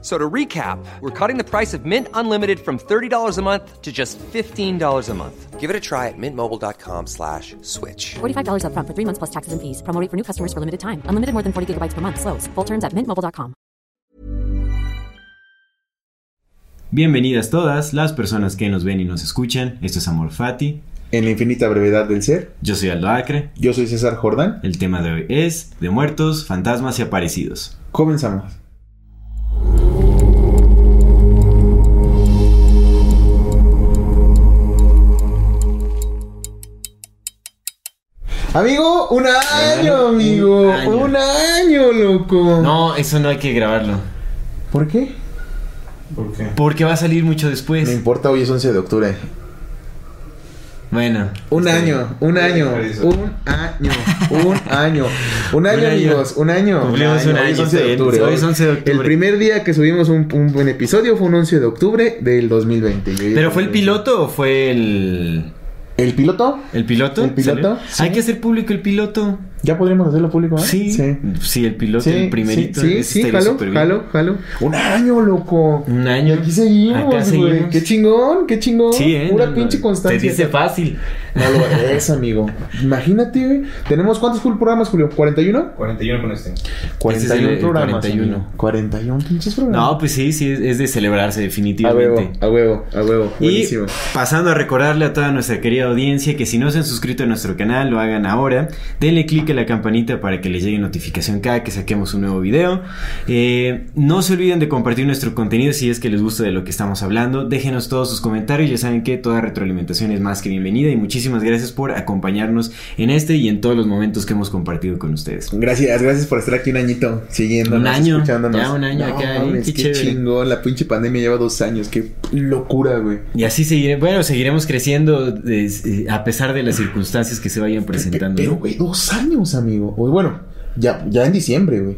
So to recap, we're cutting the price of Mint Unlimited from $30 a month to just $15 a month. Give it a try at mintmobile.com slash switch. $45 upfront for three months plus taxes and fees. Promo rate for new customers for limited time. Unlimited more than 40 gigabytes per month. Slows. Full terms at mintmobile.com. Bienvenidas todas las personas que nos ven y nos escuchan. Esto es Amor Fati. En la infinita brevedad del ser. Yo soy Aldo Acre. Yo soy César Jordán. El tema de hoy es de muertos, fantasmas y aparecidos. Comenzamos. Amigo, un año, amigo. Un año. Un año, loco. No, eso no hay que grabarlo. ¿Por qué? ¿Por qué? Porque va a salir mucho No después. importa, hoy es 11 de octubre. Bueno. Un año, un año, un año, un año, un año, año. amigos, un año. Cumplimos un Hoy es año, 11 de octubre. Hoy es 11 de octubre. El primer día que subimos un, un buen episodio fue un 11 de octubre del 2020. Y hoy bien. ¿Pero fue el 11. piloto o fue el. ¿El piloto? ¿El piloto? ¿El piloto? Hay que hacer público el piloto. ¿Ya podríamos hacerlo público? ¿eh? Sí. Sí, el piloto, Sí, el primerito. Sí, sí, sí, jalo, jalo, jalo. Un año, loco. Un año. Y aquí seguimos, Acá güey. seguimos. Qué chingón, qué chingón. Sí, eh. Pura no, no, pinche constancia. Te dice fácil. No lo es, amigo. Imagínate, güey. ¿Tenemos cuántos full programas, Julio? ¿41? 41 con este. 41 el programas. 41. amigo. 41 pinches programas. No, pues sí, sí, es, es de celebrarse a huevo, definitivamente. a huevo, a huevo. Y Buenísimo. pasando a recordarle a toda nuestra querida audiencia que si no se han suscrito a nuestro canal, lo hagan ahora. Denle click la campanita para que les llegue notificación cada que saquemos un nuevo video. Eh, no se olviden de compartir nuestro contenido si es que les gusta de lo que estamos hablando. Déjenos todos sus comentarios. Ya saben que toda retroalimentación es más que bienvenida. Y muchísimas gracias por acompañarnos en este y en todos los momentos que hemos compartido con ustedes. Gracias, gracias por estar aquí un añito siguiéndonos, Un año, escuchándonos. ya un año No, acá, ¿eh? mames, Qué qué, chingón. La pinche pandemia lleva dos años. Qué locura, güey. Y así seguiremos, bueno, seguiremos creciendo eh, a pesar de las circunstancias que se vayan presentando. Pero, güey, dos años, amigo. O bueno, ya, ya en diciembre, güey.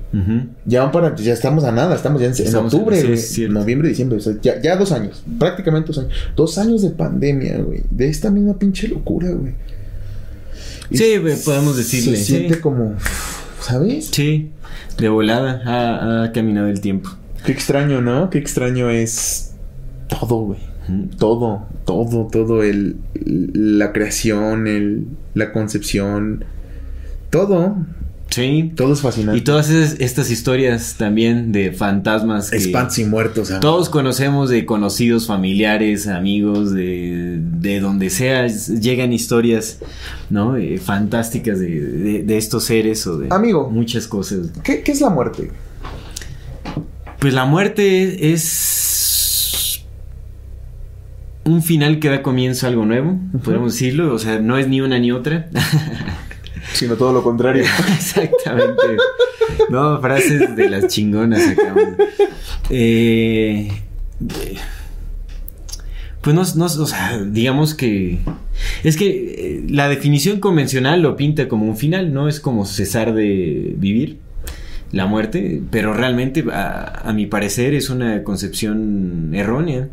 Ya van para, ya estamos a nada, estamos ya en, octubre, noviembre, diciembre, o sea, ya, ya dos años, prácticamente dos años. Dos años de pandemia, güey. De esta misma pinche locura, güey. Sí, güey, podemos decirle, Se sí. siente como, ¿sabes? Sí, de volada ha, ha caminado el tiempo. Qué extraño, ¿no? Qué extraño es todo, güey. Todo, todo, todo el la creación, el la concepción, todo, Sí. todo es fascinante. Y todas esas- estas historias también de fantasmas espantos y muertos, todos conocemos de conocidos, familiares, amigos, de, de donde sea, llegan historias, ¿no? Eh, fantásticas de, de- de estos seres o de Amigo. muchas cosas. ¿Qué, qué es la muerte? Pues la muerte es un final que da comienzo a algo nuevo, podemos decirlo. O sea, no es ni una ni otra. Sino todo lo contrario. Exactamente. No, frases de las chingonas acá. Eh, pues no, o sea, digamos que... Es que eh, la definición convencional lo pinta como un final, ¿no? Es como cesar de vivir la muerte, pero realmente a mi parecer es una concepción errónea,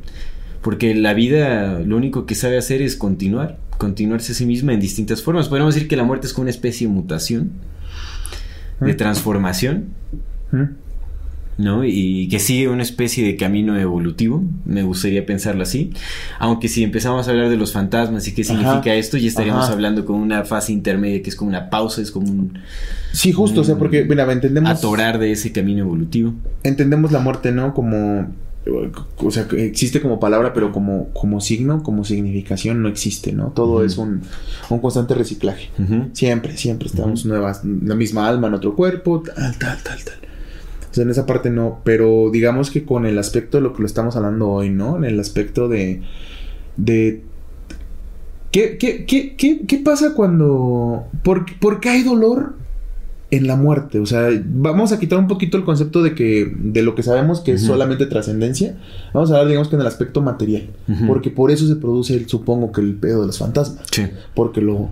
porque la vida lo único que sabe hacer es continuar, continuarse a sí misma en distintas formas. Podríamos decir que la muerte es como una especie de mutación, de transformación, ¿Mm? ¿no? Y que sigue una especie de camino evolutivo, me gustaría pensarlo así. Aunque si empezamos a hablar de los fantasmas y qué Ajá. significa esto, ya estaríamos Ajá. hablando con una fase intermedia que es como una pausa, es como un Sí, justo, o sea, porque, mira, entendemos. atorar de ese camino evolutivo. Entendemos la muerte, ¿no? Como. O sea, existe como palabra, pero como, como signo, como significación, no existe, ¿no? Todo es un, un constante reciclaje. Siempre, siempre estamos nuevas, la misma alma en otro cuerpo, tal, tal, tal, tal. O sea, en esa parte no, pero digamos que con el aspecto de lo que lo estamos hablando hoy, ¿no? En el aspecto de. de ¿Qué, qué, qué, qué, qué pasa cuando. ¿por, ¿Por qué hay dolor en la muerte? O sea, vamos a quitar un poquito el concepto de que. de lo que sabemos que es solamente trascendencia. Vamos a hablar, digamos que en el aspecto material. Porque por eso se produce, el, supongo que el pedo de los fantasmas Sí. porque lo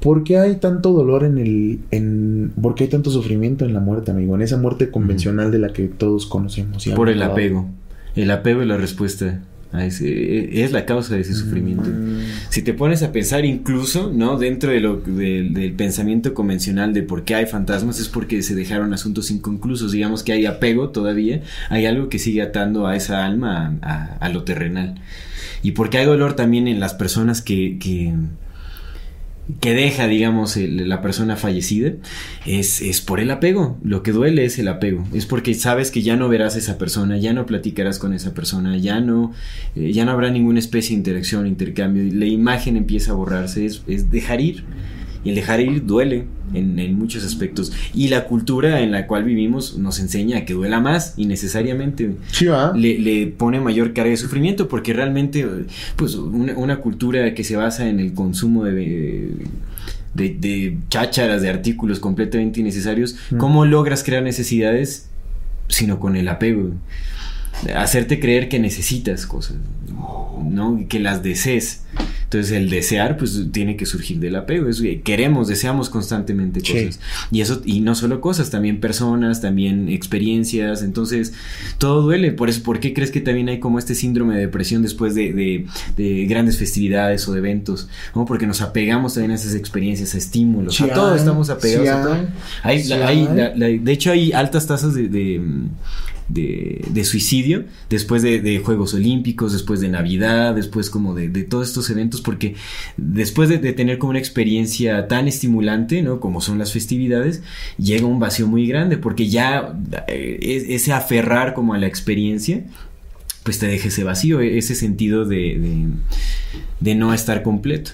¿por qué hay tanto dolor en el... En, ¿Por qué hay tanto sufrimiento en la muerte, amigo? En esa muerte convencional de la que todos conocemos. y Por el apego. El apego es la respuesta. A ese- es la causa de ese sufrimiento. Mm. Si te pones a pensar incluso, ¿no? Dentro de lo, del- del pensamiento convencional de por qué hay fantasmas es porque se dejaron asuntos inconclusos. Digamos que hay apego todavía, hay algo que sigue atando a esa alma a, a- a lo terrenal. Y porque hay dolor también en las personas que... que que deja, digamos, la persona fallecida, es, es por el apego. Lo que duele es el apego. Es porque sabes que ya no verás a esa persona, ya no platicarás con esa persona, ya no, eh, ya no habrá ninguna especie de interacción, intercambio. La imagen empieza a borrarse. Es, es dejar ir. Y el dejar ir duele en, en muchos aspectos. Y la cultura en la cual vivimos nos enseña a que duela más innecesariamente Sí, ¿va? le, le pone mayor carga de sufrimiento porque realmente pues una, una cultura que se basa en el consumo de, de, de chácharas, de artículos completamente innecesarios, Mm. ¿cómo logras crear necesidades sino con el apego? Hacerte creer que necesitas cosas, ¿no? Que las desees. Entonces el desear pues tiene que surgir del apego. Es, queremos, deseamos constantemente Sí. cosas. Y eso, y no solo cosas, también personas, también experiencias. Entonces, todo duele. Por eso, ¿por qué crees que también hay como este síndrome de depresión después de, de- de grandes festividades o de eventos? ¿no? Porque nos apegamos también a esas experiencias, a estímulos. Sí a todo estamos apegados sí a todo. hay, Hay- sí la- hay- hay. la- la- de hecho, hay altas tasas de, de, de- suicidio después de, Juegos Olímpicos, después de Navidad, después como de, todos estos eventos, porque después de, tener como una experiencia tan estimulante, ¿no? Como son las festividades, llega un vacío muy grande, porque ya eh, es- ese aferrar como a la experiencia, pues te deja ese vacío, ese sentido de no estar completo.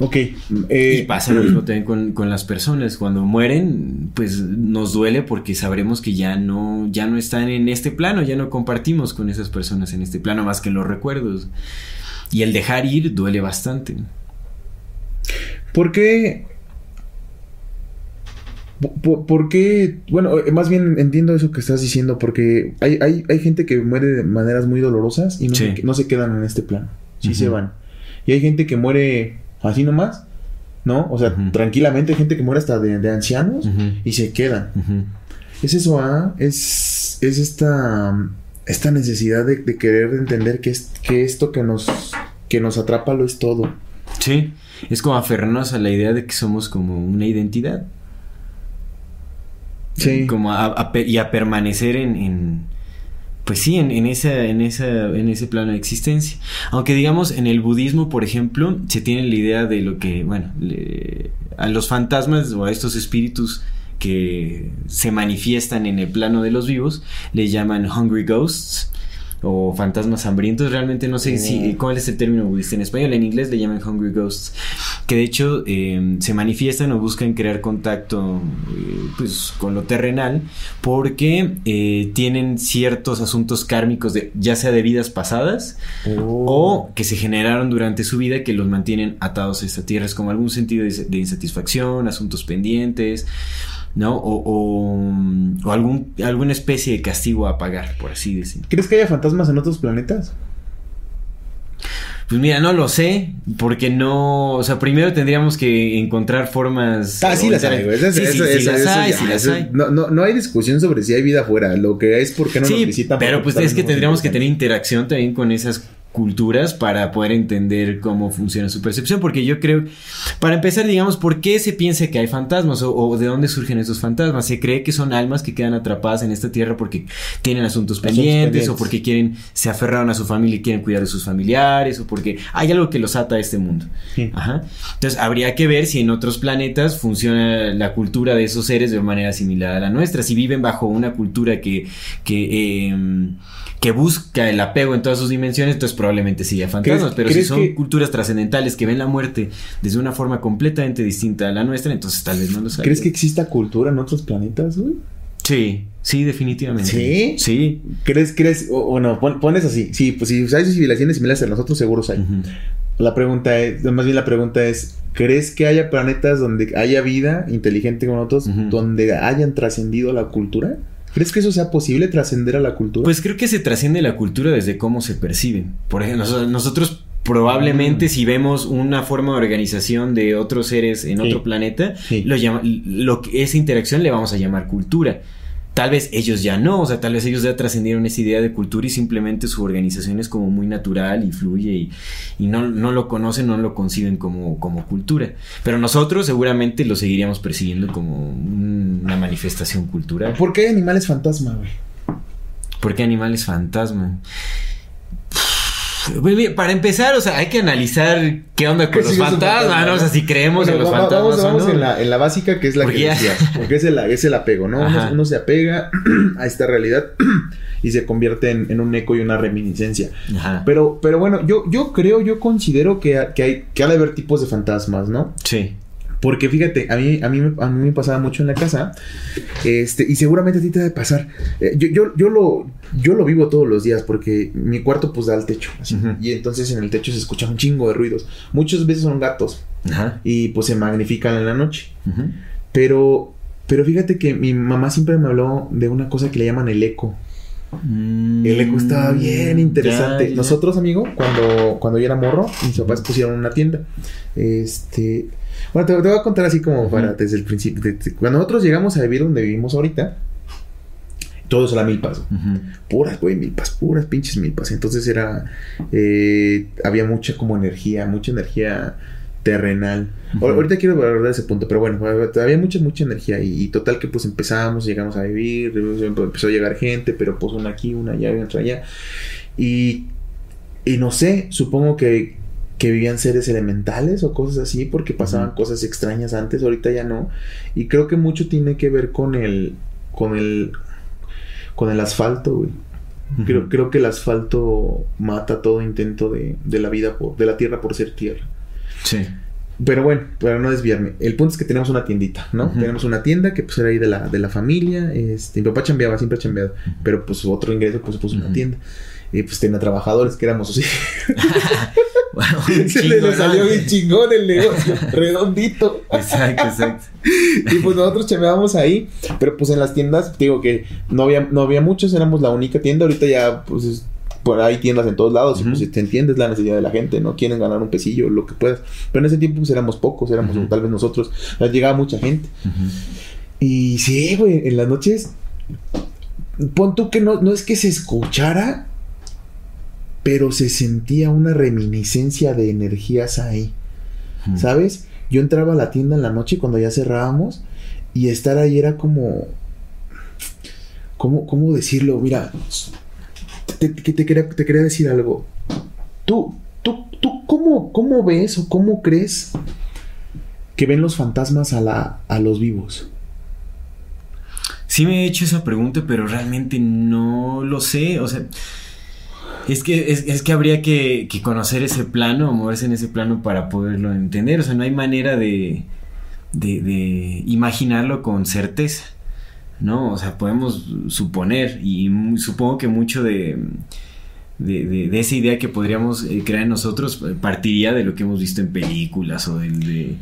Ok. eh, Y pasa lo mismo también con, con las personas. Cuando mueren, pues nos duele porque sabremos que ya no, ya no están en este plano, ya no compartimos con esas personas en este plano más que en los recuerdos. Y el dejar ir duele bastante. ¿Por qué? ¿Por, por qué? Bueno, eh, más bien entiendo eso que estás diciendo, porque hay, hay, hay gente que muere de maneras muy dolorosas y no, Sí. se, no se quedan en este plano. Sí se van. Y hay gente que muere así nomás, ¿no? O sea, tranquilamente hay gente que muere hasta de, de ancianos y se quedan. Es eso, ¿ah? Es, es esta, esta necesidad de, de querer entender que, es, que esto que nos, que nos atrapa lo es todo. Sí, es como aferrarnos a la idea de que somos como una identidad. Sí. Como a- y a permanecer en, en- pues sí, en, esa, en en ese plano de existencia. Aunque digamos, en el budismo, por ejemplo, se tiene la idea de lo que, bueno, a los fantasmas o a estos espíritus que se manifiestan en el plano de los vivos, le llaman hungry ghosts o fantasmas hambrientos. Realmente no sé si cuál es el término budista en español. En inglés le llaman hungry ghosts, que de hecho eh, se manifiestan o buscan crear contacto eh, pues con lo terrenal porque eh, tienen ciertos asuntos kármicos de ya sea de vidas pasadas o que se generaron durante su vida que los mantienen atados a esta tierra. Es como algún sentido de, de insatisfacción, asuntos pendientes, ¿no? O, o, o algún, alguna especie de castigo a pagar, por así decirlo. ¿Crees que haya fantasmas en otros planetas? Pues mira, no lo sé, porque no, o sea, primero tendríamos que encontrar formas... Ah, sí las hay, güey. Eso- Sí, sí, eso- sí eso- las eso hay, ya, sí las eso- hay. No, no, no hay discusión sobre si hay vida afuera. Lo que es porque no nos Sí, visitan. pero pues es que tendríamos que nos tener interacción también con esas culturas para poder entender cómo funciona su percepción, porque yo creo, para empezar, digamos, ¿por qué se piensa que hay fantasmas o, o de dónde surgen esos fantasmas? Se cree que son almas que quedan atrapadas en esta tierra porque tienen asuntos pendientes, pendientes. o porque quieren, se aferraron a su familia y quieren cuidar de sus familiares o porque hay algo que los ata a este mundo. Sí. Ajá. Entonces habría que ver si en otros planetas funciona la cultura de esos seres de manera similar a la nuestra. Si viven bajo una cultura que, que, eh, que busca el apego en todas sus dimensiones, entonces probablemente sí haya fantasmas. ¿Crees- Pero si son que- culturas trascendentales que ven la muerte desde una forma completamente distinta a la nuestra, entonces tal vez no lo saben. ¿Crees que exista cultura en otros planetas, güey? Sí, sí, definitivamente. ¿Sí? Sí. ¿Crees, crees, o, o no, pon- pones así? Sí, pues si hay civilizaciones similares a nosotros, seguros hay. La pregunta es, más bien la pregunta es, ¿crees que haya planetas donde haya vida inteligente con otros, Ujú. donde hayan trascendido la cultura? ¿Crees que eso sea posible, trascender a la cultura? Pues creo que se trasciende la cultura desde cómo se percibe. Por ejemplo, nosotros- Probablemente si vemos una forma de organización de otros seres en Sí. otro planeta, Sí. lo llama- lo esa interacción le vamos a llamar cultura. Tal vez ellos ya no, o sea, tal vez ellos ya trascendieron esa idea de cultura y simplemente su organización es como muy natural y fluye y, y no, no lo conocen, no lo conciben como, como cultura. Pero nosotros seguramente lo seguiríamos percibiendo como un- una manifestación cultural. ¿Por qué animales fantasma, güey? ¿Por qué animales fantasma? Para empezar, o sea, hay que analizar qué onda con los fantasmas, fantasma, ¿no? O sea, si creemos Bueno, en los va- fantasmas Vamos, o vamos no. en, la, en la básica que es la Porque que ya- decías. Porque es el, es el apego, ¿no? Uno, se apega a esta realidad y se convierte en, en un eco y una reminiscencia. Ajá. Pero, pero bueno, yo, yo creo, yo considero que, que hay que ha de haber tipos de fantasmas, ¿no? Sí. Porque fíjate, a mí, a mí, me- a mí me pasaba mucho en la casa. Este, y seguramente a ti te debe pasar. Eh, yo, yo, yo lo, yo lo vivo todos los días porque mi cuarto pues da al techo. así. Y entonces en el techo se escucha un chingo de ruidos. Muchas veces son gatos. Y pues se magnifican en la noche. Pero, pero fíjate que mi mamá siempre me habló de una cosa que le llaman el eco. El eco estaba bien interesante. Mm, Ya, ya. Nosotros, amigo, cuando, cuando yo era morro, mis papás pusieron una tienda. Este. Bueno, te, te voy a contar así como para desde el principio. de- de- cuando nosotros llegamos a vivir donde vivimos ahorita, todos eran milpas. Ujú. Puras, güey, milpas, puras pinches milpas. Entonces era. eh, había mucha como energía, mucha energía terrenal. Ahorita quiero de ese punto, pero bueno, había mucha, mucha energía y, y total que pues empezamos, llegamos a vivir, empezó a llegar gente, pero pues una aquí, una allá otra allá. Y, y no sé, supongo que, que vivían seres elementales o cosas así, porque pasaban cosas extrañas antes, ahorita ya no. Y creo que mucho tiene que ver con el, con el, con el asfalto, güey. Creo, creo que el asfalto mata todo intento de, de la vida, por, de la tierra por ser tierra. Sí. Pero bueno, para no desviarme, el punto es que tenemos una tiendita, ¿no? Tenemos una tienda que pues era ahí de la, de la familia, este, mi papá chambeaba, siempre ha chambeado, pero pues otro ingreso pues puso una tienda. Y pues tenía trabajadores que éramos así. Bueno, Se le salió bien chingón el negocio, redondito. Exacto, exacto. Y pues nosotros chambeábamos ahí, pero pues en las tiendas, digo que no había, no había muchos, éramos la única tienda, ahorita ya pues es- por ahí tiendas en todos lados, y Ujú. pues te entiendes la necesidad de la gente, no quieren ganar un pesillo, lo que puedas. Pero en ese tiempo pues éramos pocos, éramos tal vez nosotros, llegaba mucha gente. Y sí, güey, en las noches, pon tú que no, no es que se escuchara, pero se sentía una reminiscencia de energías ahí. ¿Sabes? Yo entraba a la tienda en la noche cuando ya cerrábamos y estar ahí era como... ¿Cómo, cómo decirlo? Mira, te, te- te quería, te quería decir algo. ¿Tú, tú, tú cómo, cómo ves o cómo crees que ven los fantasmas a, la, a los vivos? Sí me he hecho esa pregunta, pero realmente no lo sé. O sea, es que, es, que habría que, que conocer ese plano, moverse en ese plano para poderlo entender. O sea, no hay manera de, de, de imaginarlo con certeza. ¿No? O sea, podemos suponer, y supongo que mucho de, de, de- de esa idea que podríamos eh, crear en nosotros eh, partiría de lo que hemos visto en películas o del- de,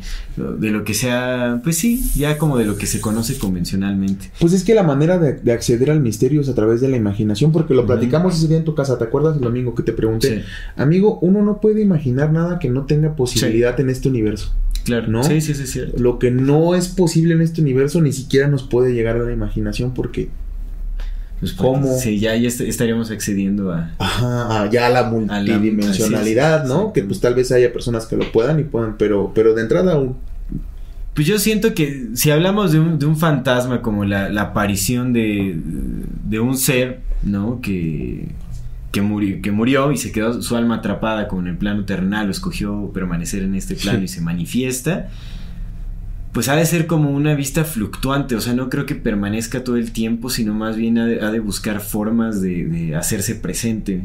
de lo que sea, pues sí, ya como de lo que se conoce convencionalmente. Pues es que la manera de, de acceder al misterio es a través de la imaginación, porque lo platicamos ese día en tu casa, ¿te acuerdas el domingo que te pregunté? Sí, Amigo, uno no puede imaginar nada que no tenga posibilidad en este universo. claro. ¿No? Sí, sí, sí, cierto. Lo que no es posible en este universo ni siquiera nos puede llegar a la imaginación porque, Pues ¿Cómo? Sí, ya, ya est- estaríamos accediendo a... ajá, ya la multidimensionalidad, ¿no? Que pues tal vez haya personas que lo puedan y puedan, pero, pero de entrada un- Pues yo siento que si hablamos de un, de un fantasma como la, la aparición de, de un ser, ¿no? Que, que, murió, que murió y se quedó su alma atrapada con el plano terrenal o escogió permanecer en este plano Sí. y se manifiesta, pues ha de ser como una vista fluctuante, o sea, no creo que permanezca todo el tiempo, sino más bien ha de, ha de buscar formas de, de hacerse presente.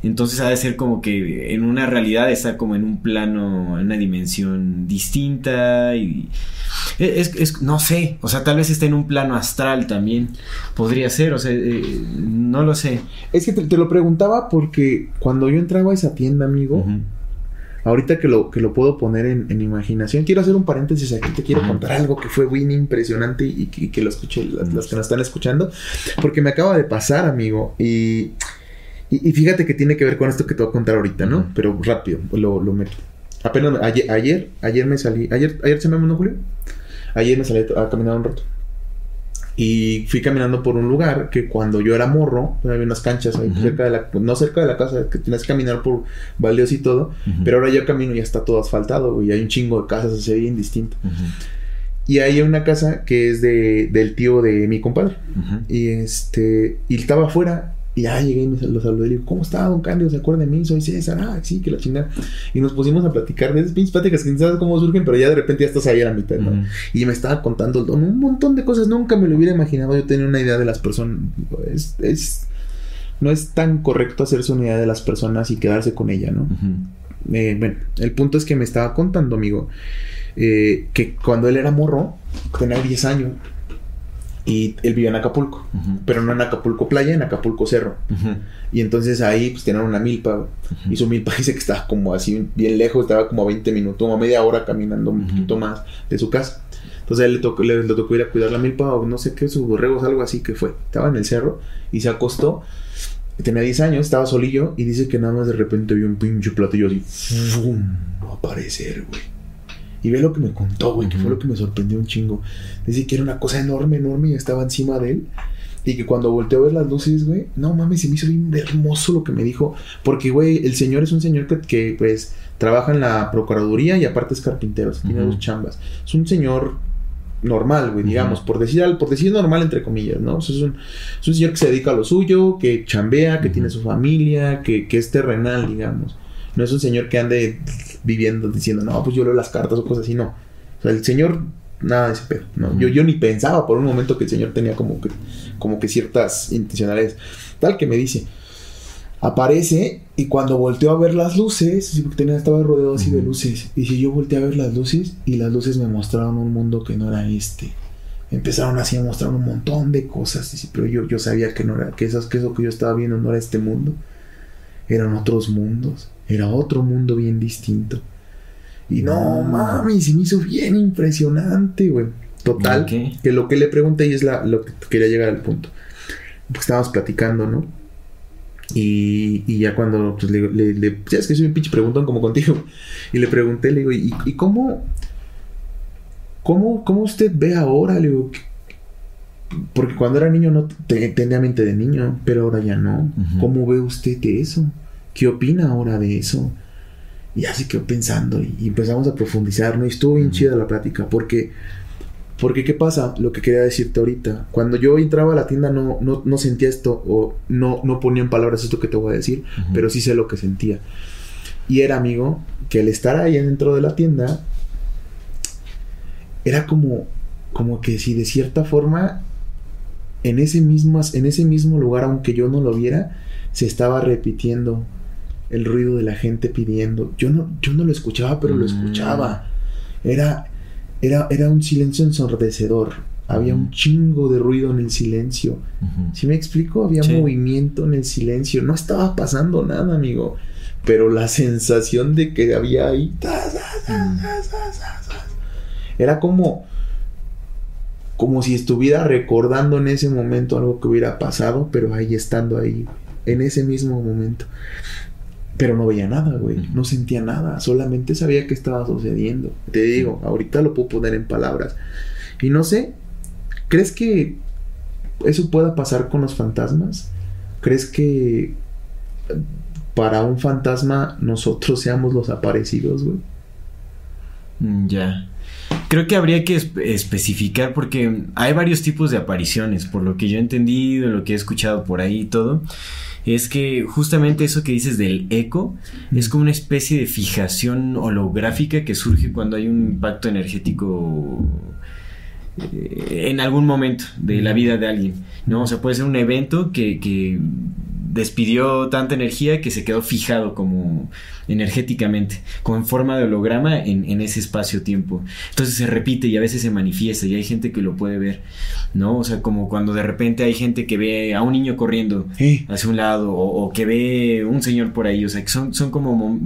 Entonces ha de ser como que en una realidad está como en un plano, en una dimensión distinta y es, es- no sé, o sea, tal vez está en un plano astral también, podría ser, o sea, eh, no lo sé. Es que te, te lo preguntaba porque cuando yo entraba a esa tienda, amigo. Ahorita que lo, que lo puedo poner en, en imaginación, quiero hacer un paréntesis aquí, te quiero contar algo que fue bien impresionante y, que- y que lo escuché, las, las que nos están escuchando, porque me acaba de pasar, amigo, y, Y, y fíjate que tiene que ver con esto que te voy a contar ahorita, ¿no? Pero rápido, lo, lo meto. Apenas ayer, ayer, ayer me salí. Ayer, ayer se me mandó Julio. Ayer me salí a caminar un rato. Y fui caminando por un lugar que cuando yo era morro, había unas canchas ahí Ujú. cerca de la, no cerca de la casa, que tenías que caminar por baldeos y todo. Ujú. Pero ahora yo camino y ya está todo asfaltado, güey. Hay un chingo de casas, se ve bien distinto. Ujú, Y ahí hay una casa que es de, del tío de mi compadre. Y este, y estaba afuera. Y ya llegué y me lo saludé. Y le digo, ¿cómo está, don Cándido? ¿Se acuerda de mí? Soy César. Ah, sí, que la chingada. Y nos pusimos a platicar de esas pinches pláticas que no sabes cómo surgen, pero ya de repente ya estás ahí a la mitad, ¿no? Y me estaba contando el don un montón de cosas. Nunca me lo hubiera imaginado. Yo tenía una idea de las personas. Es, es- no es tan correcto hacerse una idea de las personas y quedarse con ella, ¿no? Eh, bueno, el punto es que me estaba contando, amigo, eh, que cuando él era morro, tenía 10 años, y él vivía en Acapulco, pero no en Acapulco playa, en Acapulco cerro. Y entonces ahí pues tenían una milpa, y su milpa dice que estaba como así bien lejos, estaba como a 20 minutos, a media hora caminando un poquito más de su casa. Entonces a él le tocó, le, le tocó ir a cuidar la milpa o no sé qué, sus borregos, algo así que fue. Estaba en el cerro y se acostó. Tenía 10 años, estaba solillo y dice que nada más de repente vio un pinche platillo así ¡fum! aparecer, güey. Y ve lo que me contó, güey, que fue lo que me sorprendió un chingo. Dice que era una cosa enorme, enorme y estaba encima de él. Y que cuando volteó a ver las luces, güey, no mames, se me hizo bien hermoso lo que me dijo. Porque, güey, el señor es un señor que, que, pues, trabaja en la procuraduría y aparte es carpintero, o sea, tiene dos chambas. Es un señor normal, güey, digamos, por decir por decir normal entre comillas, ¿no? O sea, es, un, es un señor que se dedica a lo suyo, que chambea, que tiene su familia, que, que es terrenal, digamos. No es un señor que ande viviendo diciendo, no, pues yo leo las cartas o cosas así, no. O sea, el señor, nada de ese pedo, ¿no? Yo, yo ni pensaba por un momento que el señor tenía como que, como que ciertas intencionalidades. Tal que me dice, aparece y cuando volteó a ver las luces, porque tenía, estaba rodeado así de luces, y si yo volteé a ver las luces y las luces me mostraron un mundo que no era este. Empezaron así a mostrar un montón de cosas, pero yo, yo sabía que no era, que, esas, que eso que yo estaba viendo no era este mundo, eran otros mundos, era otro mundo bien distinto. Y no mames, se me hizo bien impresionante, güey. Total, que lo que le pregunté y es la, lo que quería llegar al punto. Pues estábamos platicando, ¿no? Y, y ya cuando pues, le, le, le- ya es que soy un pinche preguntón como contigo. Y le pregunté, le digo, ¿y, y cómo, cómo, cómo usted ve ahora? Le digo, "¿Qué- porque cuando era niño no te- tenía mente de niño, pero ahora ya no. ¿Cómo ve usted eso? ¿Qué opina ahora de eso? Y ya se quedó pensando y, y empezamos a profundizar, ¿no? Y estuvo bien chida la plática, porque, porque ¿qué pasa? Lo que quería decirte ahorita, cuando yo entraba a la tienda no, no, no sentía esto, o no, no ponía en palabras esto que te voy a decir, pero sí sé lo que sentía. Y era, amigo, que al estar ahí dentro de la tienda, era como, como que si de cierta forma, en ese, mismo, en ese mismo lugar, aunque yo no lo viera, se estaba repitiendo el ruido de la gente pidiendo. Yo no, yo no lo escuchaba, pero lo Mm. escuchaba. Era, era, era un silencio ensordecedor. Había un Mm. chingo de ruido en el silencio. Si me explico, había Sí. movimiento en el silencio. No estaba pasando nada, amigo. Pero la sensación de que había ahí. Mm. Era como. Como si estuviera recordando en ese momento algo que hubiera pasado, pero ahí estando ahí, en ese mismo momento. Pero no veía nada, güey. No sentía nada. Solamente sabía que estaba sucediendo. Te digo, ahorita lo puedo poner en palabras. Y no sé, ¿crees que eso pueda pasar con los fantasmas? ¿Crees que para un fantasma nosotros seamos los aparecidos, güey? Mm, Ya. Creo que habría que espe- especificar porque hay varios tipos de apariciones, por lo que yo he entendido, lo que he escuchado por ahí y todo, es que justamente eso que dices del eco es como una especie de fijación holográfica que surge cuando hay un impacto energético eh, en algún momento de la vida de alguien, ¿no? O sea, puede ser un evento que, que despidió tanta energía que se quedó fijado como energéticamente, como en forma de holograma en, en ese espacio-tiempo. Entonces se repite y a veces se manifiesta y hay gente que lo puede ver, ¿no? O sea, como cuando de repente hay gente que ve a un niño corriendo Eh, hacia un lado o, o que ve un señor por ahí, o sea, que son, son como...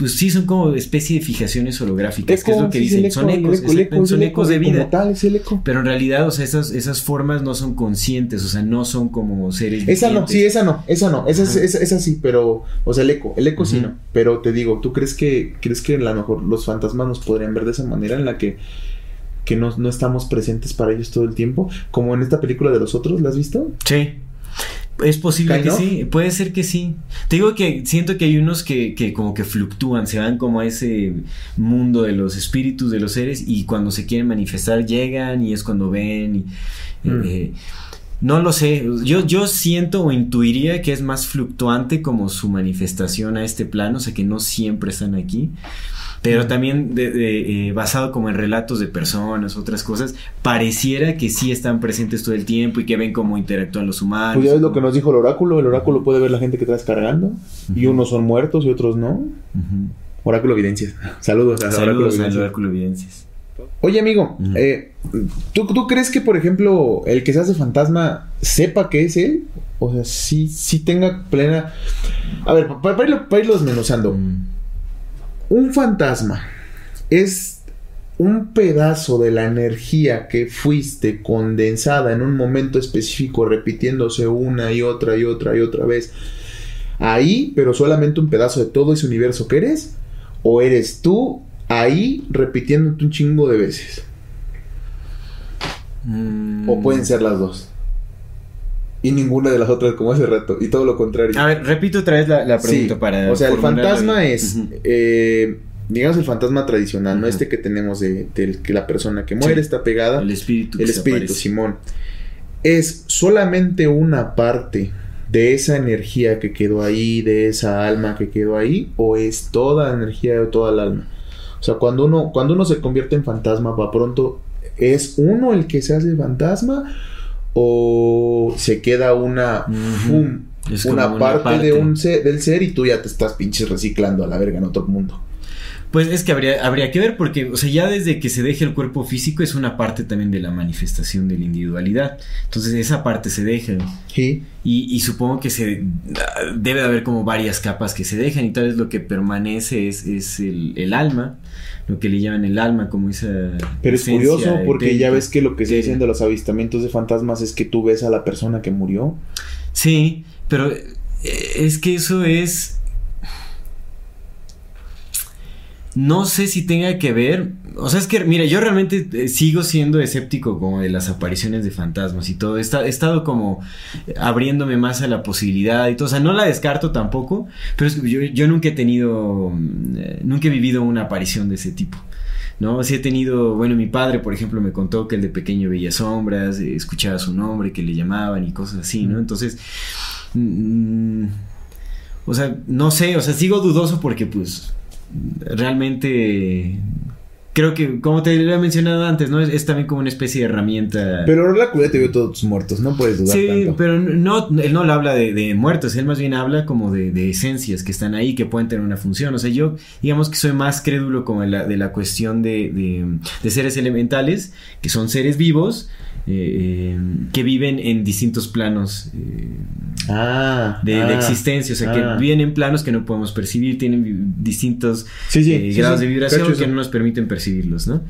pues sí, son como especie de fijaciones holográficas, que es Eco, lo que sí, dicen, son eco, ecos, eco, exacto, eco, son ecos eco, de vida. Tal, es el eco. Pero en realidad, o sea, esas, esas formas no son conscientes, o sea, no son como seres Esa no, sí, esa no, esa no, esa, es, esa, esa sí, pero, o sea, el eco, el eco sí no, pero te digo, ¿tú crees que, crees que a lo mejor los fantasmas nos podrían ver de esa manera en la que, que no, no estamos presentes para ellos todo el tiempo? Como en esta película de los otros, ¿la has visto? Sí. Es posible que sí, puede ser que sí. Te digo que siento que hay unos que, que como que fluctúan, se van como a ese mundo de los espíritus, de los seres, y cuando se quieren manifestar llegan y es cuando ven. Y, Mm. eh, no lo sé, yo, yo siento o intuiría que es más fluctuante como su manifestación a este plano, o sea que no siempre están aquí. Pero también de- de, eh, basado como en relatos de personas, otras cosas, pareciera que sí están presentes todo el tiempo y que ven cómo interactúan los humanos. Pues ya ves lo que nos dijo el oráculo, el oráculo puede ver la gente que traes cargando, y unos son muertos y otros no. Oráculo Evidencias. Saludos a Oráculo Saludos Evidencias. oráculo evidencias. Oye, amigo, eh, ¿tú, ¿tú crees que, por ejemplo, el que se hace fantasma sepa que es él? O sea, sí, sí tenga plena... A ver, pa- para, irlo- para irlo desmenuzando. Mm. Un fantasma es un pedazo de la energía que fuiste condensada en un momento específico, repitiéndose una y otra y otra y otra vez. Ahí, pero solamente un pedazo de todo ese universo que eres. O eres tú ahí repitiéndote un chingo de veces. O pueden ser las dos. Y ninguna de las otras como hace rato. Y todo lo contrario. A ver, repito otra vez la, la pregunta Sí, para. O sea, el fantasma es, eh, digamos, el fantasma tradicional, no este que tenemos de, del que la persona que muere Sí. está pegada. El espíritu. que El espíritu, aparece. Simón. Es solamente una parte de esa energía que quedó ahí, de esa alma que quedó ahí, o es toda la energía de toda el alma. O sea, cuando uno, cuando uno se convierte en fantasma, para pronto, ¿es uno el que se hace fantasma? ¿O se queda una, una, parte. de un ser, del ser y tú ya te estás pinches reciclando a la verga en otro mundo? Pues es que habría, habría que ver porque, o sea, ya desde que se deje el cuerpo físico es una parte también de la manifestación de la individualidad. Entonces esa parte se deja. Sí. Y, y supongo que se debe de haber como varias capas que se dejan y tal vez lo que permanece es, es el, el alma, lo que le llaman el alma, como esa... Pero es curioso porque ya ves que lo que se dicen de los avistamientos de fantasmas es que tú ves a la persona que murió. Sí, pero eh, es que eso es... No sé si tenga que ver. O sea, es que, mira, yo realmente eh, sigo siendo escéptico como de las apariciones de fantasmas y todo. He, esta- he estado como abriéndome más a la posibilidad y todo. O sea, no la descarto tampoco, pero es que yo, yo nunca he tenido. mm, eh, nunca he vivido una aparición de ese tipo. ¿no? Sí he tenido, bueno, mi padre, por ejemplo, me contó que el de pequeño veía sombras, eh, escuchaba su nombre, que le llamaban y cosas así, ¿no? Entonces, mm, o sea, no sé, o sea, sigo dudoso porque pues realmente creo que, como te lo he mencionado antes, ¿no? Es, es también como una especie de herramienta. Pero la te vio todos tus muertos, no puedes dudar Sí, tanto. pero no, él no le habla de, de muertos, él más bien habla como de, de esencias que están ahí, que pueden tener una función. O sea, yo digamos que soy más crédulo como de la, de la cuestión de seres elementales, que son seres vivos, eh, eh, que viven en distintos planos eh, Ah, de, de ah, existencia, o sea, ah. que viven en planos que no podemos percibir, tienen distintos Sí, sí, eh, sí, grados de vibración que no nos permiten percibirlos, ¿no?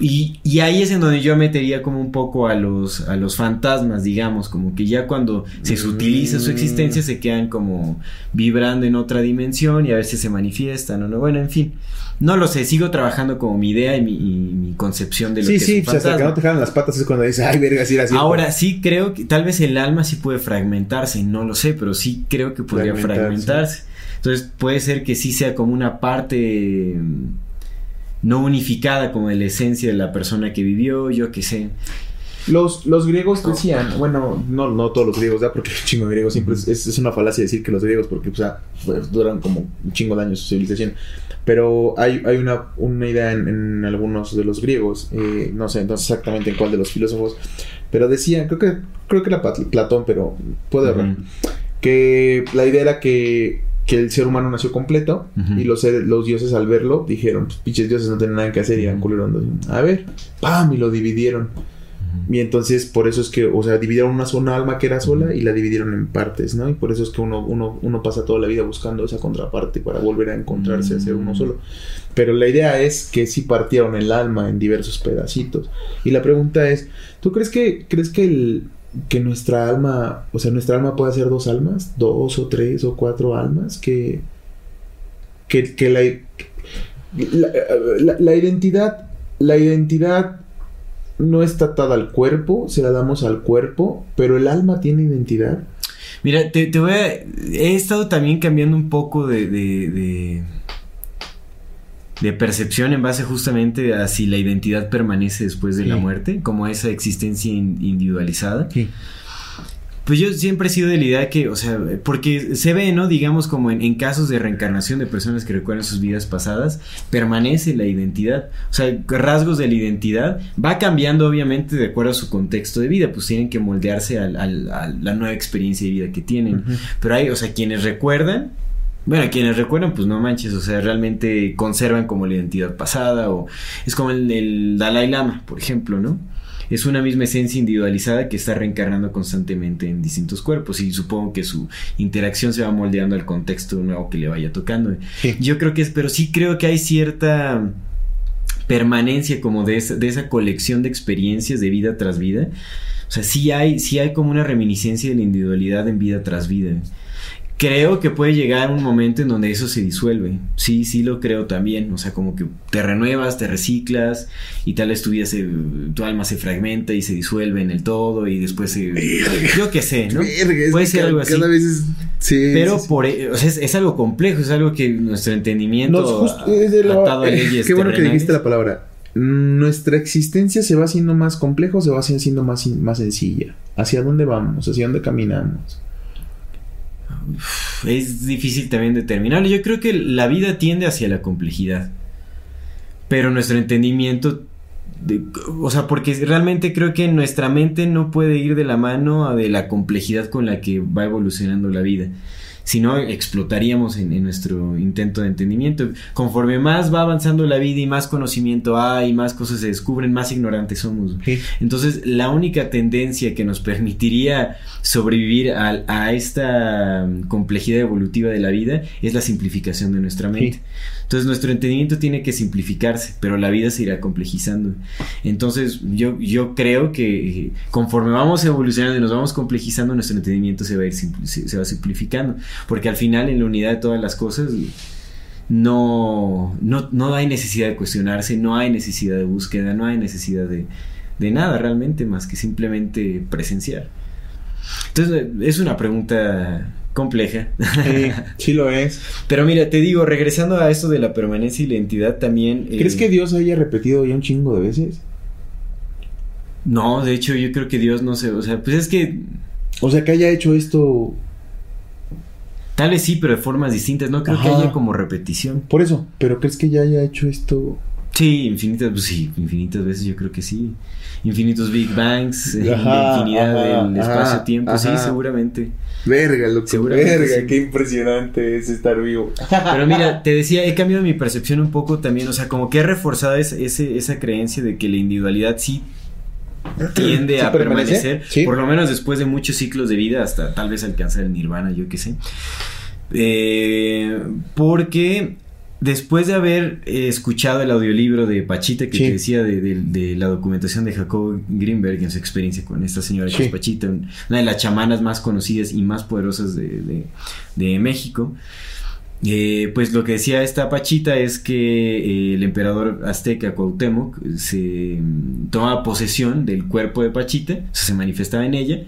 Y, y ahí es en donde yo metería como un poco a los, a los fantasmas, digamos, como que ya cuando se sutiliza su existencia se quedan como vibrando en otra dimensión y a veces se manifiestan o no, bueno, en fin. No lo sé, sigo trabajando como mi idea y mi, y mi concepción de lo Sí, que sí, es un pues hasta que no te jalan las patas es cuando dices, ay, verga, sí era cierto. Ahora sí creo que tal vez el alma sí puede fragmentarse, no lo sé, pero sí creo que podría Fragmentarse. fragmentarse. Entonces puede ser que sí sea como una parte mm, no unificada como de la esencia de la persona que vivió, yo qué sé. Los, los griegos decían, bueno, no, no todos los griegos, ¿verdad? Porque chingo de griegos siempre es, es- es una falacia decir que los griegos, porque o sea, pues, duran como un chingo de años su civilización. Pero hay, hay una, una idea en, en algunos de los griegos, eh, no sé entonces exactamente en cuál de los filósofos, pero decían, creo que, creo que era Platón, pero puede haber, que la idea era que, que el ser humano nació completo y los, los dioses al verlo dijeron, pues pinches dioses no tienen nada que hacer y Ujú. culeros. A ver, ¡pam! Y lo dividieron. Y entonces por eso es que, o sea, dividieron una sola alma que era sola y la dividieron en partes, ¿no? Y por eso es que uno, uno, uno pasa toda la vida buscando esa contraparte para volver a encontrarse, a ser uno Mm. solo. Pero la idea es que sí partieron el alma en diversos pedacitos. Y la pregunta es, ¿tú crees que, crees que el, que nuestra alma, o sea, nuestra alma puede ser dos almas, dos o tres o cuatro almas, que, que, que la, la, la- la identidad, la identidad no está atada al cuerpo, se la damos al cuerpo, pero el alma tiene identidad. Mira, te, te voy a... He estado también cambiando un poco de, de, de, de percepción en base justamente a si la identidad permanece después de la Sí. muerte, como esa existencia in- individualizada. Pues yo siempre he sido de la idea que, o sea, porque se ve, ¿no? Digamos como en, en casos de reencarnación de personas que recuerdan sus vidas pasadas, permanece la identidad. O sea, rasgos de la identidad va cambiando obviamente de acuerdo a su contexto de vida, pues tienen que moldearse al- al- a la nueva experiencia de vida que tienen. Pero hay, o sea, quienes recuerdan, bueno, quienes recuerdan, pues no manches, o sea, realmente conservan como la identidad pasada o es como el, el Dalai Lama, por ejemplo, ¿no? Es una misma esencia individualizada que está reencarnando constantemente en distintos cuerpos y supongo que su interacción se va moldeando al contexto nuevo que le vaya tocando. Sí. Yo creo que es, pero sí creo que hay cierta permanencia como de esa, de esa colección de experiencias de vida tras vida. O sea, sí hay, sí hay como una reminiscencia de la individualidad en vida tras vida. Creo que puede llegar un momento en donde eso se disuelve. Sí, sí lo creo también. O sea, como que te renuevas, te reciclas y tal vez tu vida se, tu alma se fragmenta y se disuelve en el todo y después se... Yo qué sé, ¿no? Puede ser algo así. Cada vez es... Sí, Pero sí, por, o sea, es, es algo complejo, es algo que nuestro entendimiento Nos justo- es de la- atado a leyes Qué bueno que dijiste la palabra. Nuestra existencia se va haciendo más compleja o se va haciendo más, más sencilla. ¿Hacia dónde vamos? ¿Hacia dónde caminamos? Es difícil también determinarlo. Yo creo que la vida tiende hacia la complejidad. Pero nuestro entendimiento. de- o sea, porque realmente creo que nuestra mente no puede ir de la mano a de la complejidad con la que va evolucionando la vida. Si no, explotaríamos en, en nuestro intento de entendimiento. Conforme más va avanzando la vida y más conocimiento hay, más cosas se descubren, más ignorantes somos. Entonces, la única tendencia que nos permitiría sobrevivir a, a esta complejidad evolutiva de la vida es la simplificación de nuestra mente. Sí. Entonces, nuestro entendimiento tiene que simplificarse, pero la vida se irá complejizando. Entonces, yo, yo creo que eh, conforme vamos evolucionando y nos vamos complejizando, nuestro entendimiento se va a ir se va simplificando. Porque al final, en la unidad de todas las cosas, no, no, no hay necesidad de cuestionarse, no hay necesidad de búsqueda, no hay necesidad de, de nada realmente más que simplemente presenciar. Entonces es una pregunta compleja. Sí, sí lo es. Pero mira, te digo, regresando a esto de la permanencia y la entidad también... eh, ¿Crees que Dios haya repetido ya un chingo de veces? No, de hecho yo creo que Dios no sé, o sea, pues es que O sea, que haya hecho esto tal vez sí, pero de formas distintas, no creo que haya como repetición. por eso, pero ¿crees que ya haya hecho esto? Sí, infinitas, pues sí, infinitas veces yo creo que sí. Infinitos Big Bangs, eh, Ajá, la infinidad ajá, del espacio-tiempo, sí, seguramente. Verga, loco. Seguramente Verga, sí. qué impresionante es estar vivo. Pero mira, te decía, he cambiado mi percepción un poco también, o sea, como que he reforzado ese- esa creencia de que la individualidad sí tiende ¿Sí a permanece? permanecer, Sí. por lo menos después de muchos ciclos de vida, hasta tal vez alcanzar el nirvana, yo qué sé. Eh, porque después de haber eh, escuchado el audiolibro de Pachita que Sí. te decía de, de- de la documentación de Jacob Greenberg en su experiencia con esta señora que es Pachita, un- una de las chamanas más conocidas y más poderosas de, México. Eh, pues lo que decía esta Pachita es que eh, el emperador azteca Cuauhtémoc se mm, tomaba posesión del cuerpo de Pachita, o sea, se manifestaba en ella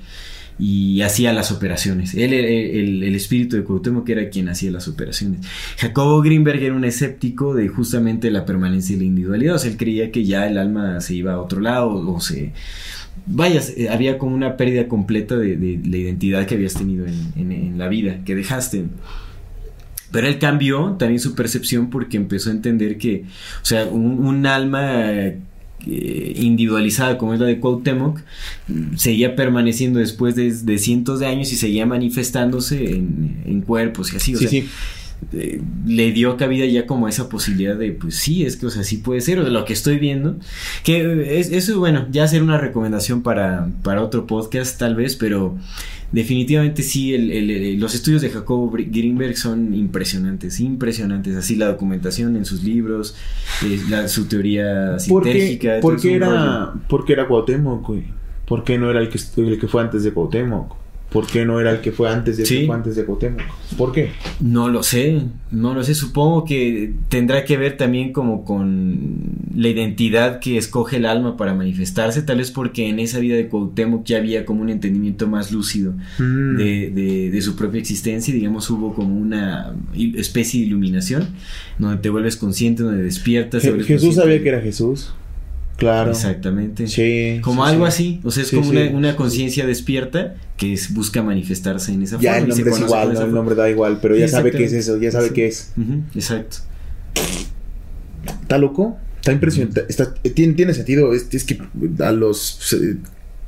y hacía las operaciones. Él, el, el- el espíritu de Cuauhtémoc era quien hacía las operaciones. Jacobo Greenberg era un escéptico de justamente la permanencia y la individualidad, o sea, él creía que ya el alma se iba a otro lado o se... Vaya, eh, había como una pérdida completa de, la identidad que habías tenido en, la vida, que dejaste. Pero él cambió también su percepción porque empezó a entender que, o sea, un alma eh, individualizada como es la de Cuauhtémoc, seguía permaneciendo después de, de cientos de años y seguía manifestándose en, en cuerpos y así. O Sí, sea, sí. Eh, le dio cabida ya como a esa posibilidad de, pues sí, es que, o sea, sí puede ser, o de lo que estoy viendo, que es, eso, bueno, ya hacer una recomendación para, para otro podcast tal vez, pero definitivamente sí, el- el- el- los estudios de Jacobo Greenberg son impresionantes, impresionantes, así la documentación en sus libros, eh, la- su teoría ¿Por qué, sintérgica. por qué rollo. era, por qué era Cuauhtémoc, güey? ¿Por qué no era el que, el que fue antes de Cuauhtémoc? ¿Por qué no era el que fue antes de Sí. que fue antes de Cuauhtémoc? ¿Por qué? No lo sé, no lo sé. Supongo que tendrá que ver también como con la identidad que escoge el alma para manifestarse, tal vez porque en esa vida de Cuauhtémoc ya había como un entendimiento más lúcido Mm. de, de- de su propia existencia y digamos hubo como una especie de iluminación donde te vuelves consciente, donde despiertas. Je- Jesús consciente. sabía que era Jesús. Claro. Exactamente. Sí. Como sí, algo sí. así, o sea, es Sí, como una, una conciencia despierta que es- busca manifestarse en esa Ya forma. el y se nombre es igual, ¿no? el nombre da igual, pero ya sabe qué es eso, ya sabe qué es. Exacto. ¿Está loco? Está impresionante. Está, eh, tiene, tiene sentido. Es, es que a los.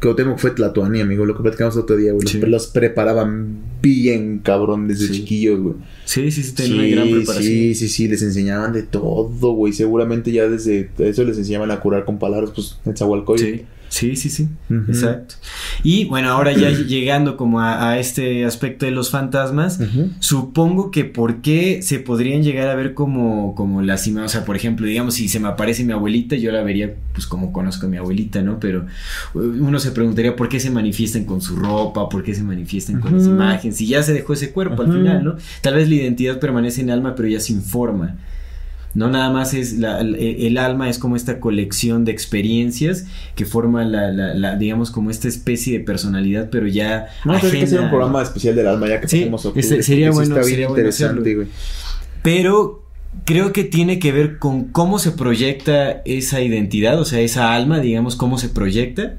Eh, Cuauhtémoc fue Tlatuani, amigo. Lo que platicamos otro día, güey. Los, Sí. los preparaban bien, cabrón, desde Sí. chiquillos, güey. Sí, sí, sí, tenía una gran preparación. sí, sí, sí. Les enseñaban de todo, güey. Seguramente ya desde eso les enseñaban a curar con palabras, pues, en Zahualcoyotl. Sí, sí, sí, sí. Exacto. Y bueno, ahora ya llegando como a, a este aspecto de los fantasmas, supongo que por qué se podrían llegar a ver como, como las o sea, por ejemplo, digamos, si se me aparece mi abuelita, yo la vería pues como conozco a mi abuelita, ¿no? Pero uh, uno se preguntaría por qué se manifiestan con su ropa, por qué se manifiestan con esa imagen, si ya se dejó ese cuerpo al final, ¿no? Tal vez la identidad permanece en alma, pero ya sin forma. No nada más es la- el, el alma es como esta colección de experiencias que forma la, la- la- digamos como esta especie de personalidad, pero ya No, hay que hacer ajena. un programa especial del alma ya que Sí, pasemos octubre, ese- sería bueno- está sería interesante, güey. Pero creo que tiene que ver con cómo se proyecta esa identidad, o sea, esa alma, digamos, cómo se proyecta.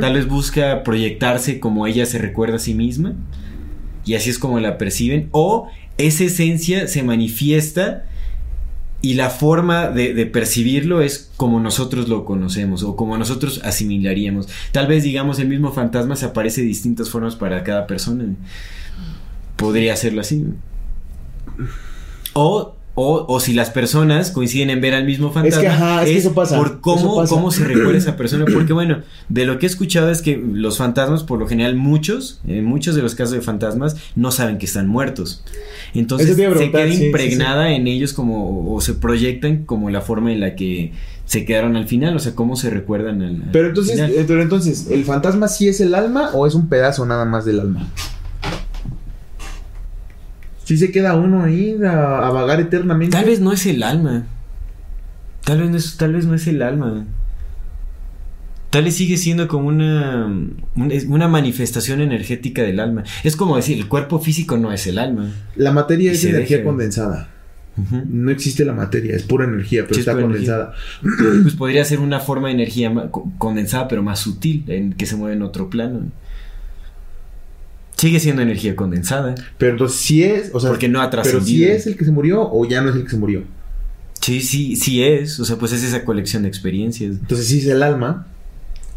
Tal vez busca proyectarse como ella se recuerda a sí misma y así es como la perciben. O esa esencia se manifiesta y la forma de, percibirlo es como nosotros lo conocemos o como nosotros asimilaríamos. Tal vez, digamos, el mismo fantasma se aparece de distintas formas para cada persona. Podría hacerlo así. O, o, o si las personas coinciden en ver al mismo fantasma, que, ajá, es que eso pasa, por cómo, pasa. cómo se recuerda esa persona. Porque bueno, de lo que he escuchado es que los fantasmas, por lo general, muchos, en muchos de los casos de fantasmas, no saben que están muertos. Entonces se queda sí, sí, impregnada en ellos como, o se proyectan como la forma en la que se quedaron al final, o sea, cómo se recuerdan al, al Pero entonces, final. eh, pero entonces, ¿el fantasma sí es el alma o es un pedazo nada más del alma? Si se queda uno ahí a, a vagar eternamente. Tal vez no es el alma. Tal vez no es, tal vez no es el alma. Tal vez sigue siendo como una, una, manifestación energética del alma. Es como decir, el cuerpo físico no es el alma. La materia Y es energía deja. condensada. No existe la materia, es pura energía, pero Sí, es está energía. condensada. Pues podría ser una forma de energía condensada, pero más sutil, en que se mueve en otro plano. Sigue siendo energía condensada. Pero entonces sí es, o sea, Porque no ha pero sí es el que se murió o ya no es el que se murió. Sí, sí, sí es. O sea, pues es esa colección de experiencias. Entonces sí es el alma.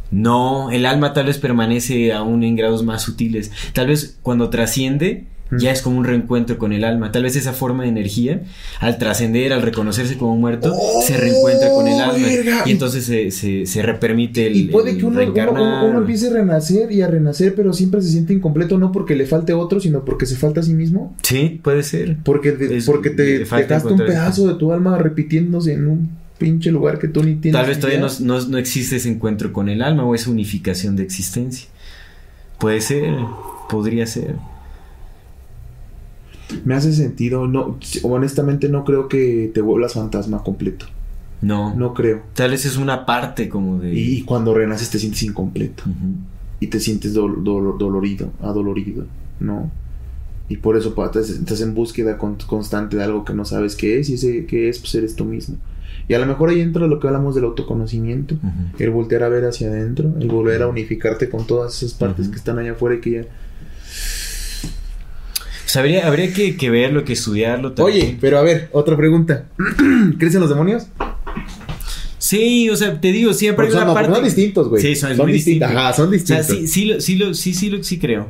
No, el alma tal vez permanece aún en grados más sutiles. Tal vez cuando trasciende, Mm. ya es como un reencuentro con el alma. Tal vez esa forma de energía, al trascender, al reconocerse como muerto, ¡Oh, se reencuentra con el alma. verga! Y entonces se, se, se repermite el. Y puede el que uno, uno, uno- empiece a renacer y a renacer, pero siempre se siente incompleto, no porque le falte otro, sino porque se falta a sí mismo. Sí, puede ser. Porque, de- Es- porque te dejaste un pedazo de tu alma repitiéndose en un pinche lugar que tú ni tienes. Tal vez todavía no, no, no existe ese encuentro con el alma o esa unificación de existencia. Puede ser, podría ser. Me hace sentido. No, honestamente no creo que te vuelvas fantasma completo. No, No creo. Tal vez es una parte como de. Y cuando renaces te sientes incompleto. Y te sientes dol- dol- dolorido, adolorido, ¿no? Y por eso pa, estás, en búsqueda con- constante de algo que no sabes qué es. Y ese qué es, pues eres tú mismo. Y a lo mejor ahí entra lo que hablamos del autoconocimiento. El voltear a ver hacia adentro. El volver a unificarte con todas esas partes que están allá afuera y que ya... Pues habría, habría que, que verlo, que estudiarlo. Oye, pero a ver, otra pregunta. ¿Crees en los demonios? Sí, o sea, te digo, siempre hay son, una no, parte. son distintos, güey. Sí, son, son muy distintos. distintos. Ajá, son O sea, distintos. sí, sí, lo, sí, lo, sí, sí, lo, sí creo.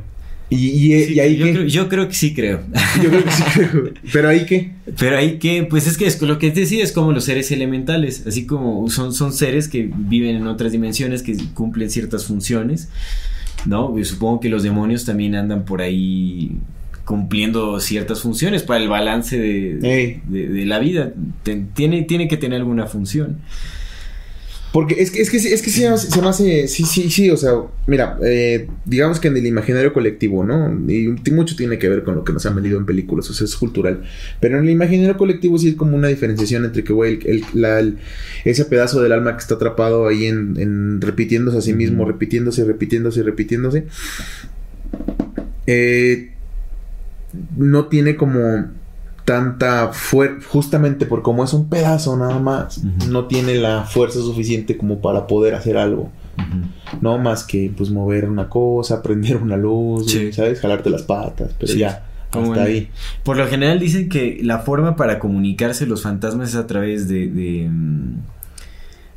Y, y, Sí, y ahí yo, qué? creo, yo creo que sí creo. Yo creo que sí creo. Pero ahí qué? Pero ahí que, pues es que es, lo que te decía es como los seres elementales, así como son, son seres que viven en otras dimensiones, que cumplen ciertas funciones, ¿no? Supongo que los demonios también andan por ahí cumpliendo ciertas funciones para el balance de, de- de la vida. Tiene, tiene que tener alguna función. Porque es que, es que, es que se me hace, sí, sí, sí, o sea, mira, eh, digamos que en el imaginario colectivo, ¿no? Y mucho tiene que ver con lo que nos han vendido en películas, o sea, es cultural. Pero en el imaginario colectivo sí es como una diferenciación entre que, güey, el, el- ese pedazo del alma que está atrapado ahí en, en repitiéndose a sí mismo, repitiéndose, repitiéndose, repitiéndose, eh, no tiene como tanta fuerza, justamente por como es un pedazo nada más, no tiene la fuerza suficiente como para poder hacer algo. No más que pues mover una cosa, prender una luz, Sí. ¿sabes? Jalarte las patas, pero Sí. ya, Como hasta ahí. Por lo general dicen que la forma para comunicarse los fantasmas es a través de, de, mm,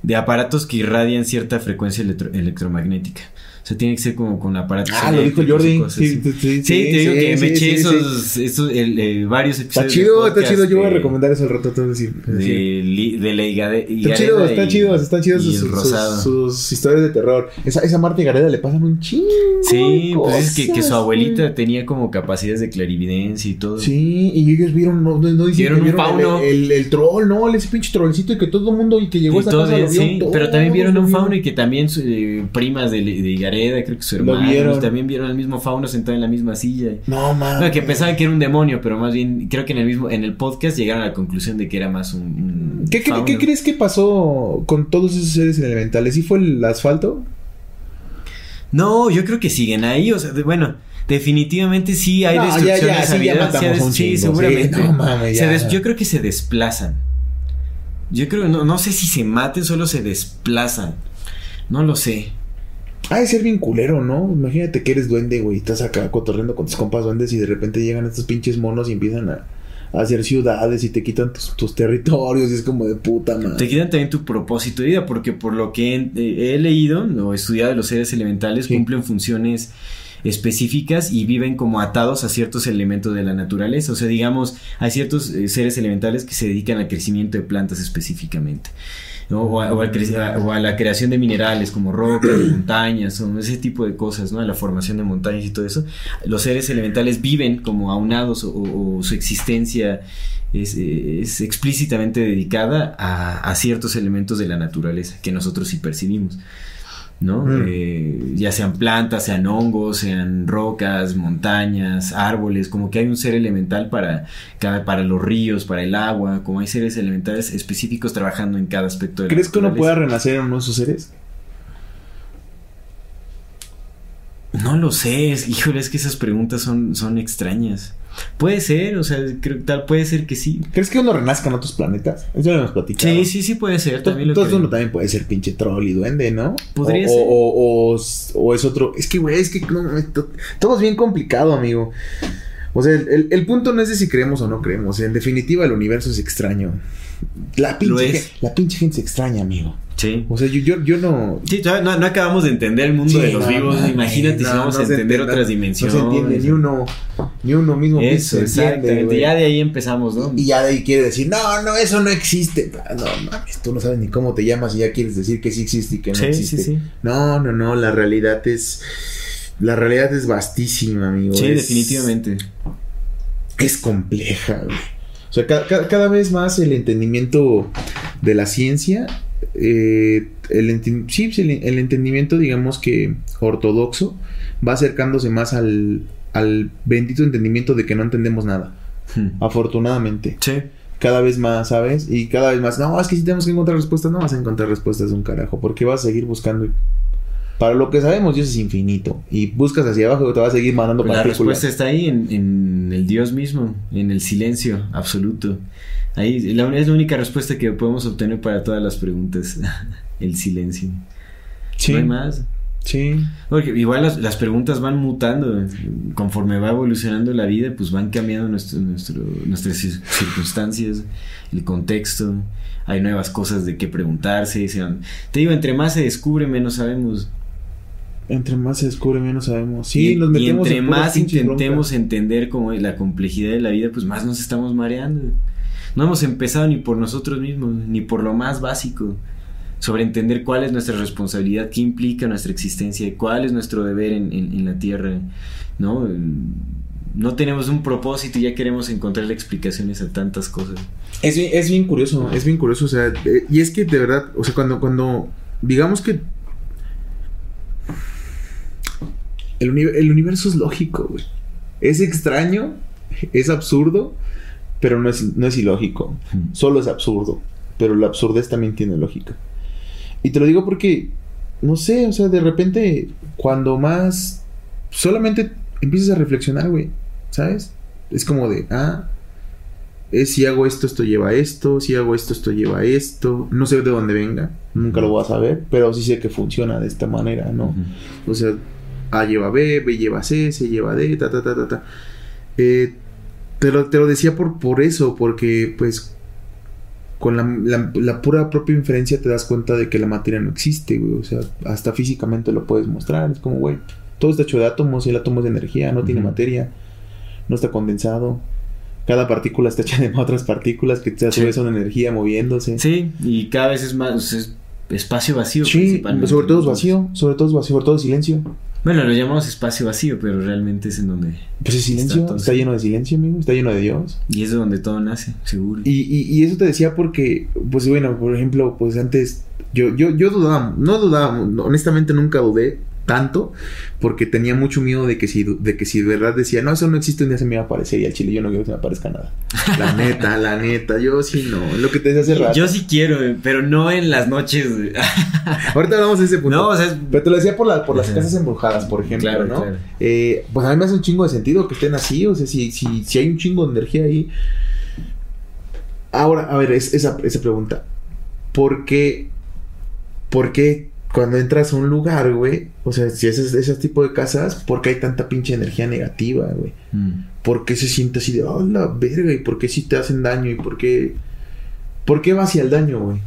de aparatos que irradian cierta frecuencia electro- electromagnética. O sea, tiene que ser como con aparatos. Ah, lo dijo y Jordi. Sí, sí, sí, Sí, te digo que me eché esos, esos, el, eh, varios Está episodios. chido, de está chido. Yo voy a recomendar eso al rato. Decir, De, la Higade- Está chido, está y- chido, están chidos y sus, historias de terror. Esa, esa Marta Gareda le pasan un chingo. Sí, pues es que, que su abuelita güey. tenía como capacidades de clarividencia y todo. Sí, y ellos vieron, no, no, Vieron un fauno. el, el, el troll, no, ese pinche trollcito y que todo el mundo y que llegó a Y esta todo casa lo vio. sí, todos pero también vieron un fauno y que también eh, primas de, de Creo que su hermano, vieron. también vieron al mismo fauno sentado en la misma silla. No, mames. No, que pensaban que era un demonio, pero más bien creo que en el mismo en el podcast llegaron a la conclusión de que era más un, un ¿Qué, cre- qué crees que pasó con todos esos seres elementales? ¿Sí fue el asfalto? No, yo creo que siguen ahí, o sea, de- bueno, definitivamente sí hay No, ya, destrucción ya, de sí, sí, seguramente. no mames, ya. yo creo que se desplazan. Yo creo, no, no sé si se maten, solo se desplazan. No lo sé. Ha de ser bien culero, ¿no? Imagínate que eres duende, güey. Estás acá cotorreando con tus compas duendes y de repente llegan estos pinches monos y empiezan a, a hacer ciudades y te quitan tus, tus territorios. Y es como de puta Te madre. quitan también tu propósito de vida, porque por lo que he, eh, he leído o estudiado de los seres elementales, Sí. cumplen funciones específicas y viven como atados a ciertos elementos de la naturaleza. O sea, digamos, hay ciertos eh, seres elementales que se dedican al crecimiento de plantas específicamente. ¿No? O, a, o al creci- a- o a la creación de minerales como rocas, montañas, o ese tipo de cosas, ¿no? A la formación de montañas y todo eso. Los seres elementales viven como aunados o, o su existencia es, es explícitamente dedicada a, a ciertos elementos de la naturaleza que nosotros sí percibimos. ¿No? Mm. Eh, ya sean plantas, sean hongos, sean rocas, montañas, árboles, como que hay un ser elemental para, cada, para los ríos, para el agua, como hay seres elementales específicos trabajando en cada aspecto de la ¿Crees que uno pueda renacer en uno de esos seres? No lo sé, es- híjole, es que esas preguntas son, son extrañas. Puede ser, o sea, creo, tal puede ser que sí. ¿Crees que uno renazca en otros planetas? Eso ya lo hemos platicado. Sí, sí, sí puede ser. También lo Entonces creo. uno también puede ser pinche troll y duende, ¿no? Podría o, ser. O, o, o es otro. Es que, güey, es que no, todo es bien complicado, amigo. O sea, el, el- el punto no es de si creemos o no creemos. En definitiva, el universo es extraño. La pinche, es. la pinche gente se extraña, amigo. Sí. O sea, yo, yo, yo no. Sí, no, no acabamos de entender el mundo Sí, de los no, vivos. no, Imagínate no, si vamos no a entender otras dimensiones. No se entiende ni uno, ni uno mismo Eso, se exactamente. ya de ahí empezamos, ¿no? Y ya de ahí quiere decir, no, no, eso no existe. No mames, tú no sabes ni cómo te llamas y ya quieres decir que sí existe y que no Sí, existe. sí, sí. No, no, no, la realidad es. La realidad es vastísima, amigo. Sí, es- definitivamente. Es compleja, güey. O sea, ca- ca- cada vez más el entendimiento de la ciencia, eh, el, enti- sí, pues, el, el entendimiento, digamos que ortodoxo, va acercándose más al, al bendito entendimiento de que no entendemos nada. Hmm. Afortunadamente. Sí. Cada vez más, ¿sabes? Y cada vez más, no, es que si tenemos que encontrar respuestas, no vas a encontrar respuestas de un carajo, porque vas a seguir buscando. Para lo que sabemos, Dios es infinito. Y buscas hacia abajo y te va a seguir mandando La partículas. respuesta está ahí en, en el Dios mismo, en el silencio absoluto. Ahí la, es la única respuesta que podemos obtener para todas las preguntas. el silencio. Sí, No hay más. sí. Porque igual las, las preguntas van mutando. Conforme va evolucionando la vida, pues van cambiando nuestro, nuestro, nuestras cir- circunstancias, el contexto. Hay nuevas cosas de qué preguntarse. se van- Te digo, entre más se descubre, menos sabemos. Entre más se descubre, menos sabemos. Sí, y, nos y metemos entre en puras más intentemos entender como la complejidad de la vida, pues más nos estamos mareando. No hemos empezado ni por nosotros mismos, ni por lo más básico. Sobre entender cuál es nuestra responsabilidad, qué implica nuestra existencia, cuál es nuestro deber en, en- en la tierra, ¿no? No tenemos un propósito y ya queremos encontrarle explicaciones a tantas cosas. Es bien, es bien curioso, es bien curioso, o sea, eh, y es que de verdad, o sea, cuando, cuando, digamos que el, uni- el universo es lógico, güey. Es extraño, es absurdo, pero no es, no es ilógico. Mm. Solo es absurdo, pero la absurdez también tiene lógica. Y te lo digo porque, no sé, o sea, de repente, cuando más, solamente empiezas a reflexionar, güey, ¿sabes? Es como de, ah, es si hago esto, esto lleva a esto, si hago esto, esto lleva a esto. No sé de dónde venga, nunca lo voy a saber, pero sí sé que funciona de esta manera, ¿no? O sea, A lleva B, B lleva C, C lleva D, ta, ta, ta, ta, ta. Eh, te, lo, te lo decía por, por eso, porque pues con la, la, la pura propia inferencia te das cuenta de que la materia no existe, güey. O sea, hasta físicamente lo puedes mostrar. Es como, güey, todo está hecho de átomos el átomo es de energía, no tiene materia, no está condensado. Cada partícula está hecha de otras partículas que a su vez son energía moviéndose. Sí, y cada vez es más es espacio vacío. Sí, sobre todo es vacío, sobre todo es vacío, sobre todo es silencio. Bueno, lo llamamos espacio vacío, pero realmente es en donde... Pues es silencio, Está lleno de silencio, amigo, está lleno de Dios. Y es de donde todo nace, seguro. Y, y, y eso te decía porque, pues bueno, por ejemplo, pues antes yo, yo, yo dudaba, no dudaba, honestamente nunca dudé tanto porque tenía mucho miedo de que si de que si de verdad decía, no, eso no existe, un día se me iba a aparecer y al chile yo no quiero que se me aparezca nada. La neta, la neta, yo sí no, lo que te decía hace rato. Yo sí quiero, eh, pero no en las noches. Ahorita hablamos de ese punto. no, o sea, es- Pero te lo decía por, la, por las casas embrujadas, por ejemplo, Claro, ¿no? claro. Eh, pues a mí me hace un chingo de sentido que estén así, o sea, si, si, si hay un chingo de energía ahí. Ahora, a ver, es, esa, esa pregunta. ¿Por qué, por qué cuando entras a un lugar, güey, o sea, si es ese tipo de casas, ¿por qué hay tanta pinche energía negativa, güey? mm. ¿Por qué se siente así de, oh, la verga? ¿Y por qué si te hacen daño? ¿Y por qué, por qué va hacia el daño, güey?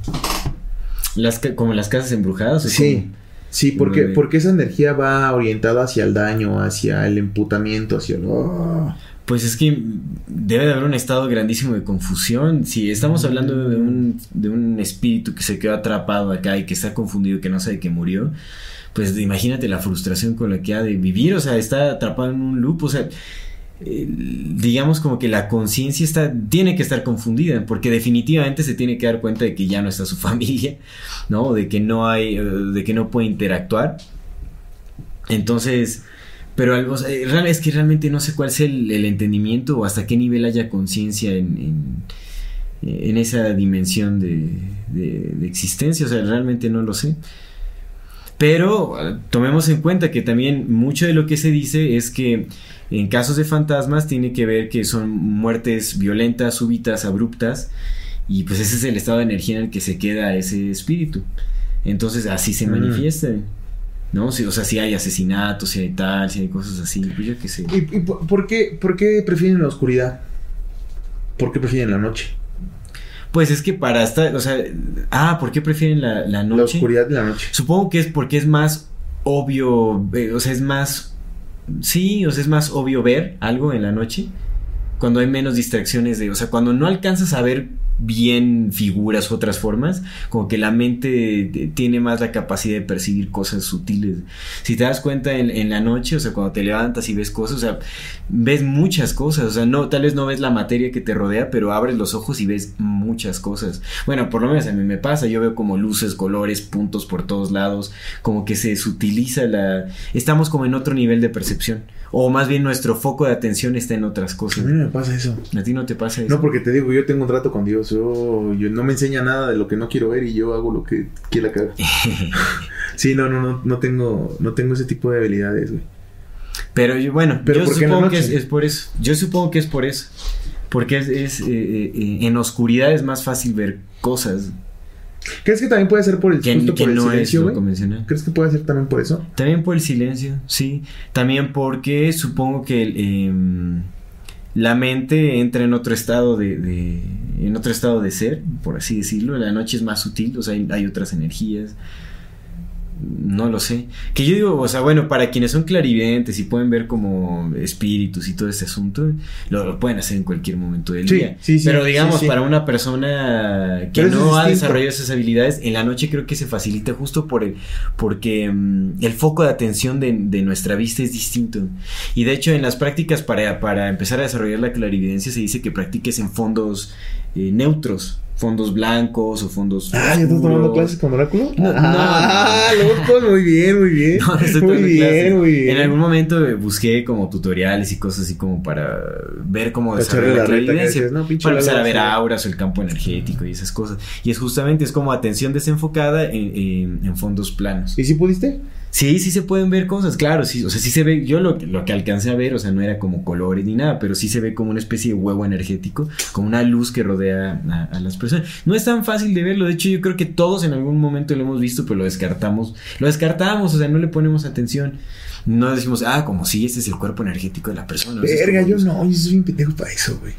las ca- como las casas embrujadas. ¿o Sí, sí, porque, porque esa energía va orientada hacia el daño, hacia el emputamiento, hacia el... "Ah". Pues es que debe de haber un estado grandísimo de confusión. Si estamos hablando de un, de un espíritu que se quedó atrapado acá y que está confundido, que no sabe que murió, pues imagínate la frustración con la que ha de vivir. O sea, está atrapado en un loop. O sea, eh, digamos como que la conciencia está tiene que estar confundida porque definitivamente se tiene que dar cuenta de que ya no está su familia, ¿no? De que no hay, eh, de que no puede interactuar. Entonces, pero algo, o sea, eh, es que realmente no sé cuál es el, el entendimiento o hasta qué nivel haya conciencia en, en, en esa dimensión de, de- de existencia. O sea, realmente no lo sé. Pero eh, tomemos en cuenta que también mucho de lo que se dice es que en casos de fantasmas tiene que ver que son muertes violentas, súbitas, abruptas. Y pues ese es el estado de energía en el que se queda ese espíritu. Entonces así se Mm. ¿No? Si- o sea, si hay asesinatos, si hay tal, si hay cosas así, pues yo qué sé. ¿Y, y por, por qué, por qué prefieren la oscuridad? ¿Por qué prefieren la noche? Pues es que para estar, o sea, ah, ¿por qué prefieren la, la La noche? oscuridad de la noche. Supongo que es porque es más obvio, eh, o sea, es más, sí, o sea, es más obvio ver algo en la noche, cuando hay menos distracciones de, o sea, cuando no alcanzas a ver bien figuras u otras formas, como que la mente tiene más la capacidad de percibir cosas sutiles. Si te das cuenta en, en la noche, o sea, cuando te levantas y ves cosas, o sea, ves muchas cosas, o sea, no, tal vez no ves la materia que te rodea, pero abres los ojos y ves muchas cosas. Bueno, por lo menos a mí me pasa, yo veo como luces, colores, puntos por todos lados, como que se sutiliza la... Estamos como en otro nivel de percepción, o más bien nuestro foco de atención está en otras A cosas. mí no me pasa eso. ¿A ti no te pasa eso? No, porque te digo, yo tengo un trato con Dios. Yo, yo no me enseña nada de lo que no quiero ver y yo hago lo que quiera que haga. sí, no, no, no, no tengo, no tengo ese tipo de habilidades, güey. Pero yo, bueno, Pero yo ¿por qué en la supongo que es, es por eso. Yo supongo que es por eso. Porque es, es, eh, eh, eh, en oscuridad es más fácil ver cosas ¿Crees que también puede ser por el, que, justo que por el no es silencio, güey? convencional. ¿Crees que puede ser también por eso? También por el silencio, sí. También porque supongo que el, em, la mente entra en otro estado de, de- en otro estado de ser, por así decirlo. La noche es más sutil, o sea, hay, hay otras energías. No lo sé. Que yo digo, o sea, bueno, para quienes son clarividentes y pueden ver como espíritus y todo este asunto, lo, lo pueden hacer en cualquier momento del Sí, día. sí, sí, Pero digamos, para una persona que Pero no ha desarrollado esas habilidades, en la noche creo que se facilita justo por el, porque mm, el foco de atención de, de nuestra vista es distinto. Y de hecho, en las prácticas para, para empezar a desarrollar la clarividencia se dice que practiques en fondos eh, neutros, fondos blancos o fondos. Ah, ¿ya estás tomando clases con Oráculo? No, no, ah, loco, muy bien, muy bien. No, no estoy muy bien, clases. muy bien. En algún momento busqué como tutoriales y cosas así como para ver cómo desarrollar la clarividencia. no, para empezar a ver auras o el campo energético y esas cosas. Y es justamente, es como atención desenfocada en, en- en fondos planos. ¿Y si pudiste? Sí, sí se pueden ver cosas, claro, sí, o sea, sí se ve, yo lo, que- lo que alcancé a ver, o sea, no era como colores ni nada, pero sí se ve como una especie de huevo energético, como una luz que rodea a, a las personas. No es tan fácil de verlo, de hecho yo creo que todos en algún momento lo hemos visto, pero lo descartamos, lo descartamos, o sea, no le ponemos atención. No decimos, ah, como si ese es el cuerpo energético de la persona. o sea, es Verga, yo no, yo soy bien pendejo para eso, güey.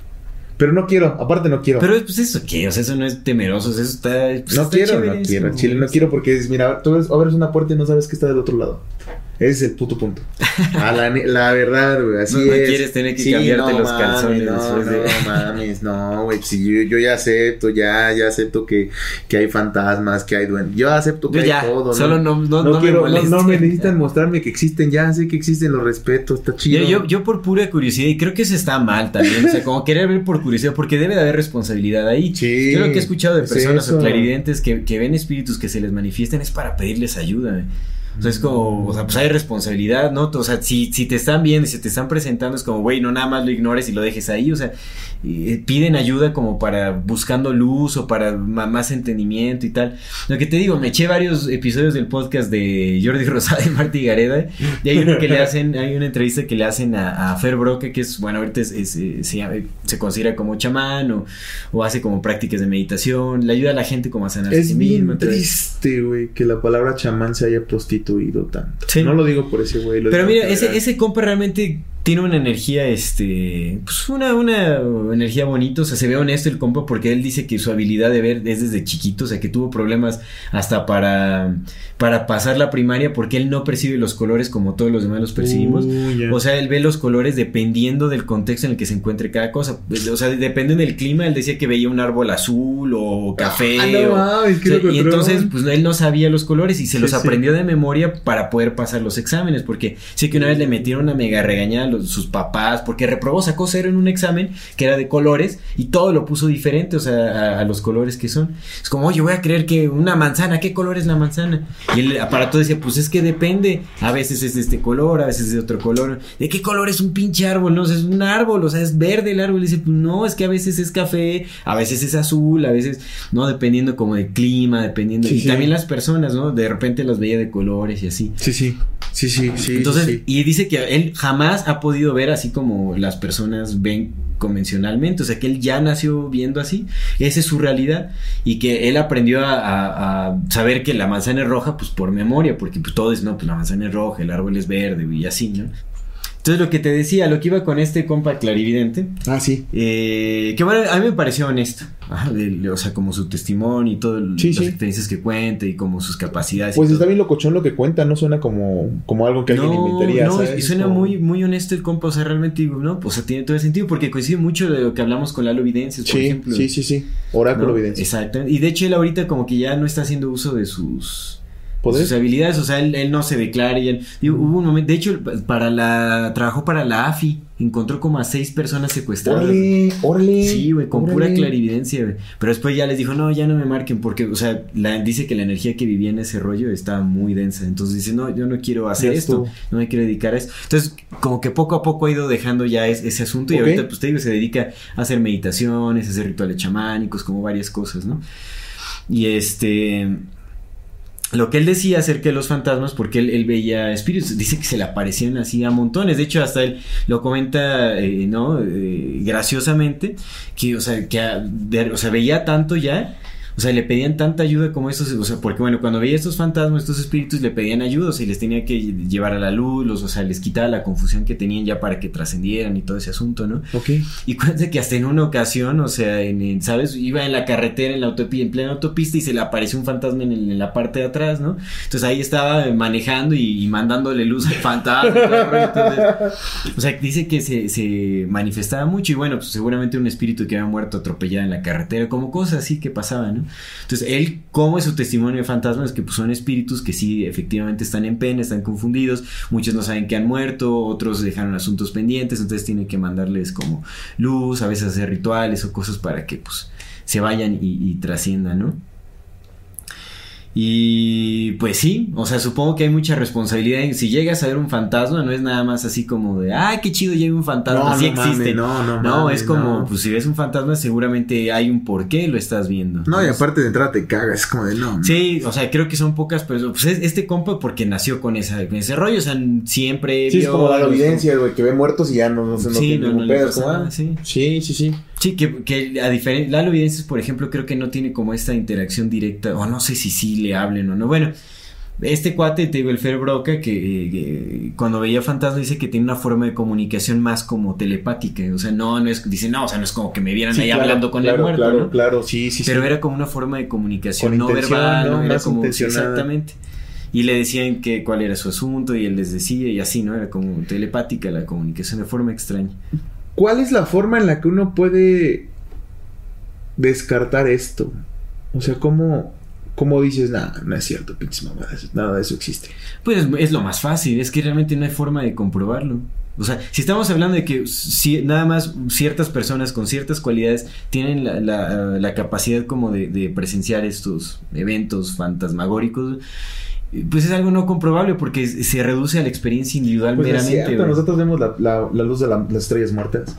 Pero no quiero, aparte no quiero. Pero pues eso qué, o sea, eso no es temeroso, eso está... pues, no está quiero, no quiero. Chile, no quiero porque es, mira, tú ves- abres una puerta y no sabes que está del otro lado. Ese es el puto punto. A la, verdad, güey, así No- no es. quieres tener que cambiarte los calzones No, después de- no mames, no, güey. Si yo, yo ya acepto, ya, ya acepto que, que hay fantasmas, que hay duendes. Yo acepto que Yo hay ya, todo. solo no, no, no me quiero, no, no me necesitan mostrarme que existen, ya sé que existen, los respeto, está chido. Yo, yo, yo por pura curiosidad, y creo que eso está mal también, o sea, como querer ver por curiosidad, porque debe de haber responsabilidad ahí. Sí, yo lo que he escuchado de es personas eso. o clarividentes que, que ven espíritus que se les manifiestan es para pedirles ayuda. eh. O es como, o sea, pues hay responsabilidad, ¿no? O sea, si, si te están viendo y se te están presentando, es como, güey, no nada más lo ignores y lo dejes ahí, o sea, eh, piden ayuda como para buscando luz o para más entendimiento y tal. Lo que te digo, me eché varios episodios del podcast de Jordi Rosada y Marty Gareda, y hay uno que le hacen, hay una entrevista que le hacen a, a Fer Broca, que es, bueno, ahorita es, es, eh, se, se considera como chamán o, o hace como prácticas de meditación, le ayuda a la gente como a sanarse a Es sí bien mismo. triste, güey, que la palabra chamán se haya prostituido tanto. Sí. No lo digo por ese güey. Pero mira, ese, ese compa realmente tiene una energía, este, pues una, una energía bonita, o sea, se ve honesto el compa porque él dice que su habilidad de ver es desde chiquito, o sea, que tuvo problemas hasta para, para pasar la primaria porque él no percibe los colores como todos los demás los percibimos. Uh. O sea, él ve los colores dependiendo del contexto en el que se encuentre cada cosa. Pues, O sea, depende del clima. Él decía que veía un árbol azul o café. Ah, no o- mames, qué o sea, y entonces, pues él no sabía los colores y se Sí, los sí. aprendió de memoria para poder pasar los exámenes. Porque sé que una vez le metieron una mega regañada los- sus papás porque reprobó, sacó cero en un examen que era de colores y todo lo puso diferente, o sea, a, a los colores que son. Es como, oye, voy a creer que una manzana, ¿qué color es la manzana? Y el aparato decía, pues es que depende. A veces es de este color, a veces es de otro color. ¿De qué color es un pinche árbol? No, O sea, es un árbol, o sea, es verde el árbol. Y dice, pues no, es que a veces es café, a veces es azul, a veces, no, dependiendo como del clima, dependiendo. Sí, y sí. también las personas, ¿no? De repente las veía de colores y así. Sí, sí. Sí, sí, sí. Entonces, sí. y dice que él jamás ha podido ver así como las personas ven convencionalmente, o sea que él ya nació viendo así, esa es su realidad y que él aprendió a, a- a saber que la manzana es roja pues por memoria, porque pues todo es, no, pues la manzana es roja, el árbol es verde y así, ¿no? Entonces lo que te decía, lo que iba con este compa clarividente, Ah, sí. eh, que bueno, a mí me pareció honesto, Ajá, de- o sea, como su testimonio y todo, Sí, las sí. experiencias que cuenta y como sus capacidades. y Pues todo. está bien locochón lo que cuenta, no suena como, como algo que alguien inventaría, no, ¿sabes? y suena Como- muy, muy honesto el compa, o sea, realmente digo, no, pues o sea, tiene todo el sentido, porque coincide mucho de lo que hablamos con Lalo Videncias, por Sí, ejemplo. sí, sí, sí. Oráculo ¿no? evidencia. Exacto. Y de hecho él ahorita como que ya no está haciendo uso de sus Sus habilidades, o sea, él, él no se declara y él, digo, hubo un momento, de hecho, para la, trabajó para la AFI, encontró como a seis personas secuestradas. Órale, órale. Sí, güey, con pura clarividencia, güey. Pero después ya les dijo, no, ya no me marquen, porque, o sea, la- dice que la energía que vivía en ese rollo estaba muy densa. Entonces dice, no, yo no quiero hacer esto, no me quiero dedicar a esto. Entonces, como que poco a poco ha ido dejando ya es- ese asunto y ahorita, pues te digo, se dedica a hacer meditaciones, a hacer rituales chamánicos, como varias cosas, ¿no? Y este. Lo que él decía acerca de los fantasmas, porque él, veía espíritus, dice que se le aparecían así a montones. De hecho, hasta él lo comenta, eh, ¿no? Eh, graciosamente, que, o sea, que o sea, veía tanto ya. O sea, le pedían tanta ayuda como estos, o sea, porque bueno, cuando veía estos fantasmas, estos espíritus le pedían ayuda, o sea, y les tenía que llevar a la luz, los, o sea, les quitaba la confusión que tenían ya para que trascendieran y todo ese asunto, ¿no? Ok. Y cuéntate que hasta en una ocasión, o sea, en, en, ¿sabes? Iba en la carretera, en la autopista, en plena autopista y se le apareció un fantasma en, el- en la parte de atrás, ¿no? Entonces ahí estaba manejando y, y mandándole luz al fantasma. entonces, o sea, dice que se, se manifestaba mucho y bueno, pues seguramente un espíritu que había muerto atropellado en la carretera, como cosas así que pasaban, ¿no? Entonces él, como es su testimonio de fantasmas, que pues son espíritus que sí, efectivamente están en pena, están confundidos, muchos no saben que han muerto, otros dejaron asuntos pendientes, entonces tiene que mandarles como luz, a veces hacer rituales o cosas para que pues se vayan y, y trasciendan, ¿no? Y pues sí, o sea, supongo que hay mucha responsabilidad. en- Si llegas a ver un fantasma, no es nada más así como de, ay, qué chido, llega un fantasma, No, sí no existe. no, no No, es como, no. pues si ves un fantasma, seguramente hay un por qué lo estás viendo. No, y aparte de entrada te cagas, es como de no. Sí, o sea, creo que son pocas personas. Pues es- este compa porque nació con, esa, con ese rollo, o sea, siempre. Sí, es como la evidencia, güey, que ve muertos y ya no, no, sé, no Sí, tiene no, ningún no le pedo, nada, ah. Sí, sí, sí. Sí, que, que a diferencia, Lalo Evidencias, por ejemplo, creo que no tiene como esta interacción directa, o no sé si sí le hablen o no. Bueno, este cuate, te digo, el Fer Broca, que, eh, que cuando veía fantasma dice que tiene una forma de comunicación más como telepática. O sea, no, no es, dice, no, o sea, no es como que me vieran Sí, ahí claro, hablando con claro, el muerto, Claro, ¿no? claro, sí, sí, Pero sí. era como una forma de comunicación Con no verbal, ¿no? Era Más como, exactamente. Y le decían que cuál era su asunto y él les decía y así, ¿no? Era como telepática la comunicación de forma extraña. ¿Cuál es la forma en la que uno puede descartar esto? O sea, ¿cómo, cómo dices, nada, no es cierto, pinches mamadas, nada de eso existe? Pues es lo más fácil, es que realmente no hay forma de comprobarlo. O sea, si estamos hablando de que nada más ciertas personas con ciertas cualidades tienen la, la- la capacidad como de, de presenciar estos eventos fantasmagóricos, pues es algo no comprobable porque se reduce a la experiencia individual Pues es meramente. cierto, güey. nosotros vemos la, la- la luz de la- las estrellas muertas.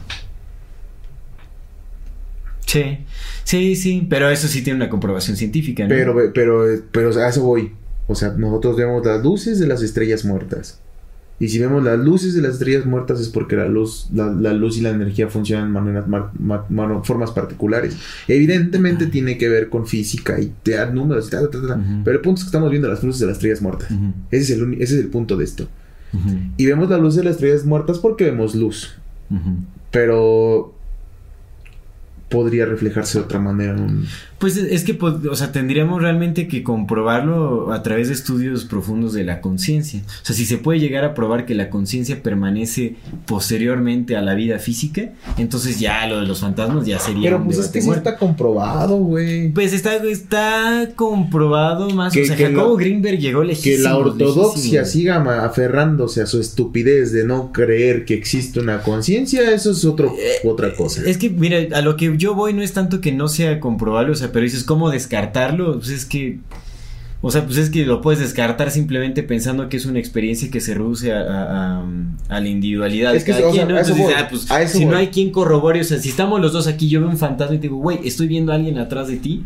Sí, sí, sí, pero eso sí tiene una comprobación científica, ¿no? Pero, pero, pero a eso voy. O sea, nosotros vemos las luces de las estrellas muertas. Y si vemos las luces de las estrellas muertas es porque la luz, la, la luz y la energía funcionan de maneras, mar- ma- ma- formas particulares. Evidentemente tiene que ver con física y te da números y tal, tal, tal, Ujú. Pero el punto es que estamos viendo las luces de las estrellas muertas. Ese es, el, ese es el punto de esto. Y vemos la luz de las estrellas muertas porque vemos luz. Pero podría reflejarse de otra manera en un... Pues es que, o sea, tendríamos realmente que comprobarlo a través de estudios profundos de la conciencia. O sea, si se puede llegar a probar que la conciencia permanece posteriormente a la vida física, entonces ya lo de los fantasmas ya sería Pero pues es que sí está comprobado, güey. Pues está, está comprobado más. Que- o sea, que Jacobo la- Greenberg llegó que lejísimos. la ortodoxia siga aferrándose a su estupidez de no creer que existe una conciencia, eso es otro, otra cosa. Es que, mira, a lo que yo voy no es tanto que no sea comprobable, o sea, pero dices, ¿cómo descartarlo? Pues es que. O sea, pues es que lo puedes descartar simplemente pensando que es una experiencia que se reduce a, a- a- a la individualidad Es que, cada o sea, quien, ¿no? a eso Entonces, voy, ah, pues, si voy. no hay quien corrobore, o sea, si estamos los dos aquí, yo veo un fantasma y te digo, güey, estoy viendo a alguien atrás de ti.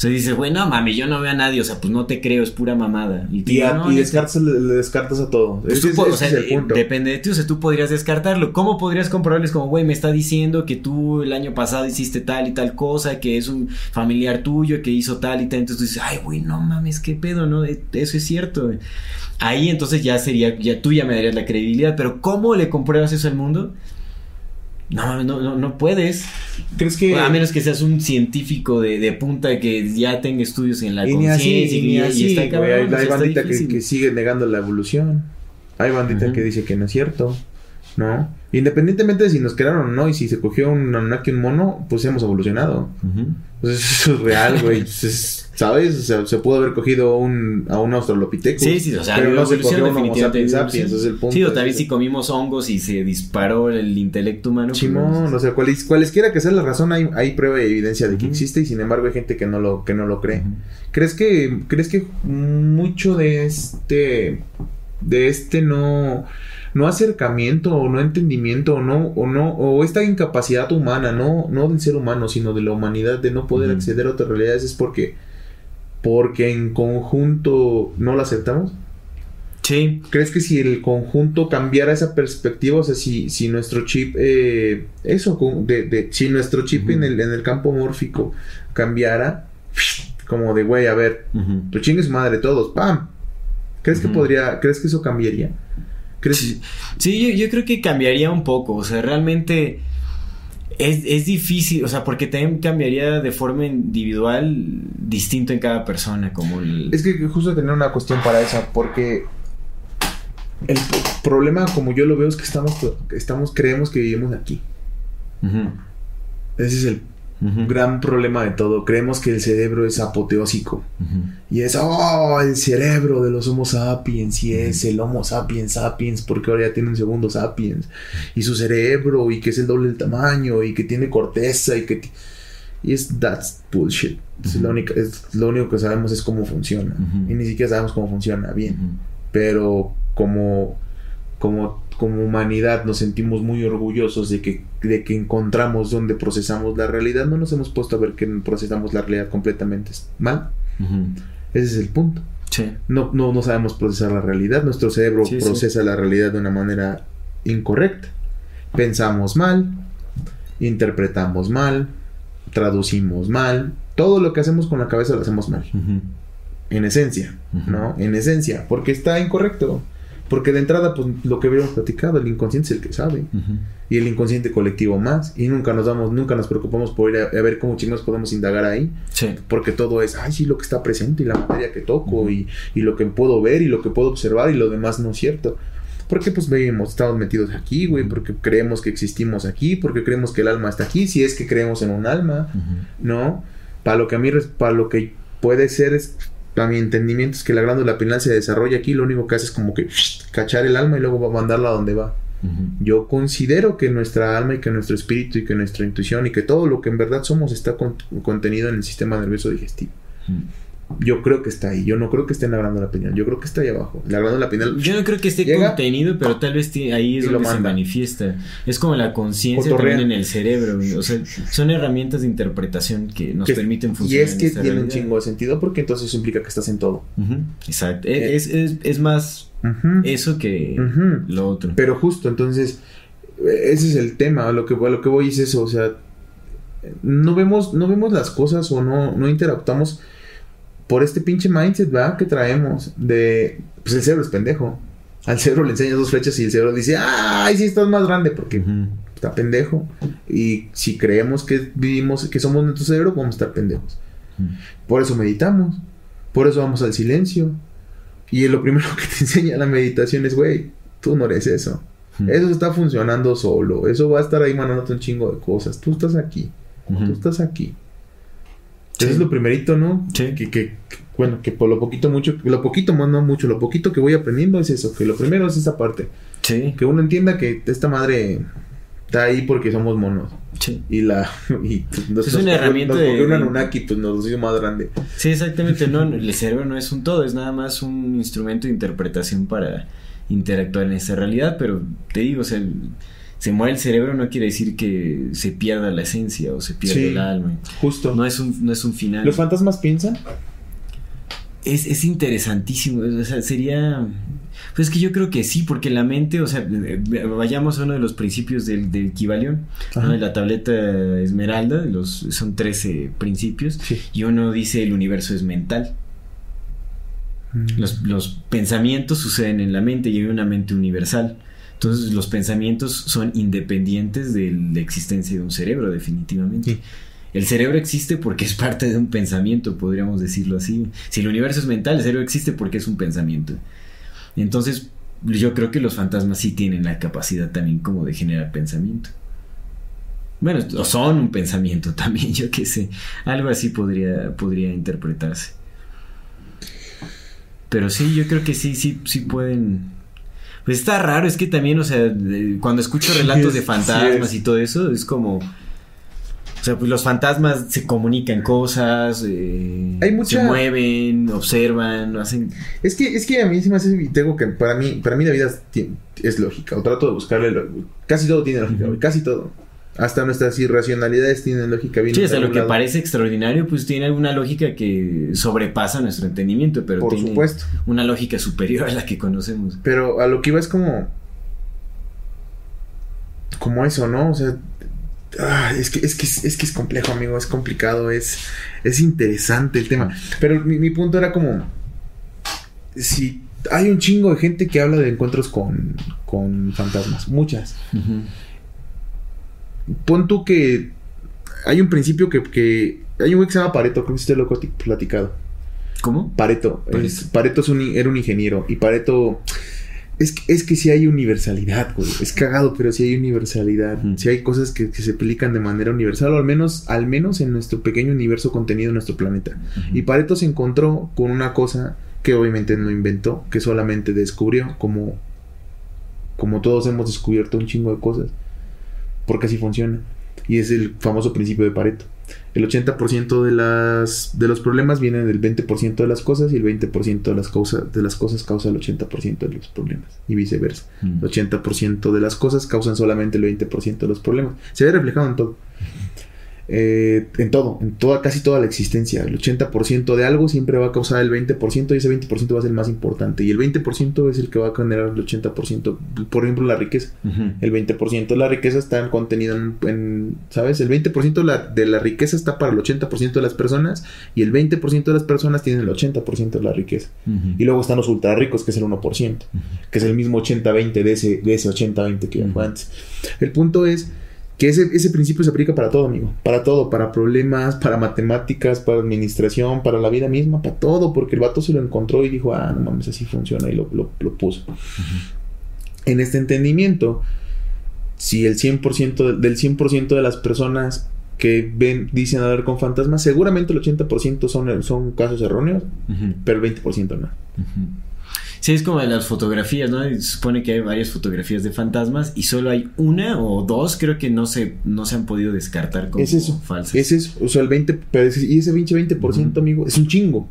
O sea, dices, güey, no mames, yo no veo a nadie, o sea, pues no te creo, es pura mamada. Y, te y, digo, a- no, y neta. descartas, le, le descartas a todo. Pues tú es- o sea, eh, depende de ti, o sea, tú podrías descartarlo. ¿Cómo podrías comprobarles como, güey, me está diciendo que tú el año pasado hiciste tal y tal cosa, que es un familiar tuyo que hizo tal y tal? Entonces tú dices, ay, güey, no mames, qué pedo, ¿no? Eh, Eso es cierto. Ahí entonces ya sería, ya tú ya me darías la credibilidad, pero ¿cómo le compruebas eso al mundo? No, no, no, no puedes. ¿Crees que.? A menos que seas un científico de, de punta que ya tenga estudios en la y conciencia y y, y así, está güey. cabrón, Hay, está bandita que, sigue negando la evolución. Hay bandita que dice que no es cierto. ¿No? Independientemente de si nos crearon o no, y si se cogió un Anunnaki un mono, pues hemos evolucionado. Ujú. Pues eso es real, güey. Pues es- ¿Sabes? O sea, se pudo haber cogido un, a un Australopithecus. Sí, sí, o sea, pero la no se cogió un Homo sapiens sapiens, es el punto. Sí, o también si comimos hongos y se disparó el intelecto humano. pues, Chimón, o sea, cuales- cualesquiera que sea la razón, hay, hay prueba y evidencia de que existe y sin embargo hay gente que no lo, que no lo cree. ¿Crees que, crees que mucho de este, de este no, no acercamiento o no entendimiento o no, o no, o esta incapacidad humana, no, no del ser humano, sino de la humanidad de no poder acceder a otras realidades es porque, porque en conjunto no la aceptamos? Sí, ¿Crees que si el conjunto cambiara esa perspectiva, o sea, si, si nuestro chip, eh, eso, de, de- si nuestro chip en, el, en el campo mórfico cambiara, Como de, güey, a ver, Ujú. tu chingue su madre todos, ¡pam! ¿Crees que podría, crees que eso cambiaría? ¿Crees? Sí, sí, yo, yo creo que cambiaría un poco, o sea, realmente es, es difícil, o sea, porque también cambiaría de forma individual distinto en cada persona, como el... Es que justo tenía una cuestión para esa, porque el problema, como yo lo veo, es que estamos, estamos creemos que vivimos aquí. Ese es el ujú, gran problema de todo. Creemos que el cerebro es apoteósico. Y es, oh, el cerebro de los Homo sapiens. Y es el Homo sapiens sapiens, porque ahora ya tiene un segundo sapiens. Y su cerebro, y que es el doble del tamaño, y que tiene corteza, y que. Y es, that's bullshit. Es, la única, es lo único que sabemos es cómo funciona. Y ni siquiera sabemos cómo funciona bien. Pero como, como, como humanidad nos sentimos muy orgullosos de que, de que encontramos donde procesamos la realidad. No nos hemos puesto a ver que procesamos la realidad completamente mal. Ese es el punto. Sí. No, no, no sabemos procesar la realidad. Nuestro cerebro Sí, sí. procesa la realidad de una manera incorrecta. Pensamos mal, interpretamos mal, traducimos mal. Todo lo que hacemos con la cabeza lo hacemos mal. En esencia. ¿no? En esencia. Porque está incorrecto. Porque de entrada, pues lo que habíamos platicado, el inconsciente es el que sabe. Y el inconsciente colectivo más. Y nunca nos damos, nunca nos preocupamos por ir a, a ver cómo chingos podemos indagar ahí. Sí. Porque todo es, ay, sí, lo que está presente y la materia que toco y, y lo que puedo ver y lo que puedo observar y lo demás no es cierto. Porque pues vivimos, estamos metidos aquí, güey, porque creemos que existimos aquí, porque creemos que el alma está aquí, si es que creemos en un alma. ¿no? Para lo que a mí, para lo que puede ser es, a mi entendimiento es que la glándula pineal se desarrolla aquí, lo único que hace es como que cachar el alma y luego va a mandarla a donde va. Yo considero que nuestra alma y que nuestro espíritu y que nuestra intuición y que todo lo que en verdad somos está con- contenido en el sistema nervioso digestivo. Yo creo que está ahí. Yo no creo que esté en la glándula pineal. Yo creo que está ahí abajo. La glándula pineal. Yo no creo que esté Llega- contenido, pero tal vez ahí es Y lo donde se manifiesta. Es como la conciencia también en el cerebro. O sea, son herramientas de interpretación que nos que- permiten y funcionar. es en que tiene un chingo de sentido porque entonces eso implica que estás en todo. Exacto. Eh, es, es, es más eso que lo otro. Pero justo, entonces, eh, ese es el tema. A lo que, a lo que voy es eso. O sea, no vemos, no vemos las cosas o no, no interactuamos por este pinche mindset, ¿verdad? Que traemos de. Pues el cerebro es pendejo. Al cerebro le enseñas dos flechas y el cerebro dice, ¡ay, sí estás más grande! Porque está pendejo. Y si creemos que vivimos, que somos nuestro cerebro, vamos a estar pendejos. Por eso meditamos. Por eso vamos al silencio. Y lo primero que te enseña la meditación es, güey, tú no eres eso. Eso está funcionando solo. Eso va a estar ahí mandándote un chingo de cosas. Tú estás aquí. Tú estás aquí. Sí. Eso es lo primerito, ¿no? Sí. Que, que- bueno, que por lo poquito mucho, lo poquito más no mucho, lo poquito que voy aprendiendo es eso, que lo primero es esa parte. Sí, Que uno entienda que esta madre está ahí porque somos monos. sí. Y la. Y, pues, nos- Es nos una cogió- herramienta nos de- un Anunnaki, pues nos hizo más grande. Sí, exactamente. No, el cerebro no es un todo, es nada más un instrumento de interpretación para interactuar en esta realidad. Pero te digo, o sea, se muere el cerebro no quiere decir que se pierda la esencia o se pierda Sí. el alma. Justo. No es un, no es un final. ¿Los fantasmas piensan? Es, es interesantísimo, o sea, sería... Pues es que yo creo que sí, porque la mente, o sea, vayamos a uno de los principios del, del Kybalión, ¿no? La tableta esmeralda, los, son 13 principios, Sí. y uno dice el universo es mental. Los, los pensamientos suceden en la mente y hay una mente universal. Entonces los pensamientos son independientes de la existencia de un cerebro, definitivamente. Sí. El cerebro existe porque es parte de un pensamiento, podríamos decirlo así. Si el universo es mental, el cerebro existe porque es un pensamiento. Entonces, yo creo que los fantasmas sí tienen la capacidad también como de generar pensamiento. Bueno, o son un pensamiento también, yo qué sé. Algo así podría, podría interpretarse. Pero sí, yo creo que sí, sí, sí pueden. Pues está raro, es que también, o sea, cuando escucho relatos de fantasmas y todo eso, es como. O sea, pues los fantasmas se comunican cosas, eh, Hay mucha- se mueven, observan, hacen. Es que, es que a mí sí me hace tengo que para mí, para mí la vida es, lógica. O trato de buscarle lo- casi todo tiene lógica, casi todo. Hasta nuestras irracionalidades tienen lógica. vienen Sí, sea, lo que parece extraordinario, pues tiene alguna lógica que sobrepasa nuestro entendimiento, pero Por tiene supuesto. una lógica superior a la que conocemos. Pero a lo que iba es como. Como eso, ¿no? O sea, Ah, es, que, es, que, es que es complejo, amigo, es complicado, es, es interesante el tema. Pero mi, mi punto era como, si hay un chingo de gente que habla de encuentros con, con fantasmas, muchas. Pon tú que hay un principio que, que hay un güey que se llama Pareto, creo que usted lo ha platicado. ¿Cómo? Pareto. Pareto. Es- Pareto es un, era un ingeniero. Y Pareto. Es que, es que sí hay universalidad, güey. Es cagado, pero sí hay universalidad. Ujú. Sí hay cosas que, que se aplican de manera universal, o al menos, al menos en nuestro pequeño universo contenido en nuestro planeta. Y Pareto se encontró con una cosa que obviamente no inventó, que solamente descubrió, como, como todos hemos descubierto un chingo de cosas. Porque así funciona. Y es el famoso principio de Pareto. El 80% de las de los problemas vienen del 20% de las cosas y el 20% de las cosas de las cosas causa el 80% de los problemas y viceversa. Mm. El 80% de las cosas causan solamente el 20% de los problemas. Se ve reflejado en todo. Eh, en todo, en toda, casi toda la existencia. El 80% de algo siempre va a causar el 20% y ese 20% va a ser el más importante. Y el 20% es el que va a generar el 80%. Por ejemplo, la riqueza. El 20% de la riqueza está contenida en, en- ¿sabes? El 20% de la, de la riqueza está para el 80% de las personas y el 20% de las personas tienen el 80% de la riqueza. Y luego están los ultra ricos, que es el 1%, que es el mismo 80-20 de ese, de ese 80-20 que antes. El punto es que ese, ese principio se aplica para todo, amigo. Para todo, para problemas, para matemáticas, para administración, para la vida misma, para todo, porque el vato se lo encontró y dijo, ah, no mames, así funciona y lo, lo, lo puso. En este entendimiento, si el 100% de- del 100% de las personas que ven, dicen hablar con fantasmas, seguramente el 80% son, son casos erróneos, pero el 20% no. Sí, es como de las fotografías, ¿no? Se supone que hay varias fotografías de fantasmas y solo hay una o dos, creo que no se, no se han podido descartar como Es eso. falsas. Es eso. O sea, el 20, pero ese- y ese 20, 20%, amigo, es un chingo.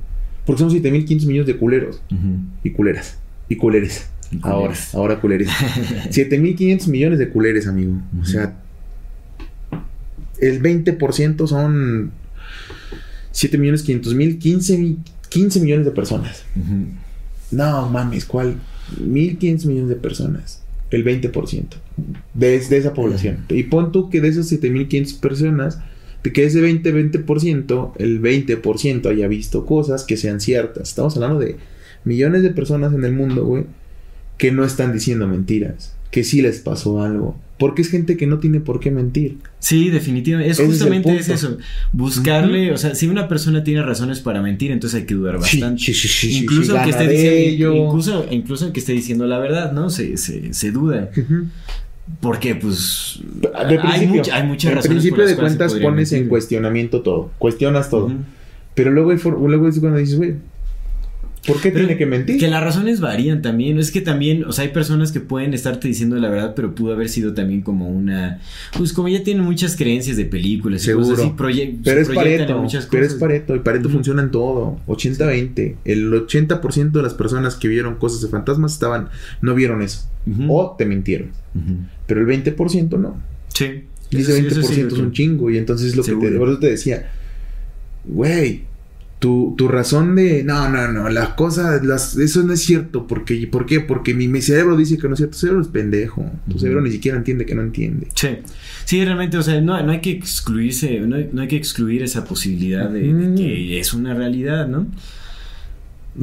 Porque son 7.500 millones de culeros y culeras. Y culeres. Y Ahora, culeres. ahora culeres. 7.500 millones de culeres, amigo. O sea, el 20% son 7 millones 500 mil, 15, mi- 15 millones de personas. Ujú. No mames, ¿cuál? 1.500 millones de personas. El 20% de, de esa población. Y pon tú que de esas 7.500 personas, de que ese 20, 20%, el 20% haya visto cosas que sean ciertas. Estamos hablando de millones de personas en el mundo, güey, que no están diciendo mentiras. Que sí les pasó algo. Porque es gente que no tiene por qué mentir. Sí, definitivamente. Es Ese justamente es, eso. Buscarle, o sea, si una persona tiene razones para mentir, entonces hay que dudar bastante. Sí, sí, sí, sí, incluso sí, que esté diciendo, incluso, incluso que esté diciendo la verdad, ¿no? Se, se, se duda. Porque, pues, De hay, principio, mucha- hay muchas razones. principio por las de cuentas pones en cuestionamiento todo. Cuestionas todo. Pero luego, luego es cuando dices, güey, ¿por qué Pero tiene que mentir? Que las razones varían también. Es que también, o sea, hay personas que pueden estarte diciendo la verdad, pero pudo haber sido también como una. Pues como ya tienen muchas creencias de películas y Seguro. cosas así, proye- Pero es Pareto, muchas pero es. Pareto, y Pareto funciona en todo, 80-20. El 80% de las personas que vieron cosas de fantasmas estaban, no vieron eso, o te mintieron, pero el 20% no. Sí. Y ese sí, eso 20% sí, es un chingo, y entonces lo que te, Seguro. por eso te decía, güey, tu, tu razón de, no, no, no, las cosas, las, eso no es cierto, porque, ¿por qué? Porque mi, mi cerebro dice que no es cierto, tu cerebro es pendejo, tu cerebro ni siquiera entiende que no entiende. Sí. Sí, realmente, o sea, no, no hay que excluirse, no hay, no hay que excluir esa posibilidad de, que es una realidad, ¿no?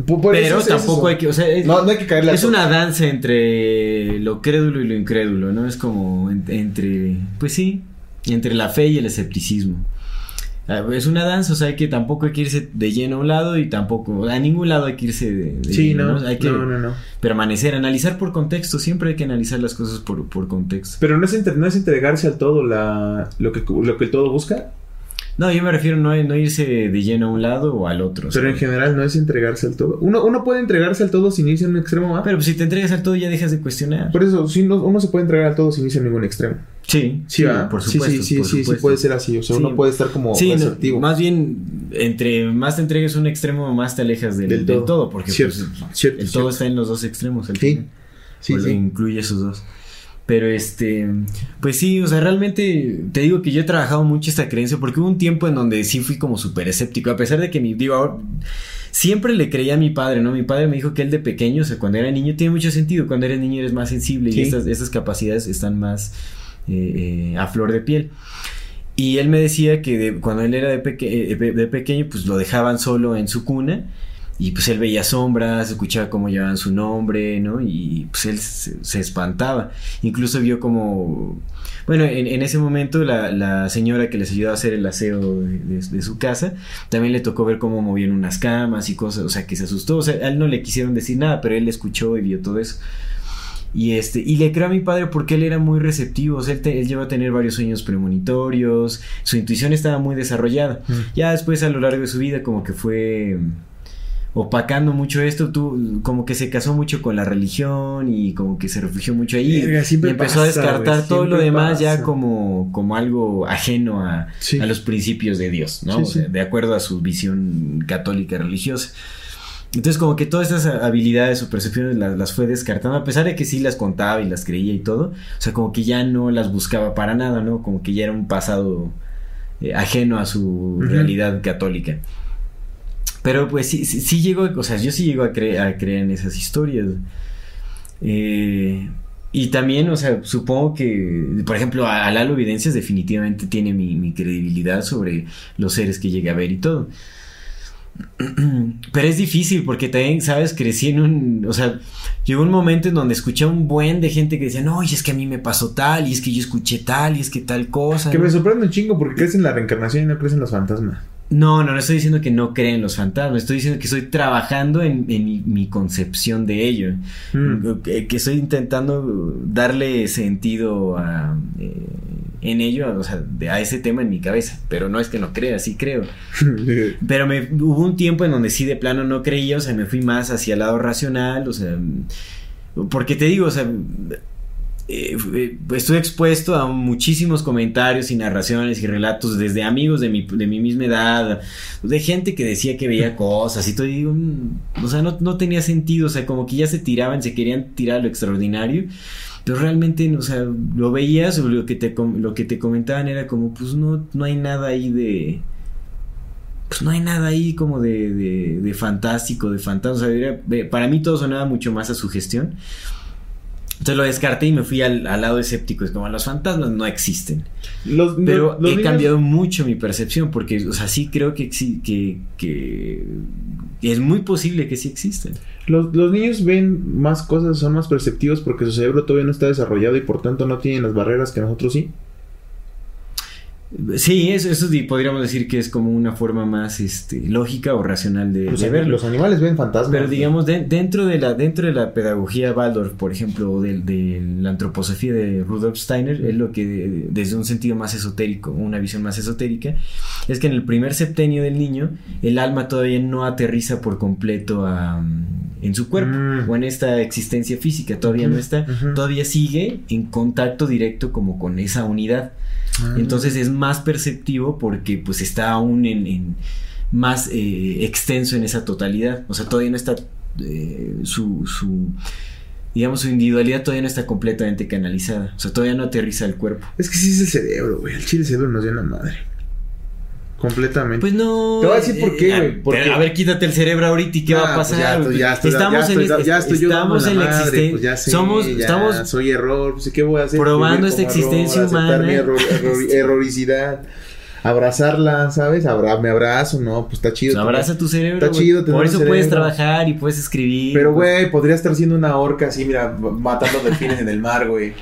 Por- por Pero eso tampoco eso. hay que, o sea, es, No, no hay que caerle es una danza entre lo crédulo y lo incrédulo, ¿no? Es como en- entre, pues sí, entre la fe y el escepticismo. Ah, Es una danza, o sea, hay que tampoco hay que irse de lleno a un lado y tampoco, a ningún lado hay que irse de, de Sí, lleno, no, Hay que no, no, no. permanecer, analizar por contexto, siempre hay que analizar las cosas por, por contexto. Pero no es, entre- no es entregarse al todo la, lo, que, lo que el todo busca, No, yo me refiero no, no irse de lleno a un lado o al otro. pero en general no es entregarse al todo. Uno, uno puede entregarse al todo sin irse a un extremo, ¿va? Pero pues, si te entregas al todo ya dejas de cuestionar. Por eso, sí, no- uno se puede entregar al todo sin irse a ningún extremo. Sí, Sí, por supuesto. sí, sí, por sí, sí, puede ser así. O sea, Sí. uno puede estar como Sí, no, receptivo. más bien, entre más te entregues un extremo, más te alejas del, Del del todo. porque Cierto, pues, cierto, el cierto. todo está en los dos extremos. al Sí, final. sí, sí. Incluye esos dos. Pero este, pues sí, o sea, realmente te digo que yo he trabajado mucho esta creencia porque hubo un tiempo en donde sí fui como súper escéptico, a pesar de que mi, digo, ahora, siempre le creía a mi padre, ¿no? Mi padre me dijo que él de pequeño, o sea, cuando era niño, tiene mucho sentido, cuando eres niño eres más sensible Sí. y estas, estas capacidades están más, eh, eh, a flor de piel. Y él me decía que de- cuando él era de, peque- eh, de pequeño, pues lo dejaban solo en su cuna. Y pues él veía sombras, escuchaba cómo llamaban su nombre, ¿no? Y pues él se, se espantaba. Incluso vio como... Bueno, en, en ese momento la, la señora que les ayudaba a hacer el aseo de, de- de su casa, también le tocó ver cómo movían unas camas y cosas, o sea, que se asustó. O sea, a él no le quisieron decir nada, pero él escuchó y vio todo eso. Y este, y le creo a mi padre porque él era muy receptivo, o sea, él, te- él llegó a tener varios sueños premonitorios, su intuición estaba muy desarrollada. Ya después a lo largo de su vida como que fue opacando mucho esto, tú como que se casó mucho con la religión y como que se refugió mucho ahí Verga, y empezó a descartar todo lo demás ya como, como algo ajeno a, Sí. a los principios de Dios, ¿no? Sí, O sea, sí. de acuerdo a su visión católica religiosa. Entonces como que todas estas habilidades o percepciones las, las fue descartando, a pesar de que sí las contaba y las creía y todo, o sea, como que ya no las buscaba para nada, ¿no? Como que ya era un pasado eh, ajeno a su realidad católica. Pero pues sí, sí, sí llegó, o sea, yo sí llego a, cre- a creer en esas historias. Eh, y también, o sea, supongo que, por ejemplo, a, a Lalo Evidencias definitivamente tiene mi, mi credibilidad sobre los seres que llegué a ver y todo. Pero es difícil porque también, ¿sabes? Crecí en un... O sea, llegó un momento en donde escuché a un buen de gente que decía, no, y es que a mí me pasó tal, y es que yo escuché tal, y es que tal cosa. Que ¿no? me sorprende un chingo porque crees en la reencarnación y no crees en los fantasmas. No, no, no estoy diciendo que no creen los fantasmas, estoy diciendo que estoy trabajando en, en mi, mi concepción de ello, Mm. que, que estoy intentando darle sentido a, eh, en ello, o sea, a ese tema en mi cabeza, pero no es que no crea, sí creo. Pero me, hubo un tiempo en donde sí de plano no creía, o sea, me fui más hacia el lado racional, o sea, porque te digo, o sea, eh, eh, estuve expuesto a muchísimos comentarios y narraciones y relatos desde amigos de mi, de mi misma edad, de gente que decía que veía cosas y todo, y digo, mm, o sea, no, no tenía sentido, o sea, como que ya se tiraban, se querían tirar lo extraordinario. Pero realmente, o sea, lo veías lo que te, lo que te comentaban era como, pues no, no hay nada ahí de, pues no hay nada ahí como de, de, de fantástico, de fantasma. O sea, era- ve- para mí todo sonaba mucho más a su gestión. Entonces lo descarté y me fui al, al lado escéptico. Es como los fantasmas no existen. Los- Pero los- los he niños- cambiado mucho mi percepción porque, o sea, sí creo que, que, que es muy posible que sí existen. Los, los niños ven más cosas, son más perceptivos porque su cerebro todavía no está desarrollado y por tanto no tienen las barreras que nosotros sí. Sí, eso, eso podríamos decir que es como una forma más este, lógica o racional de, Los, de verlo. los animales ven fantasmas. Pero digamos, de- dentro, de la, dentro de la pedagogía Waldorf, por ejemplo, o de, de la antroposofía de Rudolf Steiner, es lo que desde un sentido más esotérico, una visión más esotérica, es que en el primer septenio del niño, el alma todavía no aterriza por completo a, mm, en su cuerpo, Mm. o en esta existencia física, todavía no está, todavía sigue en contacto directo como con esa unidad. Ah. Entonces es más perceptivo porque pues está aún en, en más eh, extenso en esa totalidad. O sea, todavía no está eh, su, su, digamos, su individualidad todavía no está completamente canalizada. O sea, todavía no aterriza el cuerpo. Es que sí es el cerebro, güey. El chile cerebro nos dio la madre. Completamente. Pues no. Te voy a decir por qué, eh, güey, porque- pero, A ver, quítate el cerebro ahorita y qué Ah, va a pues pasar. ya, güey? estoy- ya estoy, estamos ya en, estoy, es- ya estoy yo estamos en la madre, existencia. pues ya sé, somos, ya estamos soy error, pues ¿qué voy a hacer? probando esta existencia error, humana. mi error- error- erroricidad. Abrazarla, ¿sabes? Abra, me abrazo, no, pues está chido. Pues abraza tu cerebro. Está chido tener Por eso puedes cerebro. trabajar y puedes escribir. Pero, pues, güey, podría estar siendo una orca así, mira, matando delfines en el mar, güey.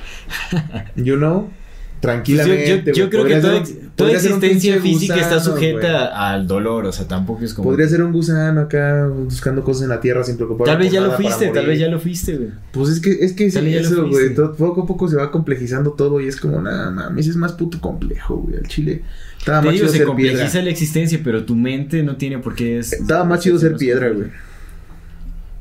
You know? Tranquilamente. yo, yo- yo güey. creo que toda, un- existencia física está sujeta al dolor, o sea, tampoco es como... Podría ser un gusano acá buscando cosas en la tierra sin preocuparse. Tal vez ya lo fuiste, tal vez ya lo fuiste, güey. Pues es que, es que lo eso, güey. Poco a poco se va complejizando todo y es como, nada, mames, es más puto complejo, güey. Al chile. Estaba Te más digo, chido se complejiza piedra. la existencia, pero tu mente no tiene por qué... Es, Estaba más chido ser piedra, güey.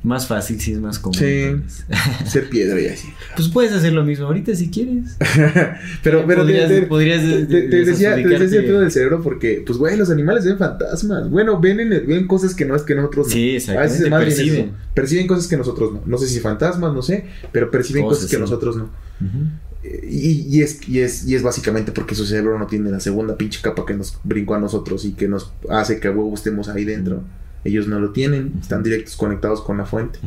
Más fácil, sí, es más. Sí. vez. Ser piedra y así. pues puedes hacer lo mismo ahorita si quieres. Pero, pero Podrías- te, te- podrías te- de- te- te de- decía, te decía pedo del cerebro porque, pues, güey, los animales ven fantasmas. Bueno, ven, en el- ven cosas que no es que nosotros no. Sí, A veces exactamente, perciben. Perciben cosas que nosotros no. No sé si fantasmas, no sé, pero perciben cosas, Cosas, que sí. nosotros no. Eh, Y, y es, y, es, y es básicamente porque su cerebro no tiene la segunda pinche capa que nos brincó a nosotros y que nos hace que a huevo estemos ahí dentro. Ellos no lo tienen, están directos conectados con la fuente.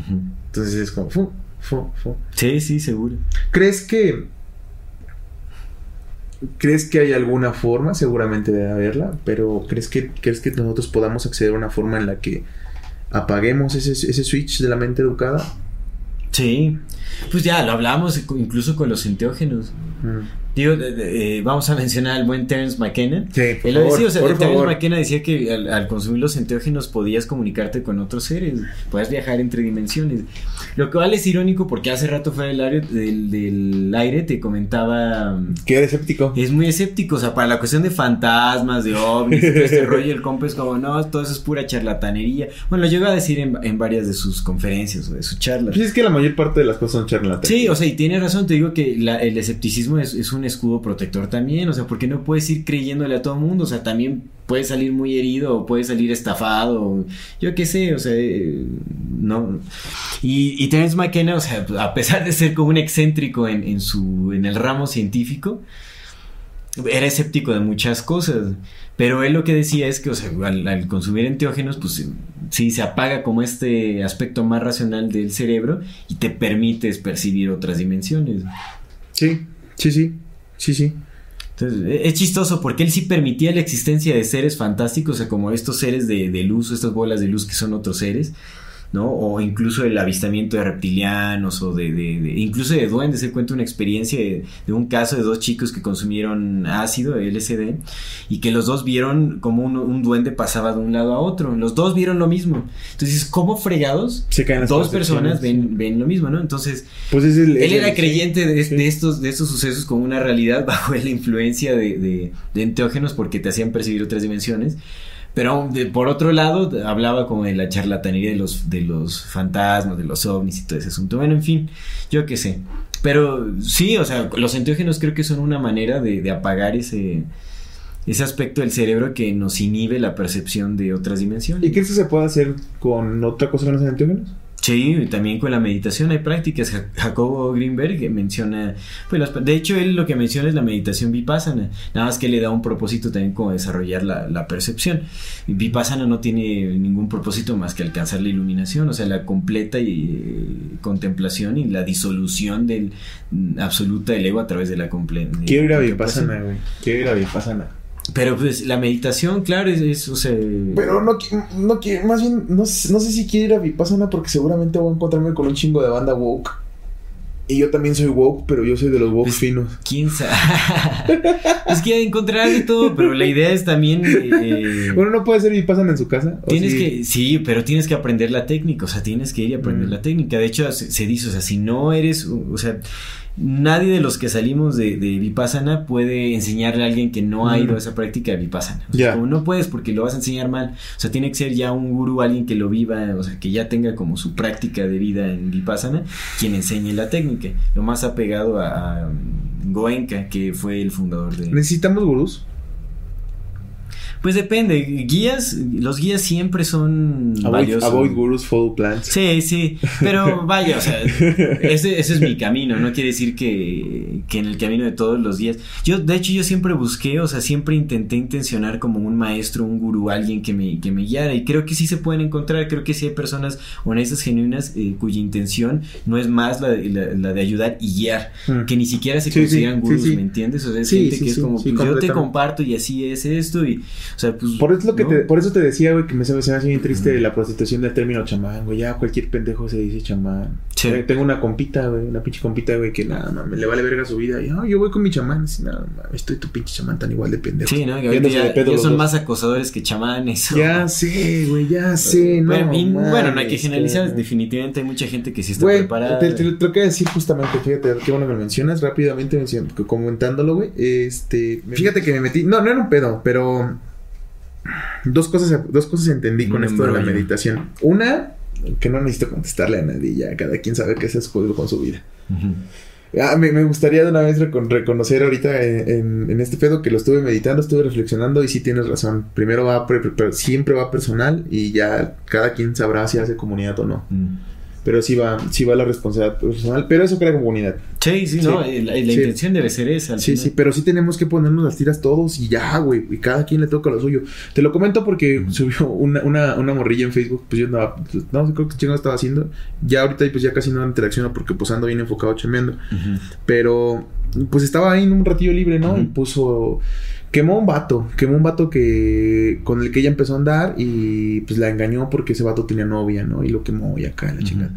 Entonces es como, fu, fu, fu. Sí, sí, seguro. ¿Crees que ¿Crees que hay alguna forma? Seguramente debe haberla, pero ¿crees que, ¿crees que nosotros podamos acceder a una forma en la que apaguemos ese, ese switch de la mente educada? Sí, pues ya lo hablamos incluso con los enteógenos. Mm. Digo, eh, vamos a mencionar al buen Terence McKenna. Sí, por Él lo favor, decía, o sea, por Terence favor. McKenna decía que al, al consumir los enteógenos podías comunicarte con otros seres, podías viajar entre dimensiones. Lo cual es irónico porque hace rato fuera del aire, del, del aire te comentaba... mm, Que eres escéptico. Es muy escéptico, o sea, para la cuestión de fantasmas, de ovnis, todo este rollo, el compa es como, no, todo eso es pura charlatanería. Bueno, lo llegó a decir en, en varias de sus conferencias o de sus charlas. Pues es que la mayor parte de las cosas son charlatanes. Sí, o sea, y tiene razón, te digo que la- el escepticismo es, es un escudo protector también, o sea, porque no puedes ir creyéndole a todo mundo, o sea, también puedes salir muy herido o puedes salir estafado, yo qué sé, o sea, eh, no. Y, y Terence McKenna, o sea, a pesar de ser como un excéntrico en, su, en el ramo científico, era escéptico de muchas cosas. Pero él lo que decía es que, o sea, al, al consumir enteógenos, pues sí se apaga como este aspecto más racional del cerebro y te permites percibir otras dimensiones. Sí, sí, sí. Sí, sí. Entonces, e- es chistoso porque él sí permitía la existencia de seres fantásticos, o sea, como estos seres de, de luz, estas bolas de luz que son otros seres, ¿no? O incluso el avistamiento de reptilianos o de, de- de- incluso de duendes. Se cuenta una experiencia de, de un caso de dos chicos que consumieron ácido, LSD, y que los dos vieron como un, un duende pasaba de un lado a otro. Los dos vieron lo mismo. Entonces, ¿cómo fregados? Se caen las Dos personas ven, ven lo mismo, ¿no? Entonces, Pues es el. él era el- creyente de, sí. estos, de estos sucesos como una realidad bajo la influencia de, de- de enteógenos porque te hacían percibir otras dimensiones. Pero por otro lado, hablaba como de la charlatanería de los, de los fantasmas, de los ovnis y todo ese asunto. Bueno, en fin, yo qué sé. Pero sí, o sea, los enteógenos creo que son una manera de, de apagar ese, ese aspecto del cerebro que nos inhibe la percepción de otras dimensiones. ¿Y crees que se puede hacer con otra cosa que no sean enteógenos? Sí, también con la meditación hay prácticas. Ja- Jacobo Greenberg menciona, pues las- de hecho él lo que menciona es la meditación vipassana, nada más que le da un propósito también como desarrollar la, la percepción. Vipassana no tiene ningún propósito más que alcanzar la iluminación, o sea, la completa y, eh, contemplación y la disolución del mm, absoluta del ego a través de la comple- de Quiero ir a. Vipassana, güey. Quiero ir a Vipassana. Pero pues la meditación, claro, es, es, o sea, Pero no, no quiero, más bien, no, sé- no sé si quiero ir a Vipassana porque seguramente voy a encontrarme con un chingo de banda woke. Y yo también soy woke, pero yo soy de los woke Pues, finos. quién sabe. es que encontrar de todo, pero la idea es también eh, Bueno, no puede ser Vipassana en su casa. ¿o Tienes sí? que, sí, pero tienes que aprender la técnica, o sea, tienes que ir y aprender Mm. la técnica. De hecho, se, se dice, o sea, si no eres, o sea, nadie de los que salimos de, de Vipassana puede enseñarle a alguien que no ha Mm. ido a esa práctica de Vipassana. O sea, como no puedes porque lo vas a enseñar mal. O sea, tiene que ser ya un gurú, alguien que lo viva, o sea, que ya tenga como su práctica de vida en Vipassana, quien enseñe la técnica. Lo más apegado a, a Goenka, que fue el fundador de... ¿Necesitamos gurús? Pues depende, guías, los guías siempre son Avoid, valiosos. avoid gurus, follow plans. Sí, sí, pero vaya, o sea, ese, ese es mi camino, no quiere decir que, que en el camino de todos los días. Yo, de hecho, yo siempre busqué, o sea, siempre intenté intencionar como un maestro, un gurú, alguien que me, que me guiara, y creo que sí se pueden encontrar, creo que sí hay personas honestas, genuinas, eh, cuya intención no es más la, de- la, la de ayudar y guiar, Mm. que ni siquiera se Sí, consideran sí, gurús, sí, sí. ¿me entiendes? O sea, es Sí, gente sí, que es como, sí, pues, yo te comparto y así es esto, y, o sea, pues... Por eso, es lo que ¿no? te, por eso te decía, güey, que me se me hace bien triste la prostitución del término chamán, güey. Ya cualquier pendejo se dice chamán. Sí. Güey, tengo una compita, güey, una pinche compita, güey, que nada, mames, le vale verga su vida. Y, "Ah, yo voy con mi chamán. Y, nada, mames, estoy tu pinche chamán tan igual de pendejo. Sí, ¿no? Que ahorita ya, ya son más acosadores que chamanes. o- Ya sé, güey, ya sé, no. bueno, y- bueno, no hay que generalizar. Definitivamente hay mucha gente que sí está Güey, preparada. te, te lo tengo que decir justamente, fíjate, qué bueno que lo mencionas rápidamente, comentándolo, güey. Este, fíjate que me metí, no, no era un pedo, pero dos cosas, dos cosas entendí con Un esto de la meditación. Una, que no necesito contestarle a nadie, ya cada quien sabe qué es escoger con su vida. Ah, me, me gustaría de una vez recon- reconocer ahorita en, en- en este pedo que lo estuve meditando, estuve reflexionando y sí tienes razón. Primero va, pre- pre- siempre va personal y ya cada quien sabrá si hace comunidad o no. Mm. Pero sí va, sí va la responsabilidad personal, pero eso crea comunidad. Sí, sí, Sí. no, la, la Sí. intención debe ser esa. Sí, final. sí, pero sí tenemos que ponernos las tiras todos y ya, güey. Y cada quien le toca lo suyo. Te lo comento porque subió una, una, una morrilla en Facebook. Pues yo andaba, no sé creo que chingo estaba haciendo. Ya ahorita pues ya casi no interacciono porque pues ando bien enfocado chameando. Pero pues estaba ahí en un ratillo libre, ¿no? Y puso, quemó un vato, quemó un vato que, con el que ella empezó a andar y pues la engañó porque ese vato tenía novia, ¿no? Y lo quemó y acá, la chingada.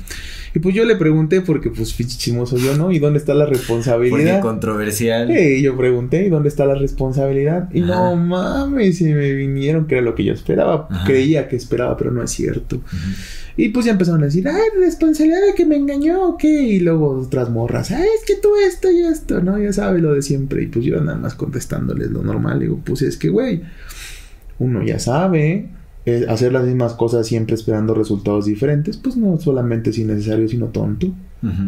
Y pues yo le pregunté, porque pues pinche chismoso yo, ¿no? ¿Y dónde está la Porque responsabilidad? controversial. Eh, yo pregunté, ¿y dónde está la responsabilidad? Y Ajá. no mames, se me vinieron, que era lo que yo esperaba. Ajá. Creía que esperaba, pero no es cierto. Y pues ya empezaron a decir, ay, responsabilidad de que me engañó, ¿o qué? Y luego otras morras, ay, es que tú esto y esto, ¿no? Ya sabes lo de siempre. Y pues yo nada más contestándoles lo normal. Digo, pues es que, güey, uno ya sabe, eh, hacer las mismas cosas siempre esperando resultados diferentes, pues no solamente es innecesario, sino tonto.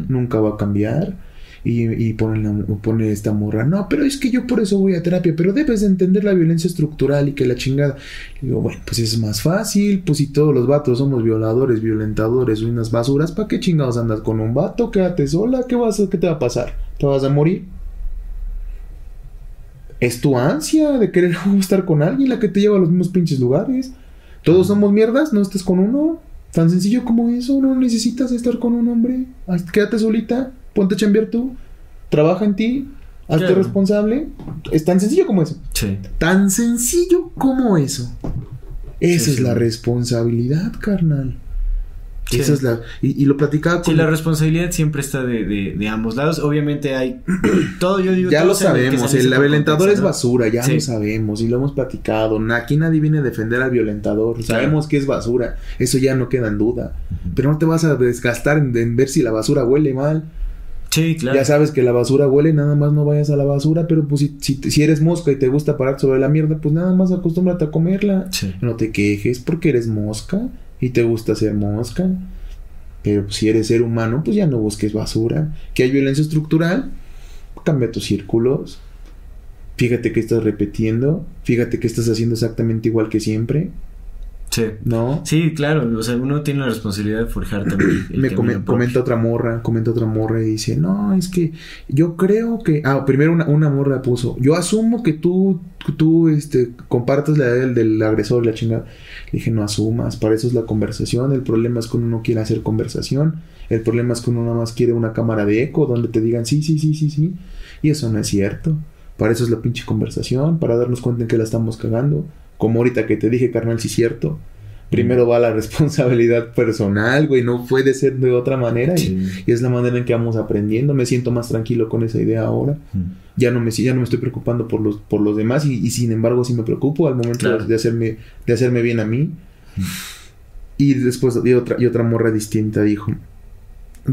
Nunca va a cambiar. Y, y pone, esta morra, no, pero es que yo por eso voy a terapia, pero debes de entender la violencia estructural y que la chingada. Y digo, bueno, pues es más fácil, pues si todos los vatos somos violadores, violentadores, unas basuras, ¿para qué chingados andas con un vato? Quédate sola, ¿qué, vas ¿qué te va a pasar? ¿Te vas a morir? Es tu ansia de querer estar con alguien la que te lleva a los mismos pinches lugares. Todos somos mierdas, no estés con uno. Tan sencillo como eso, no necesitas estar con un hombre. Quédate solita, ponte a chambear tú, trabaja en ti, hazte Claro. responsable. Es tan sencillo como eso. Sí. Tan sencillo como eso. Esa Sí, es sí. la responsabilidad, carnal. Sí. Esa es la. Y, y lo platicaba Sí, con. la responsabilidad siempre está de, de, de ambos lados. Obviamente hay todo, yo digo, ya todo lo sabemos, el violentador es basura, ya Sí. lo sabemos y lo hemos platicado. Aquí nadie viene a defender al violentador, sabemos que es basura, eso ya no queda en duda. Pero no te vas a desgastar en, en ver si la basura huele mal. Sí, claro. Ya sabes que la basura huele, nada más no vayas a la basura, pero pues si, si, si eres mosca y te gusta parar sobre la mierda, pues nada más acostúmbrate a comerla. Sí. No te quejes porque eres mosca y te gusta ser mosca. Pero pues, si eres ser humano, pues ya no busques basura. Que hay violencia estructural, cambia tus círculos. Fíjate que estás repitiendo. Fíjate que estás haciendo exactamente igual que siempre. Sí. ¿No? Sí, claro. O sea, uno tiene la responsabilidad de forjar también. el Me come- comenta otra morra, comenta otra morra y dice, no, es que yo creo que... Ah, primero una, una morra puso, yo asumo que tú, tú este, compartes la idea del, del agresor la chingada. Le dije, no asumas, para eso es la conversación, el problema es que uno no quiere hacer conversación, el problema es que uno nada más quiere una cámara de eco donde te digan, sí, sí, sí, sí, sí, y eso no es cierto. Para eso es la pinche conversación, para darnos cuenta en que la estamos cagando. Como ahorita que te dije, carnal, sí es cierto. Primero va la responsabilidad personal, güey, no puede ser de otra manera. y- Sí. Y, es la manera en que vamos aprendiendo. Me siento más tranquilo con esa idea ahora. Mm. Ya no me, ya no me estoy preocupando por los, por los demás y, y sin embargo sí me preocupo al momento Claro. de, hacerme, de hacerme bien a mí. Y después y otra, y otra morra distinta dijo,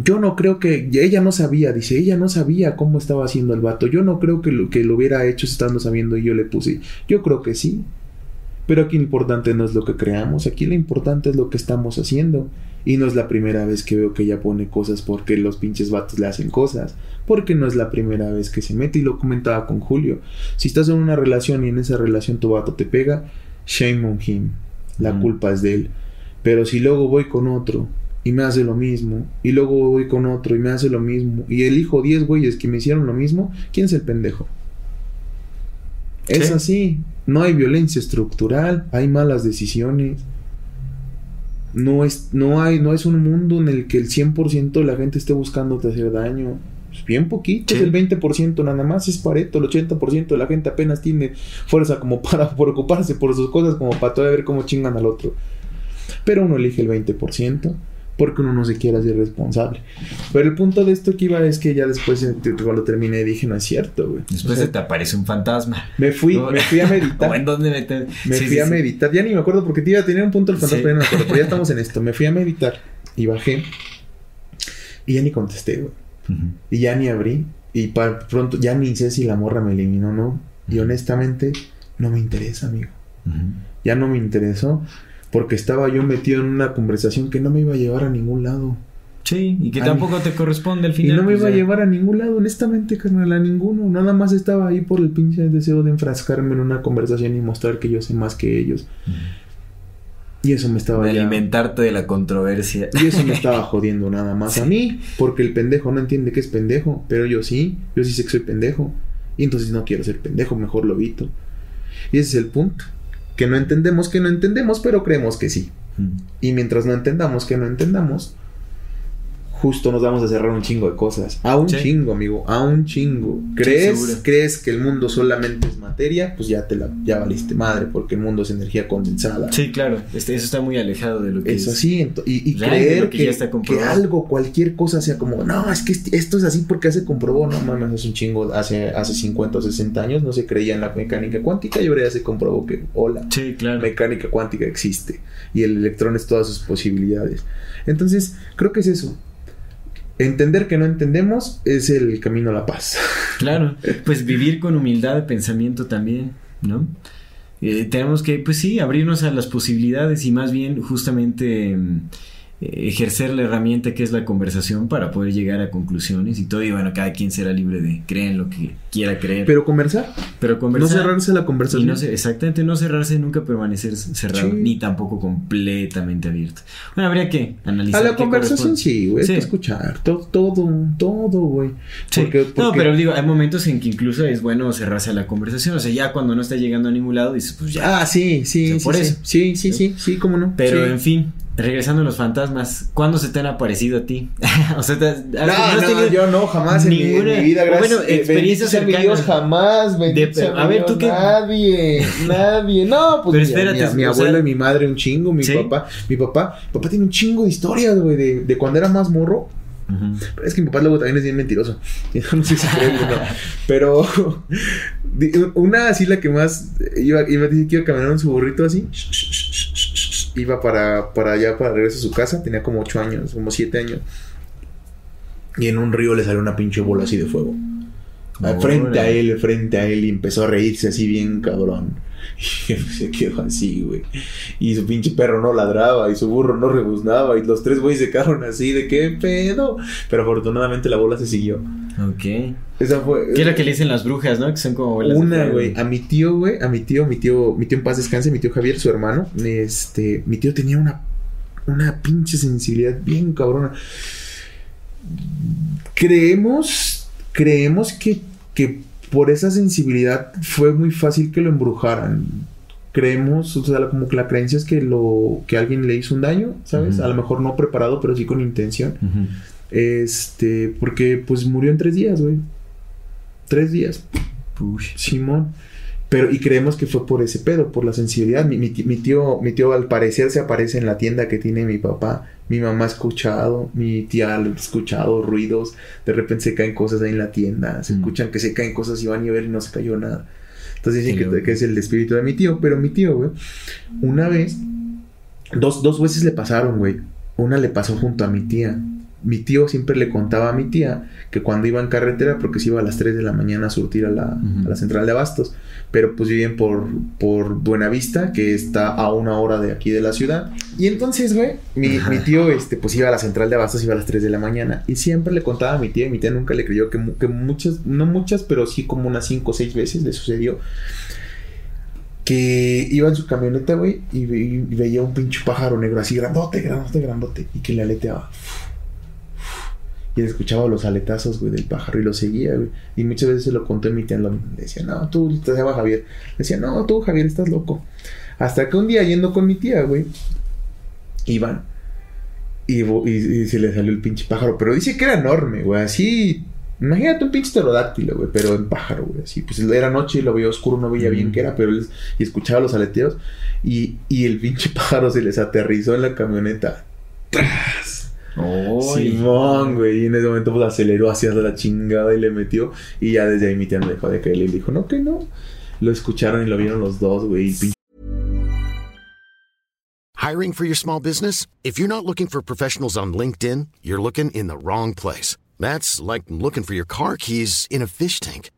yo no creo que ella no sabía, dice, ella no sabía cómo estaba haciendo el vato. Yo no creo que lo, que lo hubiera hecho estando sabiendo y yo le puse, yo creo que sí. Pero aquí lo importante no es lo que creamos, aquí lo importante es lo que estamos haciendo. Y no es la primera vez que veo que ella pone cosas porque los pinches vatos le hacen cosas. Porque no es la primera vez que se mete y lo comentaba con Julio. Si estás en una relación y en esa relación tu vato te pega, shame on him. La Mm. culpa es de él. Pero si luego voy con otro y me hace lo mismo, y luego voy con otro y me hace lo mismo, y elijo 10 güeyes que me hicieron lo mismo, ¿quién es el pendejo? Es Sí. así. No hay violencia estructural, hay malas decisiones. No es, no hay, no es un mundo en el que el 100% de la gente esté buscándote hacer daño. Es bien poquito, Sí. es el 20% nada más, es pareto. El 80% de la gente apenas tiene fuerza como para preocuparse por sus cosas, como para todavía ver cómo chingan al otro. Pero uno elige el 20% porque uno no se quiere hacer responsable. Pero el punto de esto que iba es que ya después, eh, cuando terminé, dije, no es cierto, güey. Después O sea, se te aparece un fantasma. me fui, No. me fui a meditar. ¿O en dónde meter? Me Sí, fui sí, a sí. meditar. Ya ni me acuerdo porque te iba a tener un punto el fantasma, pero ya no me acuerdo. Pero ya estamos en esto. Me fui a meditar y bajé. Y ya ni contesté, güey. Ujú. Y ya ni abrí. Y para pronto, ya ni sé si la morra me eliminó o no. Y honestamente, no me interesa, amigo. Ujú. Ya no me interesó. Porque estaba yo metido en una conversación que no me iba a llevar a ningún lado. Sí, y que Ay. tampoco te corresponde al Y final. no me pues, iba a llevar a ningún lado, honestamente, carnal, a ninguno. Nada más estaba ahí por el pinche deseo de enfrascarme en una conversación y mostrar que yo sé más que ellos. Y eso me estaba De ya- alimentarte de la controversia. Y eso me estaba jodiendo nada más a mí. Porque el pendejo no entiende que es pendejo. Pero yo sí. Yo sí sé que soy pendejo. Y entonces no quiero ser pendejo. Mejor lo evito. Y ese es el punto. Que no entendemos que no entendemos, pero creemos que sí. Mm. Y mientras no entendamos que no entendamos, justo nos vamos a cerrar un chingo de cosas. A un Sí. chingo, amigo, a un chingo. ¿Crees. ¿Crees que el mundo solamente es materia? Pues ya te la ya valiste madre, porque el mundo es energía condensada. Sí, claro. Este, eso está muy alejado de lo que Es así, ento- y, creer que que, ya está que comprobado. algo, cualquier cosa sea como, no, es que este- esto es así porque se comprobó, no mames, es un chingo, hace, hace 50 o 60 años no se creía en la mecánica cuántica y ahora ya se comprobó que, hola, Sí, claro. mecánica cuántica existe y el electrón es todas sus posibilidades. Entonces, creo que es eso. Entender que no entendemos es el camino a la paz. Claro, pues vivir con humildad de pensamiento también, ¿no? Eh, tenemos que, pues sí, abrirnos a las posibilidades y más bien justamente mm, ejercer la herramienta que es la conversación para poder llegar a conclusiones y todo. Y bueno, cada quien será libre de creer en lo que quiera creer. Pero conversar, Pero no conversar. cerrarse a la y conversación. no exactamente, no cerrarse, nunca permanecer cerrado, Sí. ni tampoco completamente abierto. Bueno, habría que analizar. a la conversación sí, güey, hay Sí. que escuchar todo, todo, todo, güey. Sí. Porque- No, pero digo, hay momentos en que incluso es bueno cerrarse a la conversación. O sea, ya cuando no está llegando a ningún lado, dices, pues ya. Ah, sí, sí, O sea, por sí. eso. Sí, sí, sí, sí, cómo no. Pero en fin, regresando a los fantasmas, ¿cuándo se te han aparecido a ti? o sea, te has- No, has no, tenido yo no, jamás en mi- en ninguna- mi, vida, gracias. bueno, experiencias cercanas. Dios, jamás, bendito De- a ver, ¿tú qué? Nadie, nadie, no, pues Pero espérate, mi, abuelo sea- y mi madre un chingo, mi ¿Sí? papá, mi papá, mi papá tiene un chingo de historias, güey, de, de cuando era más morro. Pero es que mi papá luego también es bien mentiroso. No sé si creen o no. Pero una así la que más iba, iba a decir que iba a caminar en su burrito así. Iba para, para allá, para regreso a su casa. Tenía como 8 años, como 7 años. Y en un río le salió una pinche bola así de fuego. Frente a él, frente a él. Y empezó a reírse así bien cabrón. Y se quedó así, güey. Y su pinche perro no ladraba. Y su burro no rebuznaba. Y los tres güeyes se quedaron así de qué pedo. Pero afortunadamente la bola se siguió. Ok. Esa fue. ¿Qué es lo que le dicen las brujas, no? Que son como bolas Una, güey. A mi tío, güey. A mi tío, mi tío, mi tío en paz descanse, mi tío Javier, su hermano. Este, mi tío tenía una, una pinche sensibilidad bien cabrona. Creemos, creemos que, que por esa sensibilidad fue muy fácil que lo embrujaran. Creemos, o sea, como que la creencia es que lo, que alguien le hizo un daño, ¿sabes? A lo mejor no preparado, pero sí con intención. Este, porque pues murió en tres días, güey. Tres días. Push. Simón. Pero, y creemos que fue por ese pedo, por la sensibilidad. Mi, mi tío, mi tío al parecer se aparece en la tienda que tiene mi papá. Mi mamá ha escuchado, mi tía ha escuchado ruidos. De repente se caen cosas ahí en la tienda. Se Mm. escuchan que se caen cosas y van a ver y no se cayó nada. Entonces dicen Qué que, que es el espíritu de mi tío. Pero mi tío, güey, una vez, dos, dos veces le pasaron, güey. Una le pasó junto a mi tía. Mi tío siempre le contaba a mi tía que cuando iba en carretera, porque se iba a las 3 de la mañana a surtir a la, a la central de abastos, pero pues viven por, por Buenavista, que está a una hora de aquí de la ciudad. Y entonces, güey, mi, mi tío este, pues iba a la central de abastos, iba a las 3 de la mañana. Y siempre le contaba a mi tía, y mi tía nunca le creyó que, que muchas, no muchas, pero sí como unas 5 o 6 veces le sucedió. Que iba en su camioneta, güey, y, ve- y veía un pinche pájaro negro así, grandote, grandote, grandote, y que le aleteaba. Y él escuchaba los aletazos, güey, del pájaro y lo seguía, güey. Y muchas veces se lo contó a mi tía, le decía, no, tú, te llama Javier. Le decía, no, tú, Javier, estás loco. Hasta que un día yendo con mi tía, güey, iban. Y, vo- y- y se le salió el pinche pájaro. Pero dice que era enorme, güey, así. Imagínate un pinche pterodáctilo, güey, pero en pájaro, güey, así. Pues era noche y lo veía oscuro, no veía bien qué era, pero él y escuchaba los aleteos. Y, y el pinche pájaro se les aterrizó en la camioneta. ¡Tras! Oy. Simón, güey. Y en ese momento pues aceleró hacia la chingada y le metió. Y ya desde ahí mi tía no dejó de creerle y dijo, no, que no. Lo escucharon y lo vieron los dos, güey. Y Hiring for your small business? If you're not looking for professionals on LinkedIn, you're looking in the wrong place. That's like looking for your car keys in a fish tank.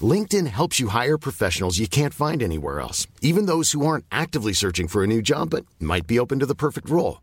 LinkedIn helps you hire professionals you can't find anywhere else, even those who aren't actively searching for a new job but might be open to the perfect role.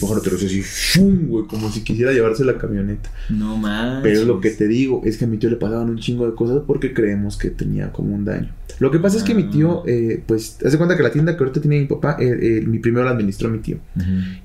Pájaro así, ¡fum! güey, como si quisiera llevarse la camioneta. No más. Pero lo que te digo es que a mi tío le pasaban un chingo de cosas porque creemos que tenía como un daño. Lo que pasa es que mi tío, eh, pues, hace cuenta que la tienda que ahorita tiene mi papá, eh, eh, mi primero la administró mi tío.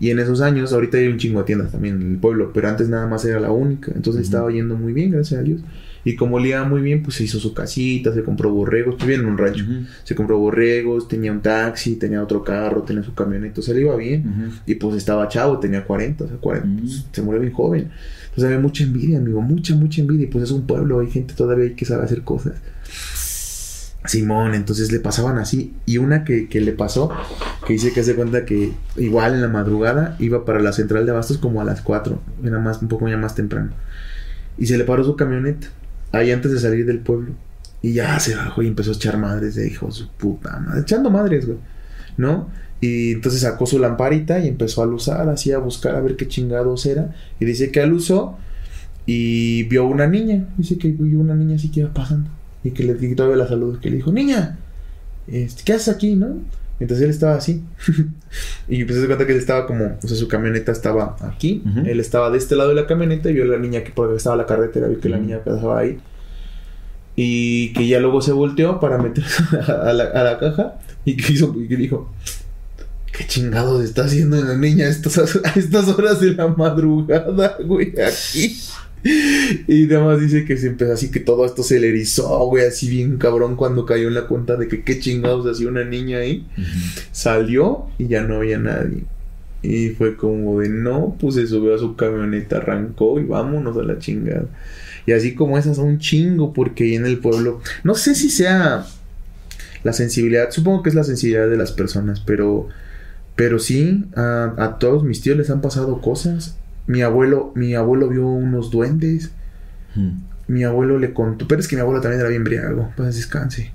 Y en esos años, ahorita hay un chingo de tiendas también en el pueblo, pero antes nada más era la única. Entonces estaba yendo muy bien, gracias a Dios. Y como le iba muy bien, pues se hizo su casita, se compró borregos, pues bien en un rancho. Se compró borregos, tenía un taxi, tenía otro carro, tenía su camioneta, o sea, le iba bien. Y pues estaba chavo, tenía 40, o sea, 40, pues, se murió bien joven. Entonces había mucha envidia, amigo, mucha, mucha envidia. Y pues es un pueblo, hay gente todavía que sabe hacer cosas. Simón, entonces le pasaban así. Y una que, que le pasó, que dice que hace cuenta que igual en la madrugada iba para la central de abastos como a las 4, era más, un poco ya más temprano. Y se le paró su camioneta, ahí antes de salir del pueblo. Y ya se bajó y empezó a echar madres de hijo de su puta madre, echando madres, güey, ¿no? Y entonces sacó su lamparita y empezó a luzar, así a buscar a ver qué chingados era. Y dice que alusó y vio una niña. Dice que vio una niña así que iba pasando. Y que le di todavía la salud, que le dijo, niña, este, ¿qué haces aquí, no? Entonces él estaba así. y pues se cuenta que él estaba como, o sea, su camioneta estaba aquí. Él estaba de este lado de la camioneta y vio a la niña que estaba la carretera, vio que la niña pasaba ahí. Y que ya luego se volteó para meterse a la, a la caja y que hizo, y que dijo, ¿qué chingados está haciendo la niña a estas, a estas horas de la madrugada, güey, aquí? Y nada más dice que se empezó así que todo esto se le erizó, güey, así bien cabrón cuando cayó en la cuenta de que qué chingados hacía una niña ahí. Salió y ya no había nadie. Y fue como de no, pues se subió a su camioneta, arrancó y vámonos a la chingada. Y así como esas un chingo, porque ahí en el pueblo, no sé si sea la sensibilidad, supongo que es la sensibilidad de las personas, pero, pero sí, a, a todos mis tíos les han pasado cosas. Mi abuelo, mi abuelo vio unos duendes. Mi abuelo le contó, pero es que mi abuelo también era bien briago, pues descanse.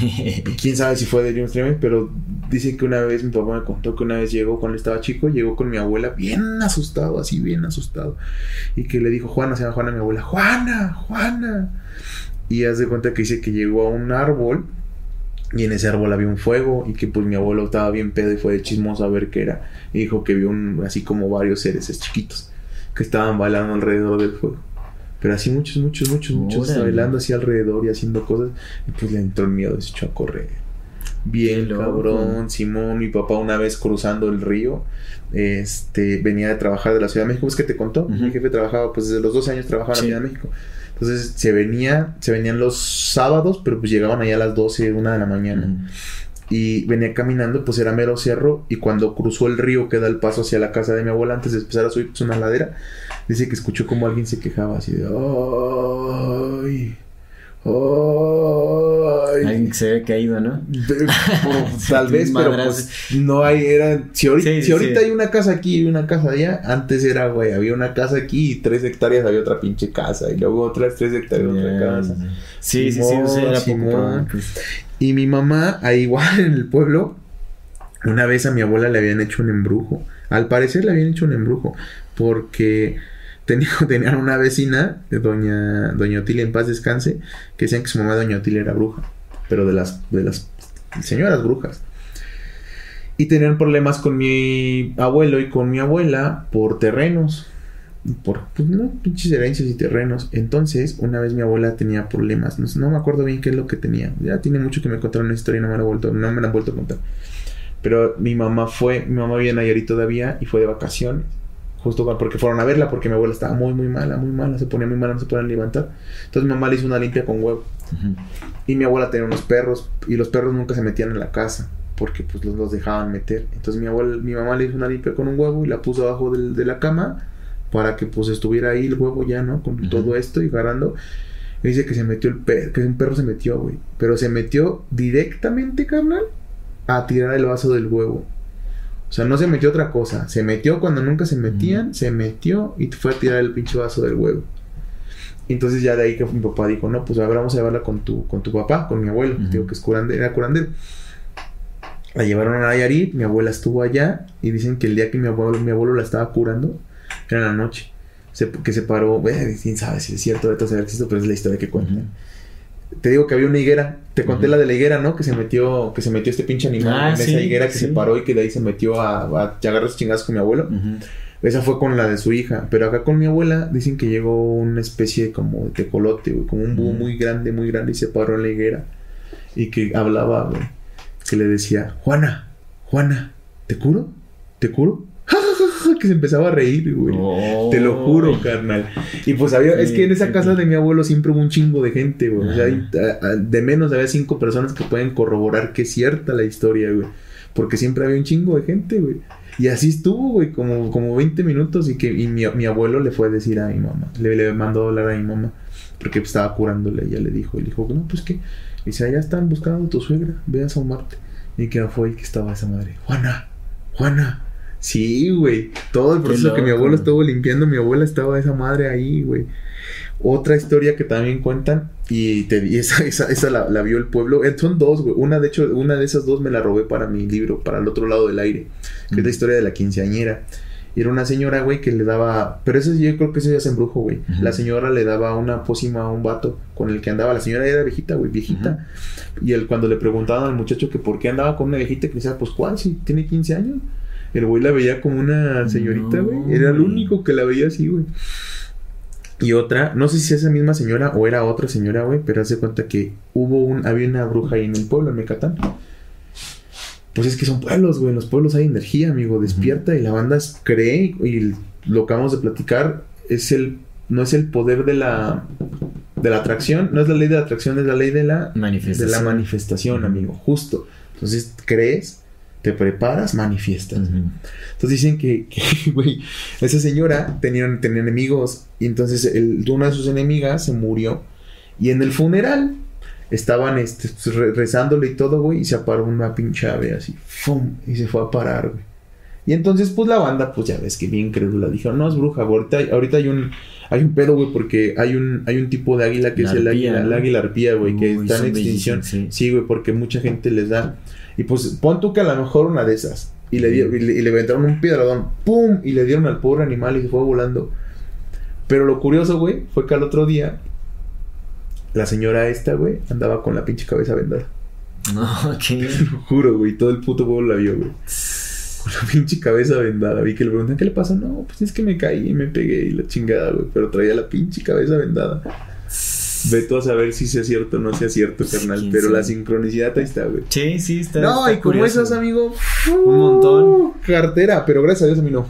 Y quién sabe si fue de Dream Streaming, pero dice que una vez mi papá me contó que una vez llegó cuando estaba chico, llegó con mi abuela bien asustado, así bien asustado. Y que le dijo, Juana, se llama Juana mi abuela, Juana, Juana. Y haz de cuenta que dice que llegó a un árbol y en ese árbol había un fuego y que pues mi abuelo estaba bien pedo y fue de chismoso a ver qué era. Y dijo que vio un, así como varios seres chiquitos que estaban bailando alrededor del fuego. Pero así muchos, muchos, muchos, muchos Órale. bailando así alrededor y haciendo cosas. Y pues le entró el miedo y se echó a correr. Bien cabrón, Simón, mi papá una vez cruzando el río, este, venía de trabajar de la Ciudad de México, es que te contó, mi jefe trabajaba, pues desde los 12 años trabajaba en Sí. la Ciudad de México. Entonces se venía, se venían los sábados, pero pues llegaban allá a las 12, una de la mañana. Y venía caminando, pues era mero cerro. Y cuando cruzó el río que da el paso hacia la casa de mi abuela, antes de empezar a subir pues, una ladera, dice que escuchó como alguien se quejaba así de ¡Ay! ¡Ay! Alguien que se había caído, ¿no? Tal vez, pero pues no hay, era, si ahorita, Sí, si sí, ahorita sí. hay una casa aquí y una casa allá, antes era, güey, había una casa aquí y tres hectáreas había otra pinche casa y luego otras tres hectáreas otra Ya, casa. Sí, sí, sí, era Simón. probable, pues. Y mi mamá, ahí igual en el pueblo, una vez a mi abuela le habían hecho un embrujo. Al parecer le habían hecho un embrujo. Porque tenían una vecina, doña, doña Otilia en paz descanse, que decían que su mamá doña Otilia era bruja. Pero de las, de las señoras brujas. Y tenían problemas con mi abuelo y con mi abuela por terrenos. Por, pues, no, pinches herencias y terrenos. Entonces, una vez mi abuela tenía problemas. No, me acuerdo bien qué es lo que tenía. Ya tiene mucho que me contaron una historia y no me la, vuelto, no me han vuelto a contar. Pero mi mamá fue, mi mamá vive en Nayarit todavía y fue de vacaciones. Justo porque fueron a verla, porque mi abuela estaba muy, muy mala, muy mala, se ponía muy mala, no se podía levantar. Entonces mi mamá le hizo una limpia con huevo. Y mi abuela tenía unos perros y los perros nunca se metían en la casa porque pues los, los dejaban meter. Entonces mi abuela, mi mamá le hizo una limpia con un huevo y la puso abajo del- de la cama para que pues estuviera ahí el huevo ya, ¿no? Con todo esto y agarrando. Y dice que se metió el perro, que un perro se metió, güey. Pero se metió directamente, carnal, a tirar el vaso del huevo. O sea, no se metió otra cosa. Se metió cuando nunca se metían, se metió y fue a tirar el pinche vaso del huevo. Entonces ya de ahí que mi papá dijo, no, pues ahora vamos a llevarla con tu, con tu papá, con mi abuelo, digo que es curandero, era curandero. La llevaron a Nayarit, mi abuela estuvo allá y dicen que el día que mi abuelo, mi abuelo la estaba curando era en la noche. se- que se paró, quién sabe si es cierto, si es pero es la historia que cuentan. Te digo que había una higuera, te conté la de la higuera, ¿no? Que se metió, que se metió este pinche animal Ah, en sí, esa higuera que sí. se paró y que de ahí se metió a, a agarrar los chingazos con mi abuelo. Esa fue con la de su hija. Pero acá con mi abuela dicen que llegó una especie como de tecolote, güey. Como un búho muy grande, muy grande. Y se paró en la higuera. Y que hablaba, güey. Que le decía, Juana, Juana, ¿te curo? ¿Te curo? Que se empezaba a reír, güey. Te lo juro, carnal. Y pues había, es que en esa casa de mi abuelo siempre hubo un chingo de gente, güey. O sea, hay- de menos había cinco personas que pueden corroborar que es cierta la historia, güey. Porque siempre había un chingo de gente, güey. Y así estuvo, güey, como, como 20 minutos. Y que y mi, mi abuelo le fue a decir a mi mamá. Le, le mandó a hablar a mi mamá. Porque estaba curándole. Y ella le dijo, le dijo, no, pues que. Dice, allá están buscando a tu suegra. Ve a asomarte. Y que fue y que estaba esa madre. Juana, Juana. Sí, güey. Todo el proceso que mi abuelo estuvo limpiando, mi abuela estaba esa madre ahí, güey. Otra historia que también cuentan, y, te, y esa, esa, esa la, la vio el pueblo. Eh, Son dos, güey. Una, de hecho, una de esas dos me la robé para mi libro, para el otro lado del aire. Que es la Mm. historia de la quinceañera. Y era una señora, güey, que le daba. Pero eso yo creo que eso ya se embrujo, güey. La señora le daba una pócima a un vato con el que andaba. La señora era viejita, güey, viejita. Y él, cuando le preguntaban al muchacho que por qué andaba con una viejita, que decía, pues, ¿cuál? Si tiene 15 años. El güey la veía como una señorita, No, güey. Era el único que la veía así, güey. Y otra, no sé si es esa misma señora o era otra señora, güey, pero hace cuenta que hubo un, había una bruja ahí en el pueblo, en Mecatán. Pues es que son pueblos, güey. En los pueblos hay energía, amigo. Despierta y la banda es- cree. Y lo que acabamos de platicar es el. No es el poder de la. De la atracción. No es la ley de la atracción, es la ley de la. Manifestación. De la manifestación, amigo. Justo. Entonces crees, te preparas, manifiestas. Entonces dicen que, güey, esa señora tenía, tenía enemigos y entonces el, una de sus enemigas se murió y en el funeral estaban este, pues, re- rezándole y todo, güey, y se paró una pinche ave así, ¡fum! y se fue a parar, güey. Y entonces, pues la banda, pues ya ves que bien crédula, dijo, no es bruja, güey, ahorita, ahorita hay un, hay un pedo, güey, porque hay un, hay un tipo de águila que La es el águila, ¿no? el águila arpía, güey, que está en extinción. Sí, güey, porque mucha gente les da. Y pues pon tú que a lo mejor una de esas. Y le, y le, y le aventaron un piedradón. ¡Pum! Y le dieron al pobre animal y se fue volando. Pero lo curioso, güey, fue que al otro día. La señora esta, güey, andaba con la pinche cabeza vendada. No, ¿qué? Te lo juro, güey. Todo el puto pueblo la vio, güey. Con la pinche cabeza vendada. Vi que le preguntan, ¿qué le pasa? No, pues es que me caí y me pegué y la chingada, güey. Pero traía la pinche cabeza vendada. Ve tú a saber si sea cierto o no sea cierto, carnal. quién Pero sabe. la sincronicidad ahí está, güey. Sí, sí, está. No, está y como esas, amigo. Un montón. Cartera, pero gracias a Dios a mí no.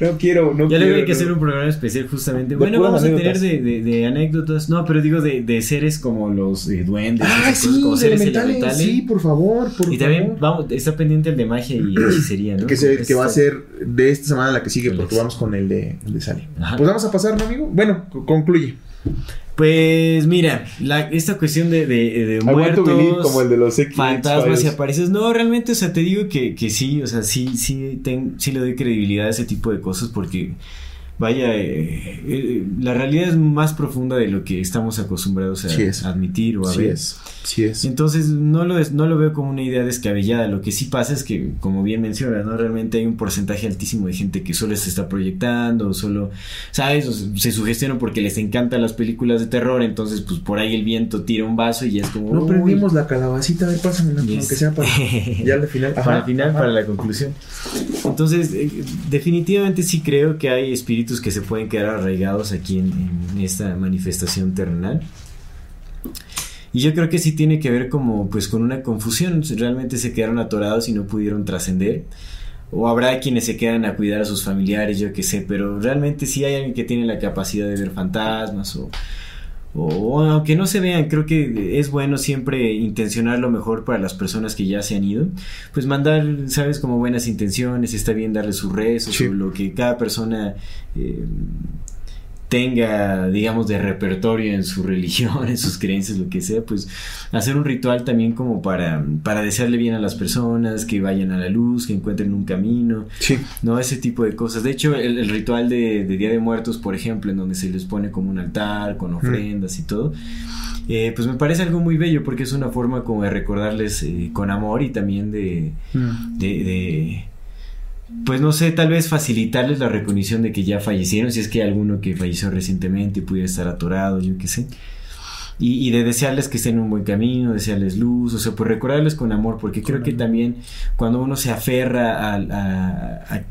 no quiero, no Ya quiero. hay que no. hacer un programa especial justamente. Bueno, vamos a tener de, de- de anécdotas. No, pero digo de, de seres como los eh, duendes. Ah, esas cosas, sí, como seres elementales. elementales. Sí, por favor, por y también vamos, está pendiente el de magia y hechicería, ¿no? Que, se- que va a ser de esta semana la que sigue, porque vamos con el de, el de Sally. Ajá. Pues vamos a pasar, ¿no, amigo? Bueno, co- concluye. Pues mira, la- esta cuestión de, de, de muertos, como el de los X fantasmas y apariencias. No, realmente, o sea, te digo que, que sí, o sea, sí, sí, ten- sí le doy credibilidad a ese tipo de cosas porque, vaya, eh, eh, la realidad es más profunda de lo que estamos acostumbrados a Sí es. admitir o a Sí ver. es, sí es. Entonces no lo, es- no lo veo como una idea descabellada. Lo que sí pasa es que, como bien mencionas, ¿no? Realmente hay un porcentaje altísimo de gente que solo se está proyectando, o solo, ¿sabes? O se, se sugestionan porque les encantan las películas de terror. Entonces, pues por ahí el viento tira un vaso y ya es como. No uy, prendimos la calabacita, a ver, pásamela, Yes. aunque sea para ya al final. para Ajá, el final, ajá. para la conclusión. Entonces, eh, definitivamente sí creo que hay espíritus que se pueden quedar arraigados aquí en, esta manifestación terrenal. Y yo creo que sí tiene que ver como pues con una confusión, realmente se quedaron atorados y no pudieron trascender. O habrá quienes se quedan a cuidar a sus familiares, yo qué sé, pero realmente sí hay alguien que tiene la capacidad de ver fantasmas o, o aunque no se vean, creo que es bueno siempre intencionar lo mejor para las personas que ya se han ido. Pues mandar, sabes, como buenas intenciones, está bien darle sus rezos Sí. o lo que cada persona eh, tenga, digamos, de repertorio en su religión, en sus creencias, lo que sea, pues hacer un ritual también como para, para desearle bien a las personas, que vayan a la luz, que encuentren un camino, Sí. ¿no? Ese tipo de cosas. De hecho, el, el ritual de, de Día de Muertos, por ejemplo, en donde se les pone como un altar con ofrendas y todo, eh, pues me parece algo muy bello porque es una forma como de recordarles eh, con amor y también de, Mm. de, de, pues no sé, tal vez facilitarles la recognición de que ya fallecieron, si es que hay alguno que falleció recientemente y pudiera estar atorado, yo qué sé. Y, y de desearles que estén en un buen camino, desearles luz, o sea, pues recordarles con amor, porque creo que también cuando uno se aferra a, a-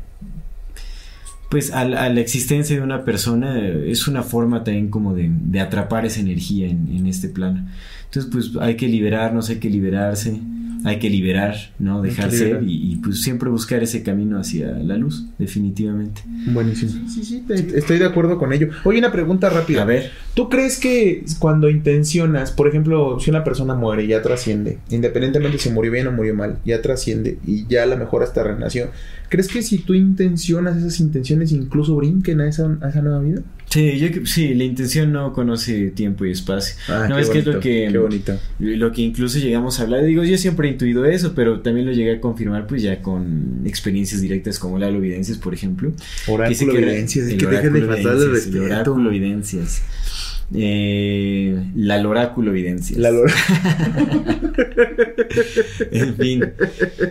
pues a, la- a la existencia de una persona es una forma también como de, de atrapar esa energía en, en este plano. Entonces, pues hay que liberarnos, hay que liberarse, hay que liberar, ¿no? Hay que Dejar ser liberar. y, y, pues siempre buscar ese camino hacia la luz, definitivamente. Buenísimo. Sí, sí, sí, te- estoy de acuerdo con ello. Oye, una pregunta rápida. A ver, ¿Tú crees que cuando intencionas, por ejemplo, si una persona muere y ya trasciende, independientemente si murió bien o murió mal, ya trasciende y ya a lo mejor hasta renació, ¿crees que si tú intencionas esas intenciones incluso brinquen a esa, a esa nueva vida? sí, yo, que- sí, la intención no conoce tiempo y espacio. Ah, no, es que es lo bonito, que... Qué bonito. Lo que incluso llegamos a hablar, digo, yo siempre he intuido eso, pero también lo llegué a confirmar pues ya con experiencias directas como la evidencias, por ejemplo. Oráculo que- el que dejen de faltar el respeto. oráculo evidencias. Eh, la oráculo evidencias. La lora- En fin.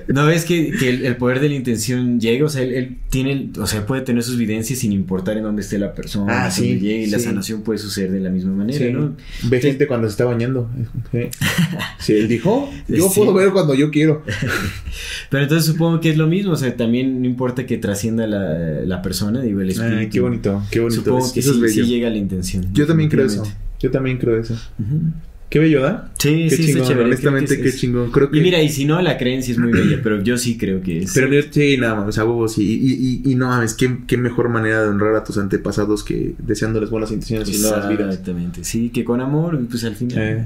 No ves que, que el, el poder de la intención llega, o sea, él, él tiene, o sea, puede tener sus evidencias sin importar en dónde esté la persona, Ah, sí, llegue, y la sanación puede suceder de la misma manera, Sí. ¿no? Ve gente cuando se está bañando. Sí. Si él dijo, yo puedo ver cuando yo quiero. Pero entonces supongo que es lo mismo, o sea, también no importa que trascienda la, la persona, digo, el espíritu. Ah, qué bonito, qué bonito. Supongo Es- que sí, bello. sí llega la intención. Yo también creo eso. Yo también creo eso. Qué bello, ¿da? Sí, Qué sí, chingón, chévere. honestamente, qué chingón. Creo que... Y mira, y si no, la creencia es muy bella, pero yo sí creo que es. Pero yo, sí, nada más, a huevos, sí. Y, y, y no mames, ¿qué, qué mejor manera de honrar a tus antepasados que deseándoles buenas intenciones y nuevas vidas. Exactamente, sí, que con amor, pues al final. Eh,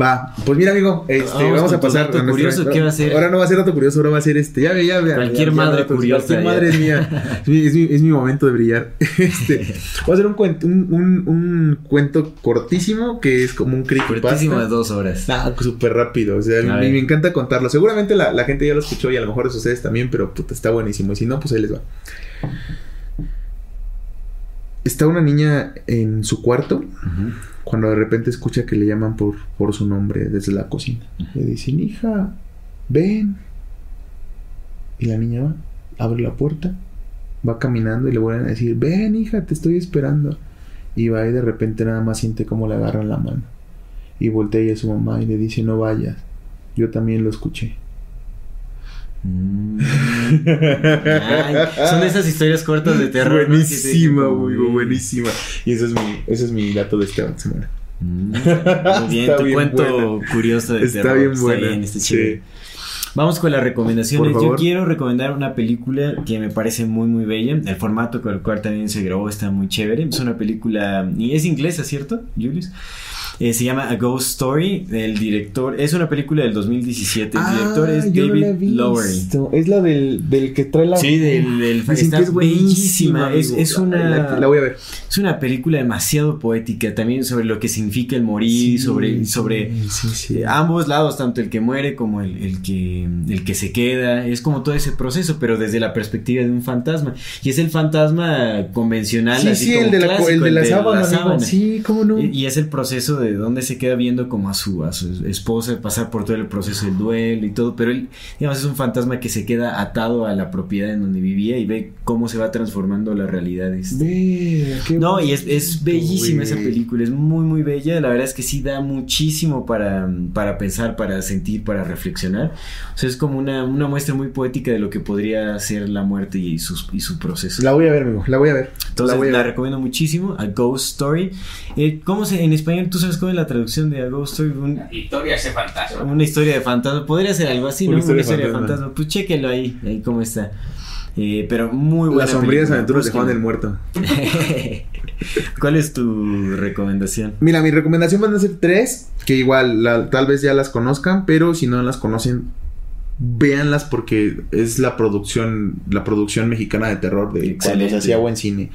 Va, pues mira, amigo, este, Vamos a pasar dato a curioso, ¿qué va a ser? Ahora no va a ser dato curioso, ahora va a ser este, ya ve, ya ve. Cualquier ya- madre curiosa, Cualquier madre es mía. Es mi, es mi- es mi momento de brillar. Este, voy a hacer un cuento, un, un, un cuento cortísimo que es como un creepypasta. Cortísimo de dos horas. Ah, súper rápido. O sea, me, encanta contarlo. Seguramente la, la gente ya lo escuchó y a lo mejor es ustedes también, pero puta, está buenísimo. Y si no, pues ahí les va. Está una niña en su cuarto cuando de repente escucha que le llaman por, por su nombre desde la cocina. Le dicen, hija, ven. Y la niña va, abre la puerta, va caminando y le vuelven a decir, ven, hija, te estoy esperando. Y va y de repente nada más siente cómo le agarran la mano. Y voltea a su mamá y le dice, no vayas. Yo también lo escuché. Mm. Ay, son esas historias cortas de terror. Buenísima, güey, buenísima. Y ese es mi, ese es mi dato de esta semana. Mm, Muy bien, Está tu bien cuento buena. curioso de Está terror. bien buena. bien, está Sí. chévere. Vamos con las recomendaciones. Yo quiero recomendar una película que me parece muy muy bella. El formato con el cual también se grabó está muy chévere. Es una película y es inglesa, ¿cierto, Julius? Eh, se llama A Ghost Story. El director es una película del 2017. El director es Ah, no he David Lowery. visto. Es la del, del que trae la. Sí, del, del está que es buenísima. bellísima. Es, es una La, la voy a ver. es una película demasiado poética también sobre lo que significa el morir, sobre, sobre Sí, sí. eh, ambos lados, tanto el que muere como el, el que, el que se queda. Es como todo ese proceso, pero desde la perspectiva de un fantasma. Y es el fantasma convencional, Sí, así sí, como el de la, el de la sábana, amigo. sábana. Sí, cómo no. Y y es el proceso de donde se queda viendo como a su, a su esposa pasar por todo el proceso del duelo y todo, pero él, digamos, es un fantasma que se queda atado a la propiedad en donde vivía y ve cómo se va transformando la realidad. este. Qué No, y es, es bellísima esa película, es muy, muy bella. La verdad es que sí da muchísimo para, para pensar, para sentir, para reflexionar. O sea, es como una, una muestra muy poética de lo que podría ser la muerte y, sus, y su proceso. La voy a ver, amigo. La voy a ver. Entonces la ver. recomiendo muchísimo, A Ghost Story. Eh, ¿Cómo se, en español, tú sabes cómo es la traducción de A Ghost Story? Un- Historia ese fantasma. una historia de fantasma. Podría ser algo así, Una ¿no? historia Una de historia de fantasma. fantasma. Pues chéquenlo ahí, ahí cómo está. Eh, pero muy buena Las sombrías película, aventuras de Juan el Muerto. ¿Cuál es tu recomendación? Mira, mi recomendación van a ser tres, que igual la- tal vez ya las conozcan, pero si no las conocen, véanlas porque es la producción, la producción mexicana de terror de cuando Excelente. se hacía buen cine.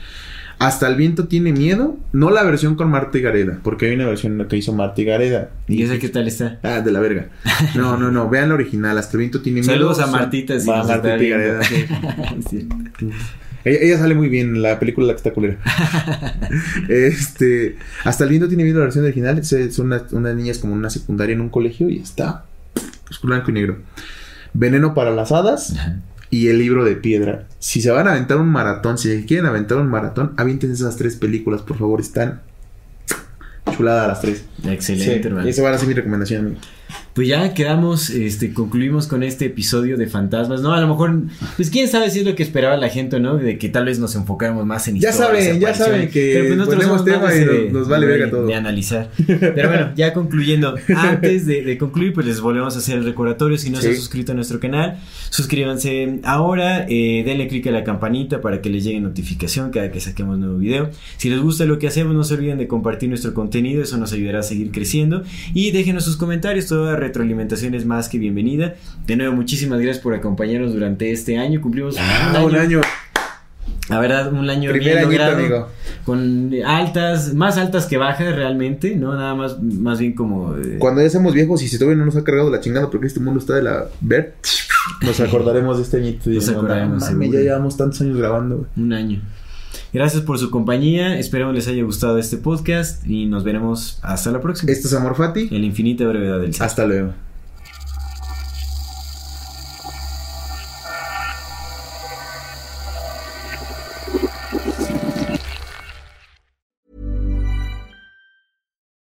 Hasta el viento tiene miedo, no la versión con Marta y Gareda, porque hay una versión que hizo Marta y Gareda. ¿Y esa qué tal está? Ah, de la verga. No, no, no, vean la original, hasta el viento tiene miedo. Saludos a son- Martita, si está Martita y. Gareda, sí. Sí. Ella, ella sale muy bien en la película La que está culera. este, hasta el viento tiene miedo la versión original. Es, es una, unas niñas como una secundaria en un colegio y está pues, blanco y negro. Veneno para las hadas. Y El libro de piedra. Si se van a aventar un maratón, si quieren aventar un maratón, avienten esas tres películas, por favor, están chuladas las tres. Excelente, Sí, hermano. Esa va a ser mi recomendación, amigo. Pues ya quedamos, este, concluimos con este episodio de fantasmas, ¿no? A lo mejor, pues quién sabe si es lo que esperaba la gente, ¿no? De que tal vez nos enfocáramos más en Ya historias, saben, ya saben que Pero pues nosotros ponemos tema y de- nos- vale verga todo. De analizar. Pero bueno, ya concluyendo, antes de, de concluir, pues les volvemos a hacer el recordatorio. Si no se han suscrito a nuestro canal, suscríbanse ahora, eh, denle click a la campanita para que les llegue notificación cada que saquemos nuevo video. Si les gusta lo que hacemos, no se olviden de compartir nuestro contenido, eso nos ayudará a seguir creciendo. Y déjenos sus comentarios, toda retroalimentación es más que bienvenida. De nuevo, muchísimas gracias por acompañarnos durante este año. Cumplimos Ah, un año. la verdad, un año Primer bien añito, logrado, amigo. Con altas, más altas que bajas realmente, ¿no? Nada más, más bien como... eh, Cuando ya seamos viejos y si todavía no nos ha cargado la chingada porque este mundo está de la ver, nos acordaremos de este añito. Nos acordaremos, "No ya llevamos tantos años grabando. güey". Un año. Gracias por su compañía, esperamos les haya gustado este podcast y nos veremos hasta la próxima. Esto es Amor Fati. En la infinita brevedad del ser. Hasta luego.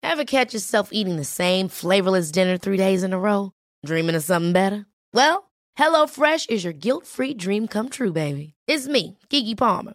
Ever catch yourself eating the same flavorless dinner three days in a row? Dreaming of something better? Well, HelloFresh is your guilt free dream come true, baby. It's me, Kiki Palmer.